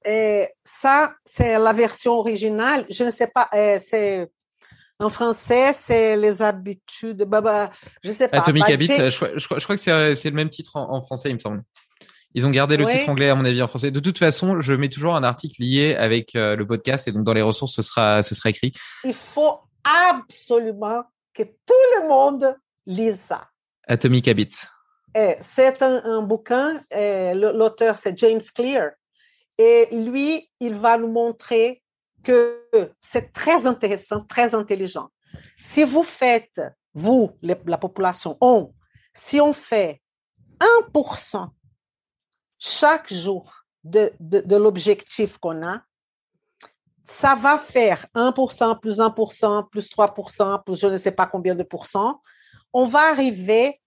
Et ça, c'est la version originale. Je ne sais pas, euh, c'est en français, c'est les habitudes. Bah, bah, je sais pas. Atomic Bah, Habits, c'est- je, crois- je crois je crois que c'est c'est le même titre en, en français, il me semble. Ils ont gardé le titre anglais, à mon avis, en français. De toute façon, je mets toujours un article lié avec euh, le podcast et donc dans les ressources, ce sera, ce sera écrit. Il faut absolument que tout le monde lise ça. Atomic Habits. Eh, C'est un, bouquin, eh, l'auteur c'est James Clear, et lui, il va nous montrer que c'est très intéressant, très intelligent. Si vous faites, vous, la population, on, si on fait 1% chaque jour de, de, de l'objectif qu'on a, ça va faire 1%, plus 1%, plus 3%, plus je ne sais pas combien de pourcents. On va arriver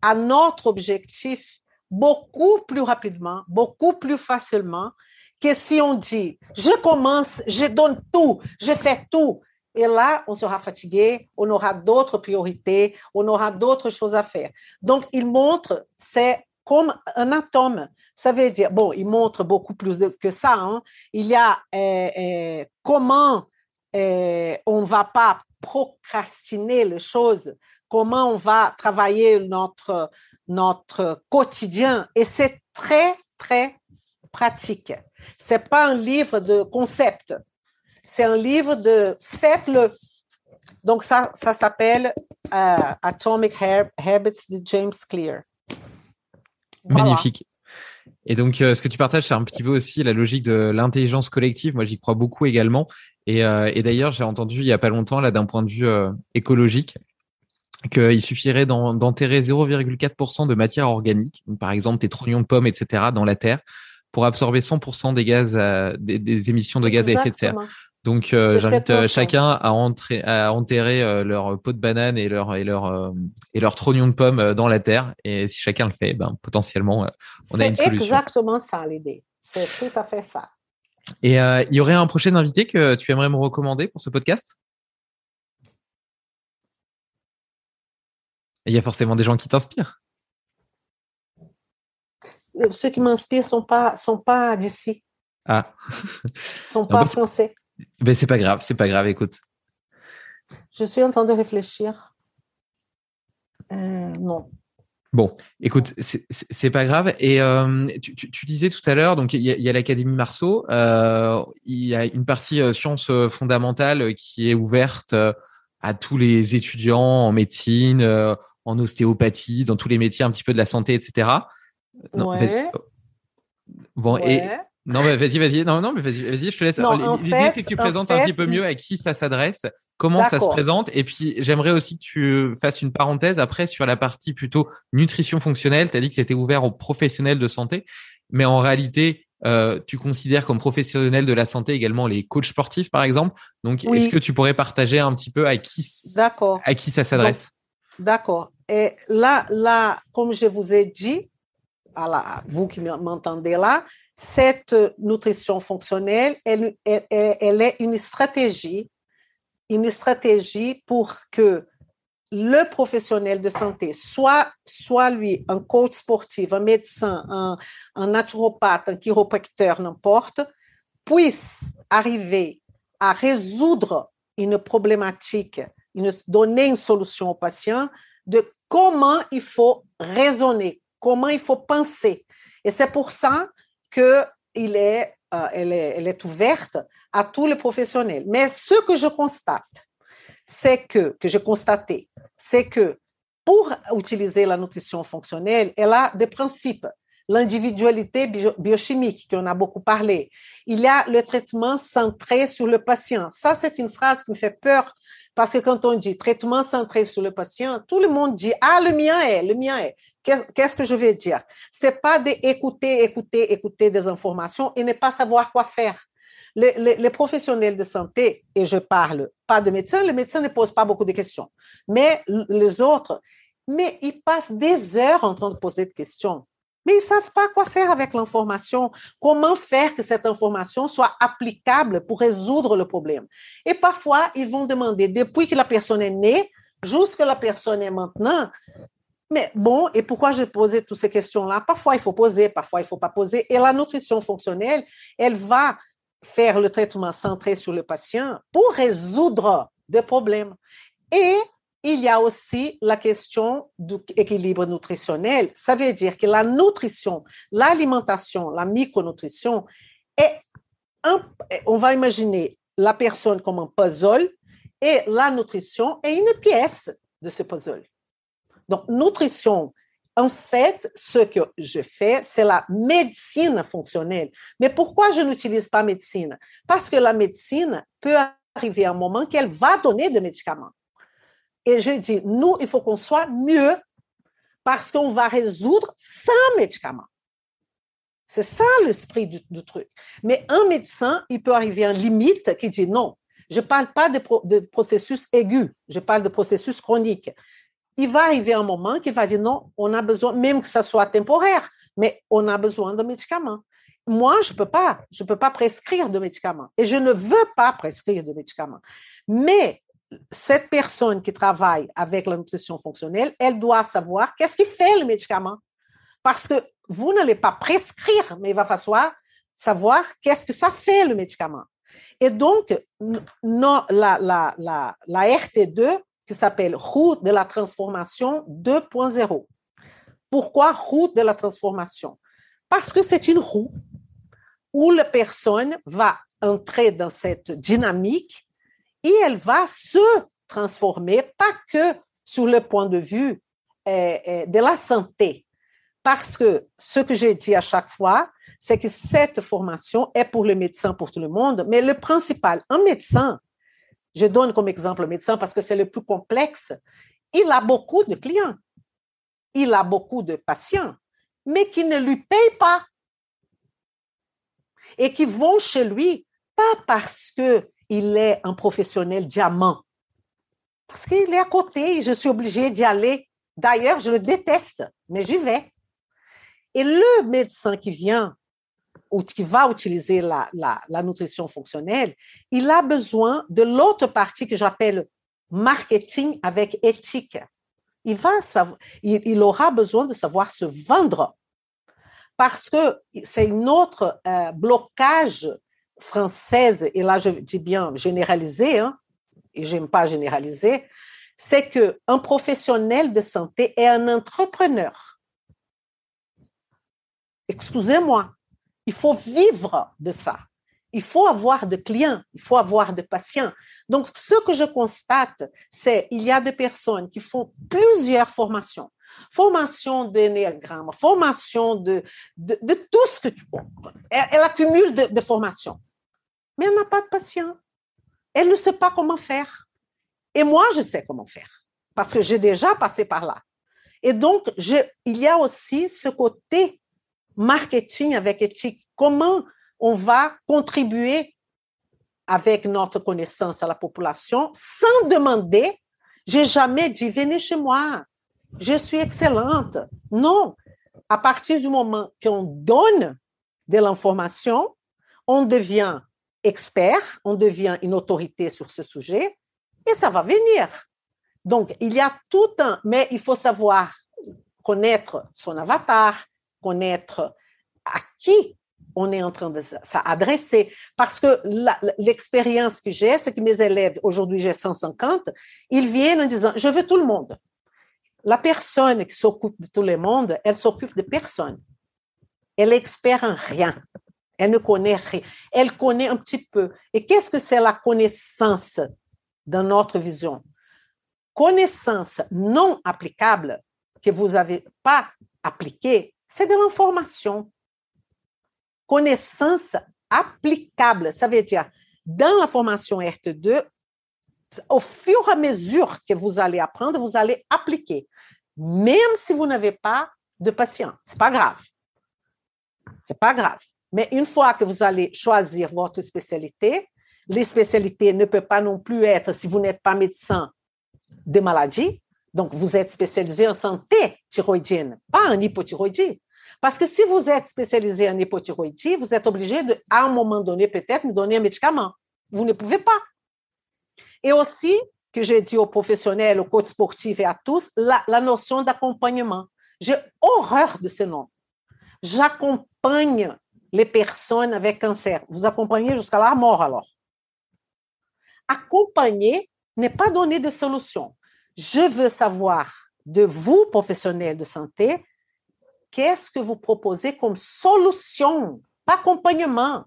à notre objectif beaucoup plus rapidement, beaucoup plus facilement que si on dit, je commence, je donne tout, je fais tout. Et là, on sera fatigué, on aura d'autres priorités, on aura d'autres choses à faire. Donc, il montre, c'est comme un atome. Ça veut dire, bon, il montre beaucoup plus que ça. hein. Il y a euh, euh, comment euh, on ne va pas procrastiner les choses, comment on va travailler notre, notre quotidien. Et c'est très, très pratique. Ce n'est pas un livre de concept, c'est un livre de faites-le. Donc, ça, ça s'appelle euh, Atomic Hab- Habits de James Clear. Magnifique. Et donc, euh, ce que tu partages, c'est un petit peu aussi la logique de l'intelligence collective. Moi, j'y crois beaucoup également. Et, euh, et d'ailleurs, j'ai entendu il y a pas longtemps, là, d'un point de vue écologique, qu'il suffirait d'en- d'enterrer 0,4% de matière organique, par exemple tes trognons de pommes, etc., dans la terre, pour absorber 100% des gaz, à- des, des émissions de gaz à effet de serre. Donc, euh, C'est j'invite euh, chacun à, entrer, à enterrer euh, leur pot de banane et leur et leur et leur trognon de pommes euh, dans la terre. Et si chacun le fait, ben potentiellement, on a une C'est solution. exactement ça l'idée. C'est tout à fait ça. Et il y aurait un prochain invité que tu aimerais me recommander pour ce podcast? Il y a forcément des gens qui t'inspirent. Euh, Ceux qui m'inspirent sont pas sont pas d'ici, Ah, sont pas mais français. ben c'est pas grave, c'est pas grave. Écoute, Je suis en train de réfléchir. Euh, non. Bon, écoute, c'est- pas grave. Et euh, tu, tu, tu disais tout à l'heure, donc il y a, l'Académie Marceau, euh, il y a une partie euh, sciences fondamentales qui est ouverte à tous les étudiants en médecine, en ostéopathie, dans tous les métiers un petit peu de la santé, etc. Non, Ouais. vas-y. Bon, et non, mais vas-y, vas-y, non, non, mais vas-y, vas-y, je te laisse. L'idée, c'est que tu en présentes un petit peu mieux à qui ça s'adresse, comment ça se présente, et puis j'aimerais aussi que tu fasses une parenthèse après sur la partie plutôt nutrition fonctionnelle. Tu as dit que c'était ouvert aux professionnels de santé, mais en réalité, euh, tu considères comme professionnel de la santé également les coachs sportifs, par exemple. Donc, est-ce que tu pourrais partager un petit peu à qui, à qui ça s'adresse? D'accord. Et là, là, comme je vous ai dit, à vous qui m'entendez là, cette nutrition fonctionnelle, elle, est une stratégie, une stratégie pour que le professionnel de santé, soit, soit lui un coach sportif, un médecin, un, un naturopathe, un chiropracteur, n'importe, puisse arriver à résoudre une problématique, donner une solution au patient de comment il faut raisonner, comment il faut penser. Et c'est pour ça que il est, euh, elle, est, elle est ouverte à tous les professionnels. Mais ce que je constate, c'est que, que j'ai constaté, c'est que pour utiliser la nutrition fonctionnelle, elle a des principes. L'individualité biochimique, qu'on a beaucoup parlé. Il y a le traitement centré sur le patient. Ça, c'est une phrase qui me fait peur parce que quand on dit traitement centré sur le patient, tout le monde dit ah le mien est, le mien est. Qu'est-ce que je veux dire? C'est pas d'écouter, écouter, écouter des informations et ne pas savoir quoi faire les, professionnels de santé, et je parle pas de médecins, les médecins ne posent pas beaucoup de questions, mais les autres, mais ils passent des heures en train de poser des questions. Mais ils ne savent pas quoi faire avec l'information, comment faire que cette information soit applicable pour résoudre le problème? Et parfois, ils vont demander, depuis que la personne est née, jusqu'à la personne est maintenant, mais bon, et pourquoi j'ai posé toutes ces questions-là? Parfois, il faut poser, parfois, il ne faut pas poser. Et la nutrition fonctionnelle, elle va faire le traitement centré sur le patient pour résoudre des problèmes. Et il y a aussi la question du équilibre nutritionnel. Ça veut dire que la nutrition, l'alimentation, la micronutrition on va imaginer la personne comme un puzzle et la nutrition est une pièce de ce puzzle. Donc, nutrition en fait, ce que je fais, c'est la médecine fonctionnelle. Mais pourquoi je n'utilise pas médecine? Parce que la médecine peut arriver à un moment qu'elle va donner des médicaments. Et je dis, nous, il faut qu'on soit mieux parce qu'on va résoudre sans médicaments. C'est ça l'esprit du, truc. Mais un médecin, il peut arriver à une limite qui dit non, je ne parle pas de, processus aigus, je parle de processus chroniques il va arriver un moment qui va dire non, on a besoin, même que ça soit temporaire, mais on a besoin de médicaments. Moi, je ne peux pas, je peux pas prescrire de médicaments et je ne veux pas prescrire de médicaments. Mais cette personne qui travaille avec la nutrition fonctionnelle, elle doit savoir qu'est-ce qui fait le médicament. Parce que vous n'allez pas prescrire, mais il va falloir savoir qu'est-ce que ça fait le médicament. Et donc, non, la, la, la, la RT2, qui s'appelle Route de la transformation 2.0. Pourquoi route de la transformation? Parce que c'est une roue où la personne va entrer dans cette dynamique et elle va se transformer, pas que sur le point de vue eh, eh, de la santé. Parce que ce que j'ai dit à chaque fois, c'est que cette formation est pour le médecin, pour tout le monde, mais le principal, un médecin, je donne comme exemple le médecin parce que c'est le plus complexe. Il a beaucoup de clients, il a beaucoup de patients, mais qui ne lui payent pas et qui vont chez lui pas parce qu'il est un professionnel diamant, parce qu'il est à côté et je suis obligée d'y aller. D'ailleurs, je le déteste, mais j'y vais. Et le médecin qui vient ou qui va utiliser la, la, nutrition fonctionnelle, il a besoin de l'autre partie que j'appelle marketing avec éthique. Il, va il, aura besoin de savoir se vendre parce que c'est une autre euh, blocage française, et là je dis bien généralisé, hein, et j'aime pas généraliser, c'est que un professionnel de santé est un entrepreneur. Excusez-moi, il faut vivre de ça. Il faut avoir de clients, il faut avoir de patients. Donc, ce que je constate, c'est il y a des personnes qui font plusieurs formations. Formation d'énéagramme, formation de, de, tout ce que tu veux. Elle, accumule de, de formations. Mais elle n'a pas de patients. Elle ne sait pas comment faire. Et moi, je sais comment faire parce que j'ai déjà passé par là. Et donc, il y a aussi ce côté marketing avec éthique. Comment on va contribuer avec notre connaissance à la population sans demander, j'ai jamais dit, venez chez moi, je suis excellente. Non, à partir du moment qu'on donne de l'information, on devient expert, on devient une autorité sur ce sujet et ça va venir. Donc, il y a tout un, mais il faut savoir connaître son avatar, connaître à qui on est en train de s'adresser. Parce que l'expérience que j'ai, c'est que mes élèves, aujourd'hui j'ai 150, ils viennent en disant, je veux tout le monde. La personne qui s'occupe de tout le monde, elle s'occupe de personne. Elle est expert en rien. Elle ne connaît rien. Elle connaît un petit peu. Et qu'est-ce que c'est la connaissance dans notre vision? Connaissance non applicable que vous n'avez pas appliquée, c'est de l'information connaissance applicable. Ça veut dire, dans la formation RT2, au fur et à mesure que vous allez apprendre, vous allez appliquer. Même si vous n'avez pas de patient, c'est pas grave. C'est pas grave. Mais une fois que vous allez choisir votre spécialité, les spécialités ne peuvent pas non plus être, si vous n'êtes pas médecin, de maladie. Donc, vous êtes spécialisé en santé thyroïdienne, pas en hypothyroïdie. Parce que si vous êtes spécialisé en hypothyroïdie, vous êtes obligé, de, à un moment donné, peut-être, me donner un médicament. Vous ne pouvez pas. Et aussi, que j'ai dit aux professionnels, aux coachs sportifs et à tous, la, la notion d'accompagnement. J'ai horreur de ce nom. J'accompagne les personnes avec cancer. Vous accompagnez jusqu'à la mort alors. Accompagner n'est pas donner de solution. Je veux savoir de vous, professionnels de santé, qu'est-ce que vous proposez comme solution, pas accompagnement.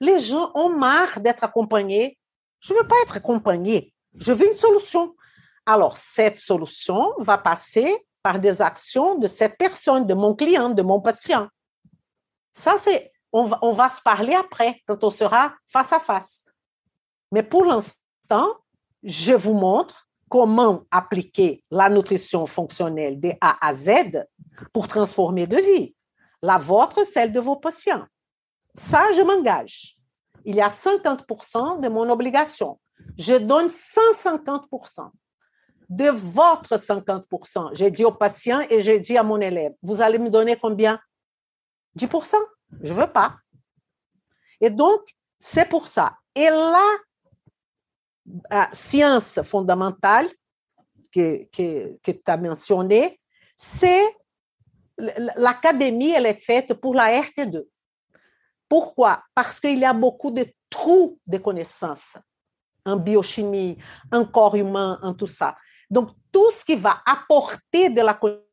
Les gens ont marre d'être accompagnés. Je ne veux pas être accompagné. Je veux une solution. Alors, cette solution va passer par des actions de cette personne, de mon client, de mon patient. Ça, c'est, on va, on va se parler après, quand on sera face à face. Mais pour l'instant, je vous montre comment appliquer la nutrition fonctionnelle de A à Z pour transformer de vie. La vôtre, celle de vos patients. Ça, je m'engage. Il y a 50% de mon obligation. Je donne 150% de votre 50%. J'ai dit au patient et j'ai dit à mon élève, vous allez me donner combien 10%. Je ne veux pas. Et donc, c'est pour ça. Et là, la science fondamentale que, que, que tu as mentionnée, c'est l'académie, elle est faite pour la RT2. Pourquoi? Parce qu'il y a beaucoup de trous de connaissances en biochimie, en corps humain, en tout ça. Donc, tout ce qui va apporter de la connaissance.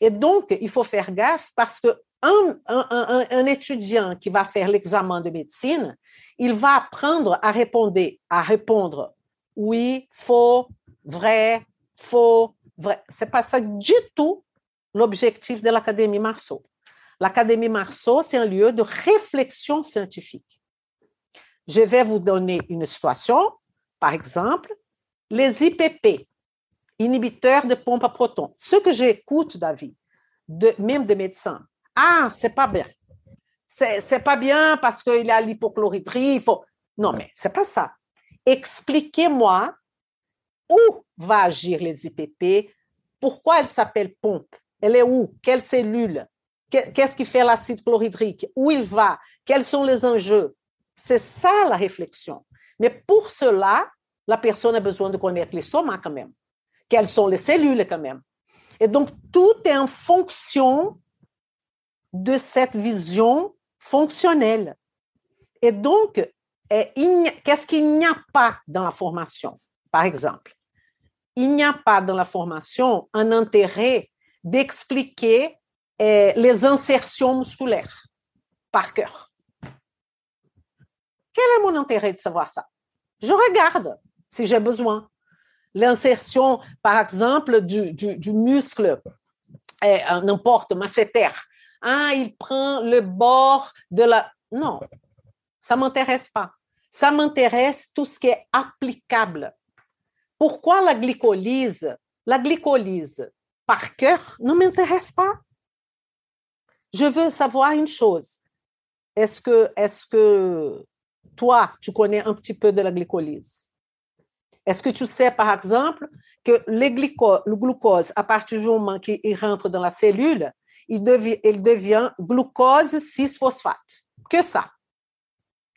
Et donc, il faut faire gaffe parce que un, étudiant qui va faire l'examen de médecine, il va apprendre à répondre, à répondre oui, faux, vrai, faux, vrai. C'est pas ça du tout l'objectif de l'Académie Marceau. L'Académie Marceau, c'est un lieu de réflexion scientifique. Je vais vous donner une situation, par exemple, les IPP, inhibiteurs de pompe à protons. Ce que j'écoute, David, même de médecins, ah, c'est pas bien c'est pas bien parce qu'il a l'hypochloridrie. Faut... Non, mais c'est pas ça. Expliquez-moi où va agir les IPP, pourquoi elle s'appelle pompe, elle est où, quelle cellule, qu'est-ce qui fait l'acide chlorhydrique, où il va, quels sont les enjeux. C'est ça la réflexion. Mais pour cela, la personne a besoin de connaître l'estomac quand même. Quelles sont les cellules quand même. Et donc, tout est en fonction de cette vision fonctionnelle. Et donc, eh, qu'est-ce qu'il n'y a pas dans la formation, par exemple? Il n'y a pas dans la formation un intérêt d'expliquer eh, les insertions musculaires par cœur. Quel est mon intérêt de savoir ça? Je regarde si j'ai besoin. L'insertion, par exemple, du, du, muscle, eh, n'importe, masséter, ah, il prend le bord de la... Non, ça m'intéresse pas. Ça m'intéresse tout ce qui est applicable. Pourquoi la glycolyse La glycolyse, par cœur ne m'intéresse pas? Je veux savoir une chose. Est-ce que, est que toi, tu connais un petit peu de la glycolyse? Est-ce que tu sais, par exemple, que le glucose, à partir du moment qu'il rentre dans la cellule, il devient, il devient glucose 6-phosphate. Que ça?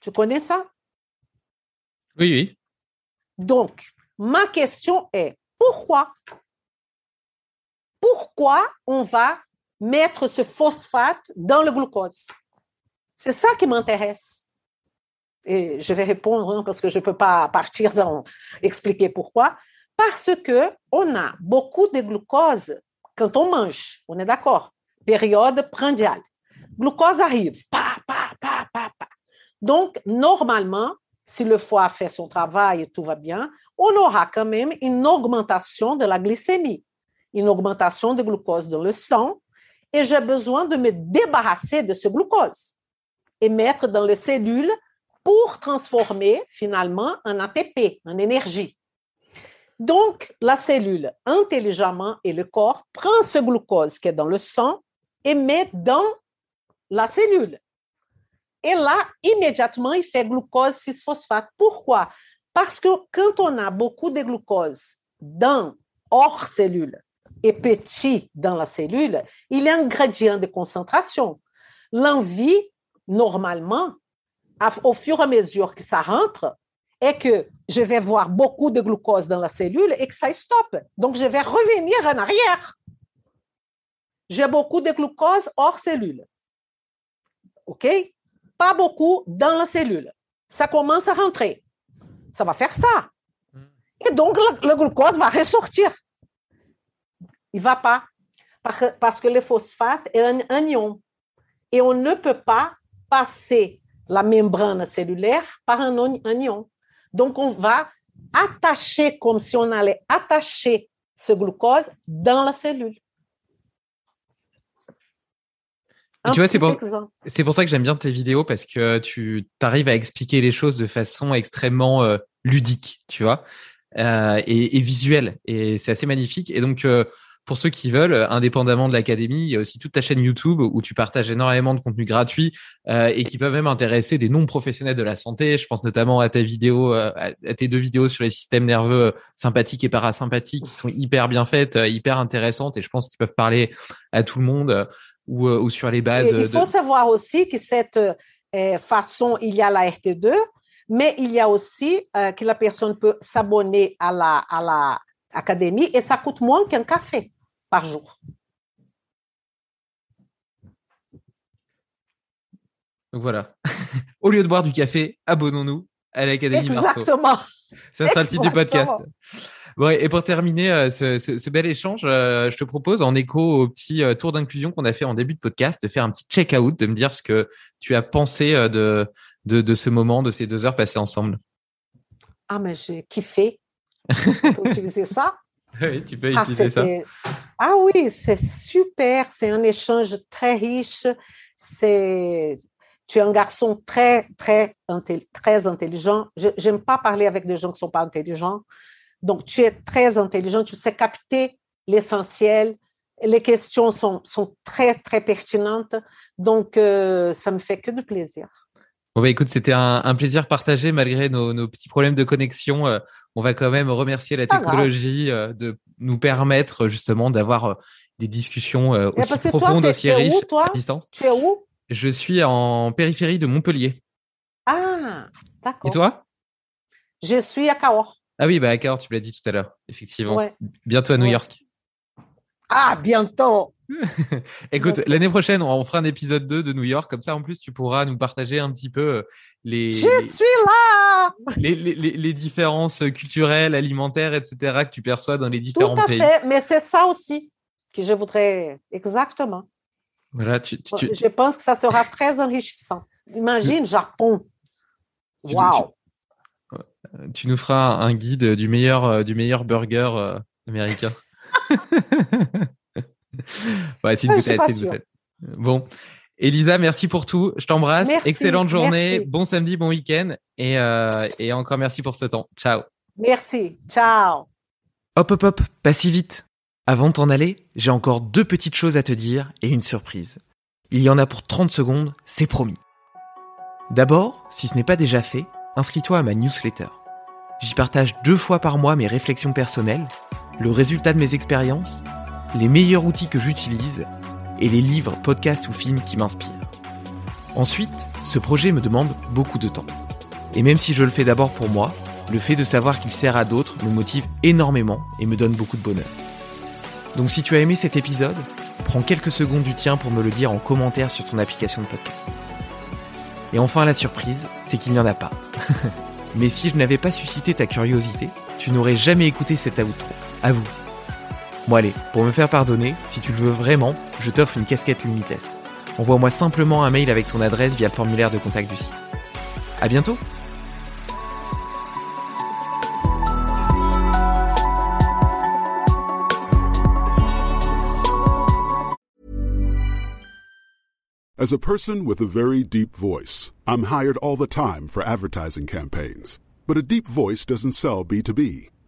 Tu connais ça? Oui, oui. Donc, ma question est, pourquoi? Pourquoi on va mettre ce phosphate dans le glucose? C'est ça qui m'intéresse. Et je vais répondre parce que je ne peux pas partir sans expliquer pourquoi. Parce que on a beaucoup de glucose quand on mange. On est d'accord? Période prandiale. Glucose arrive. Pa, pa, pa, pa, pa. Donc, normalement, si le foie fait son travail et tout va bien, on aura quand même une augmentation de la glycémie, une augmentation de glucose dans le sang, et j'ai besoin de me débarrasser de ce glucose et mettre dans les cellules pour transformer finalement en ATP, en énergie. Donc, la cellule, intelligemment, et le corps prend ce glucose qui est dans le sang et met dans la cellule. Et là, immédiatement, il fait glucose 6-phosphate. Pourquoi? Parce que quand on a beaucoup de glucose dans hors cellule et petit dans la cellule, il y a un gradient de concentration. L'envie, normalement, au fur et à mesure que ça rentre, est que je vais voir beaucoup de glucose dans la cellule et que ça stoppe. Donc, je vais revenir en arrière. J'ai beaucoup de glucose hors cellule. OK? Pas beaucoup dans la cellule. Ça commence à rentrer. Ça va faire ça. Hmm. Et donc, le, glucose va ressortir. Il ne va pas. Parce que le phosphate est un anion. Et on ne peut pas passer la membrane cellulaire par un anion. Donc, on va attacher comme si on allait attacher ce glucose dans la cellule. tu vois, c'est pour, c'est pour ça que j'aime bien tes vidéos parce que tu arrives à expliquer les choses de façon extrêmement euh, ludique, tu vois, euh, et, et, visuelle. Et c'est assez magnifique. Et donc, euh, pour ceux qui veulent, indépendamment de l'académie, il y a aussi toute ta chaîne YouTube où tu partages énormément de contenu gratuit euh, et qui peuvent même intéresser des non-professionnels de la santé. Je pense notamment à ta vidéo, euh, à tes deux vidéos sur les systèmes nerveux sympathiques et parasympathiques qui sont hyper bien faites, euh, hyper intéressantes et je pense qu'ils peuvent parler à tout le monde ou, ou sur les bases. il faut savoir aussi que cette façon, il y a la RT2, mais il y a aussi que la personne peut s'abonner à la, à la académie et ça coûte moins qu'un café par jour. Donc voilà. Au lieu de boire du café, abonnons-nous à l'Académie Marceau. Exactement. Ça sera le titre du podcast. Et pour terminer euh, ce, bel échange, euh, je te propose, en écho au petit euh, tour d'inclusion qu'on a fait en début de podcast, de faire un petit check-out, de me dire ce que tu as pensé de, de, de ce moment, de ces deux heures passées ensemble. Ah, mais j'ai kiffé. Tu peux utiliser ça? Oui, tu peux ah, utiliser ça. Ah oui, c'est super. C'est un échange très riche. C'est tu es un garçon très, très, très intelligent. Je n'aime pas parler avec des gens qui ne sont pas intelligents. Donc, tu es très intelligent, tu sais capter l'essentiel. Les questions sont, sont très, très pertinentes. Donc, euh, ça me fait que de plaisir. Bon bah écoute, c'était un, plaisir partagé malgré nos, petits problèmes de connexion. Euh, on va quand même remercier la technologie euh, de nous permettre justement d'avoir euh, des discussions aussi profondes, aussi riches. Tu es où? Je suis en périphérie de Montpellier. Ah, d'accord. Et toi? Je suis à Cahors. Ah oui, bah à Cahors, tu l'as dit tout à l'heure, effectivement. Bientôt à New York. Ah, bientôt Écoute, l'année prochaine, on fera un épisode 2 de New York. Comme ça, en plus, tu pourras nous partager un petit peu euh, les. Je suis là les, les, les, différences culturelles, alimentaires, etc., que tu perçois dans les différents pays. Tout à fait, mais c'est ça aussi que je voudrais exactement. Voilà, tu, Je pense que ça sera très enrichissant. Imagine, Japon. Waouh! Tu, nous feras un guide du meilleur, euh, du meilleur burger euh, américain. ouais, c'est une bouteille, Bon. Elisa, merci pour tout. Je t'embrasse. Excellente journée. Bon samedi, bon week-end. Et, euh, et encore merci pour ce temps. Ciao. Merci. Ciao. Hop, hop, hop. Pas si vite. Avant de t'en aller, j'ai encore deux petites choses à te dire et une surprise. Il y en a pour 30 secondes, c'est promis. D'abord, si ce n'est pas déjà fait, inscris-toi à ma newsletter. J'y partage deux fois par mois mes réflexions personnelles, le résultat de mes expériences, les meilleurs outils que j'utilise et les livres, podcasts ou films qui m'inspirent. Ensuite, ce projet me demande beaucoup de temps. Et même si je le fais d'abord pour moi, le fait de savoir qu'il sert à d'autres me motive énormément et me donne beaucoup de bonheur. Donc si tu as aimé cet épisode, prends quelques secondes du tien pour me le dire en commentaire sur ton application de podcast. Et enfin la surprise, c'est qu'il n'y en a pas. Mais si je n'avais pas suscité ta curiosité, tu n'aurais jamais écouté cet outro. À vous. Bon allez, pour me faire pardonner, si tu le veux vraiment, je t'offre une casquette limitless. Envoie-moi simplement un mail avec ton adresse via le formulaire de contact du site. À bientôt As a person with a very deep voice, I'm hired all the time for advertising campaigns. But a deep voice doesn't sell B2B,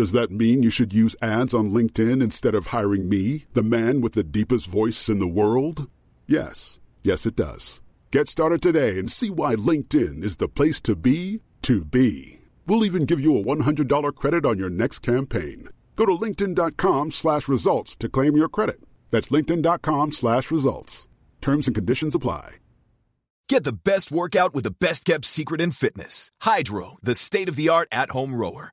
does that mean you should use ads on LinkedIn instead of hiring me, the man with the deepest voice in the world? Yes. Yes, it does. Get started today and see why LinkedIn is the place to be to be. We'll even give you a $100 credit on your next campaign. Go to linkedin.com slash results to claim your credit. That's linkedin.com slash results. Terms and conditions apply. Get the best workout with the best kept secret in fitness. Hydro, the state of the art at home rower.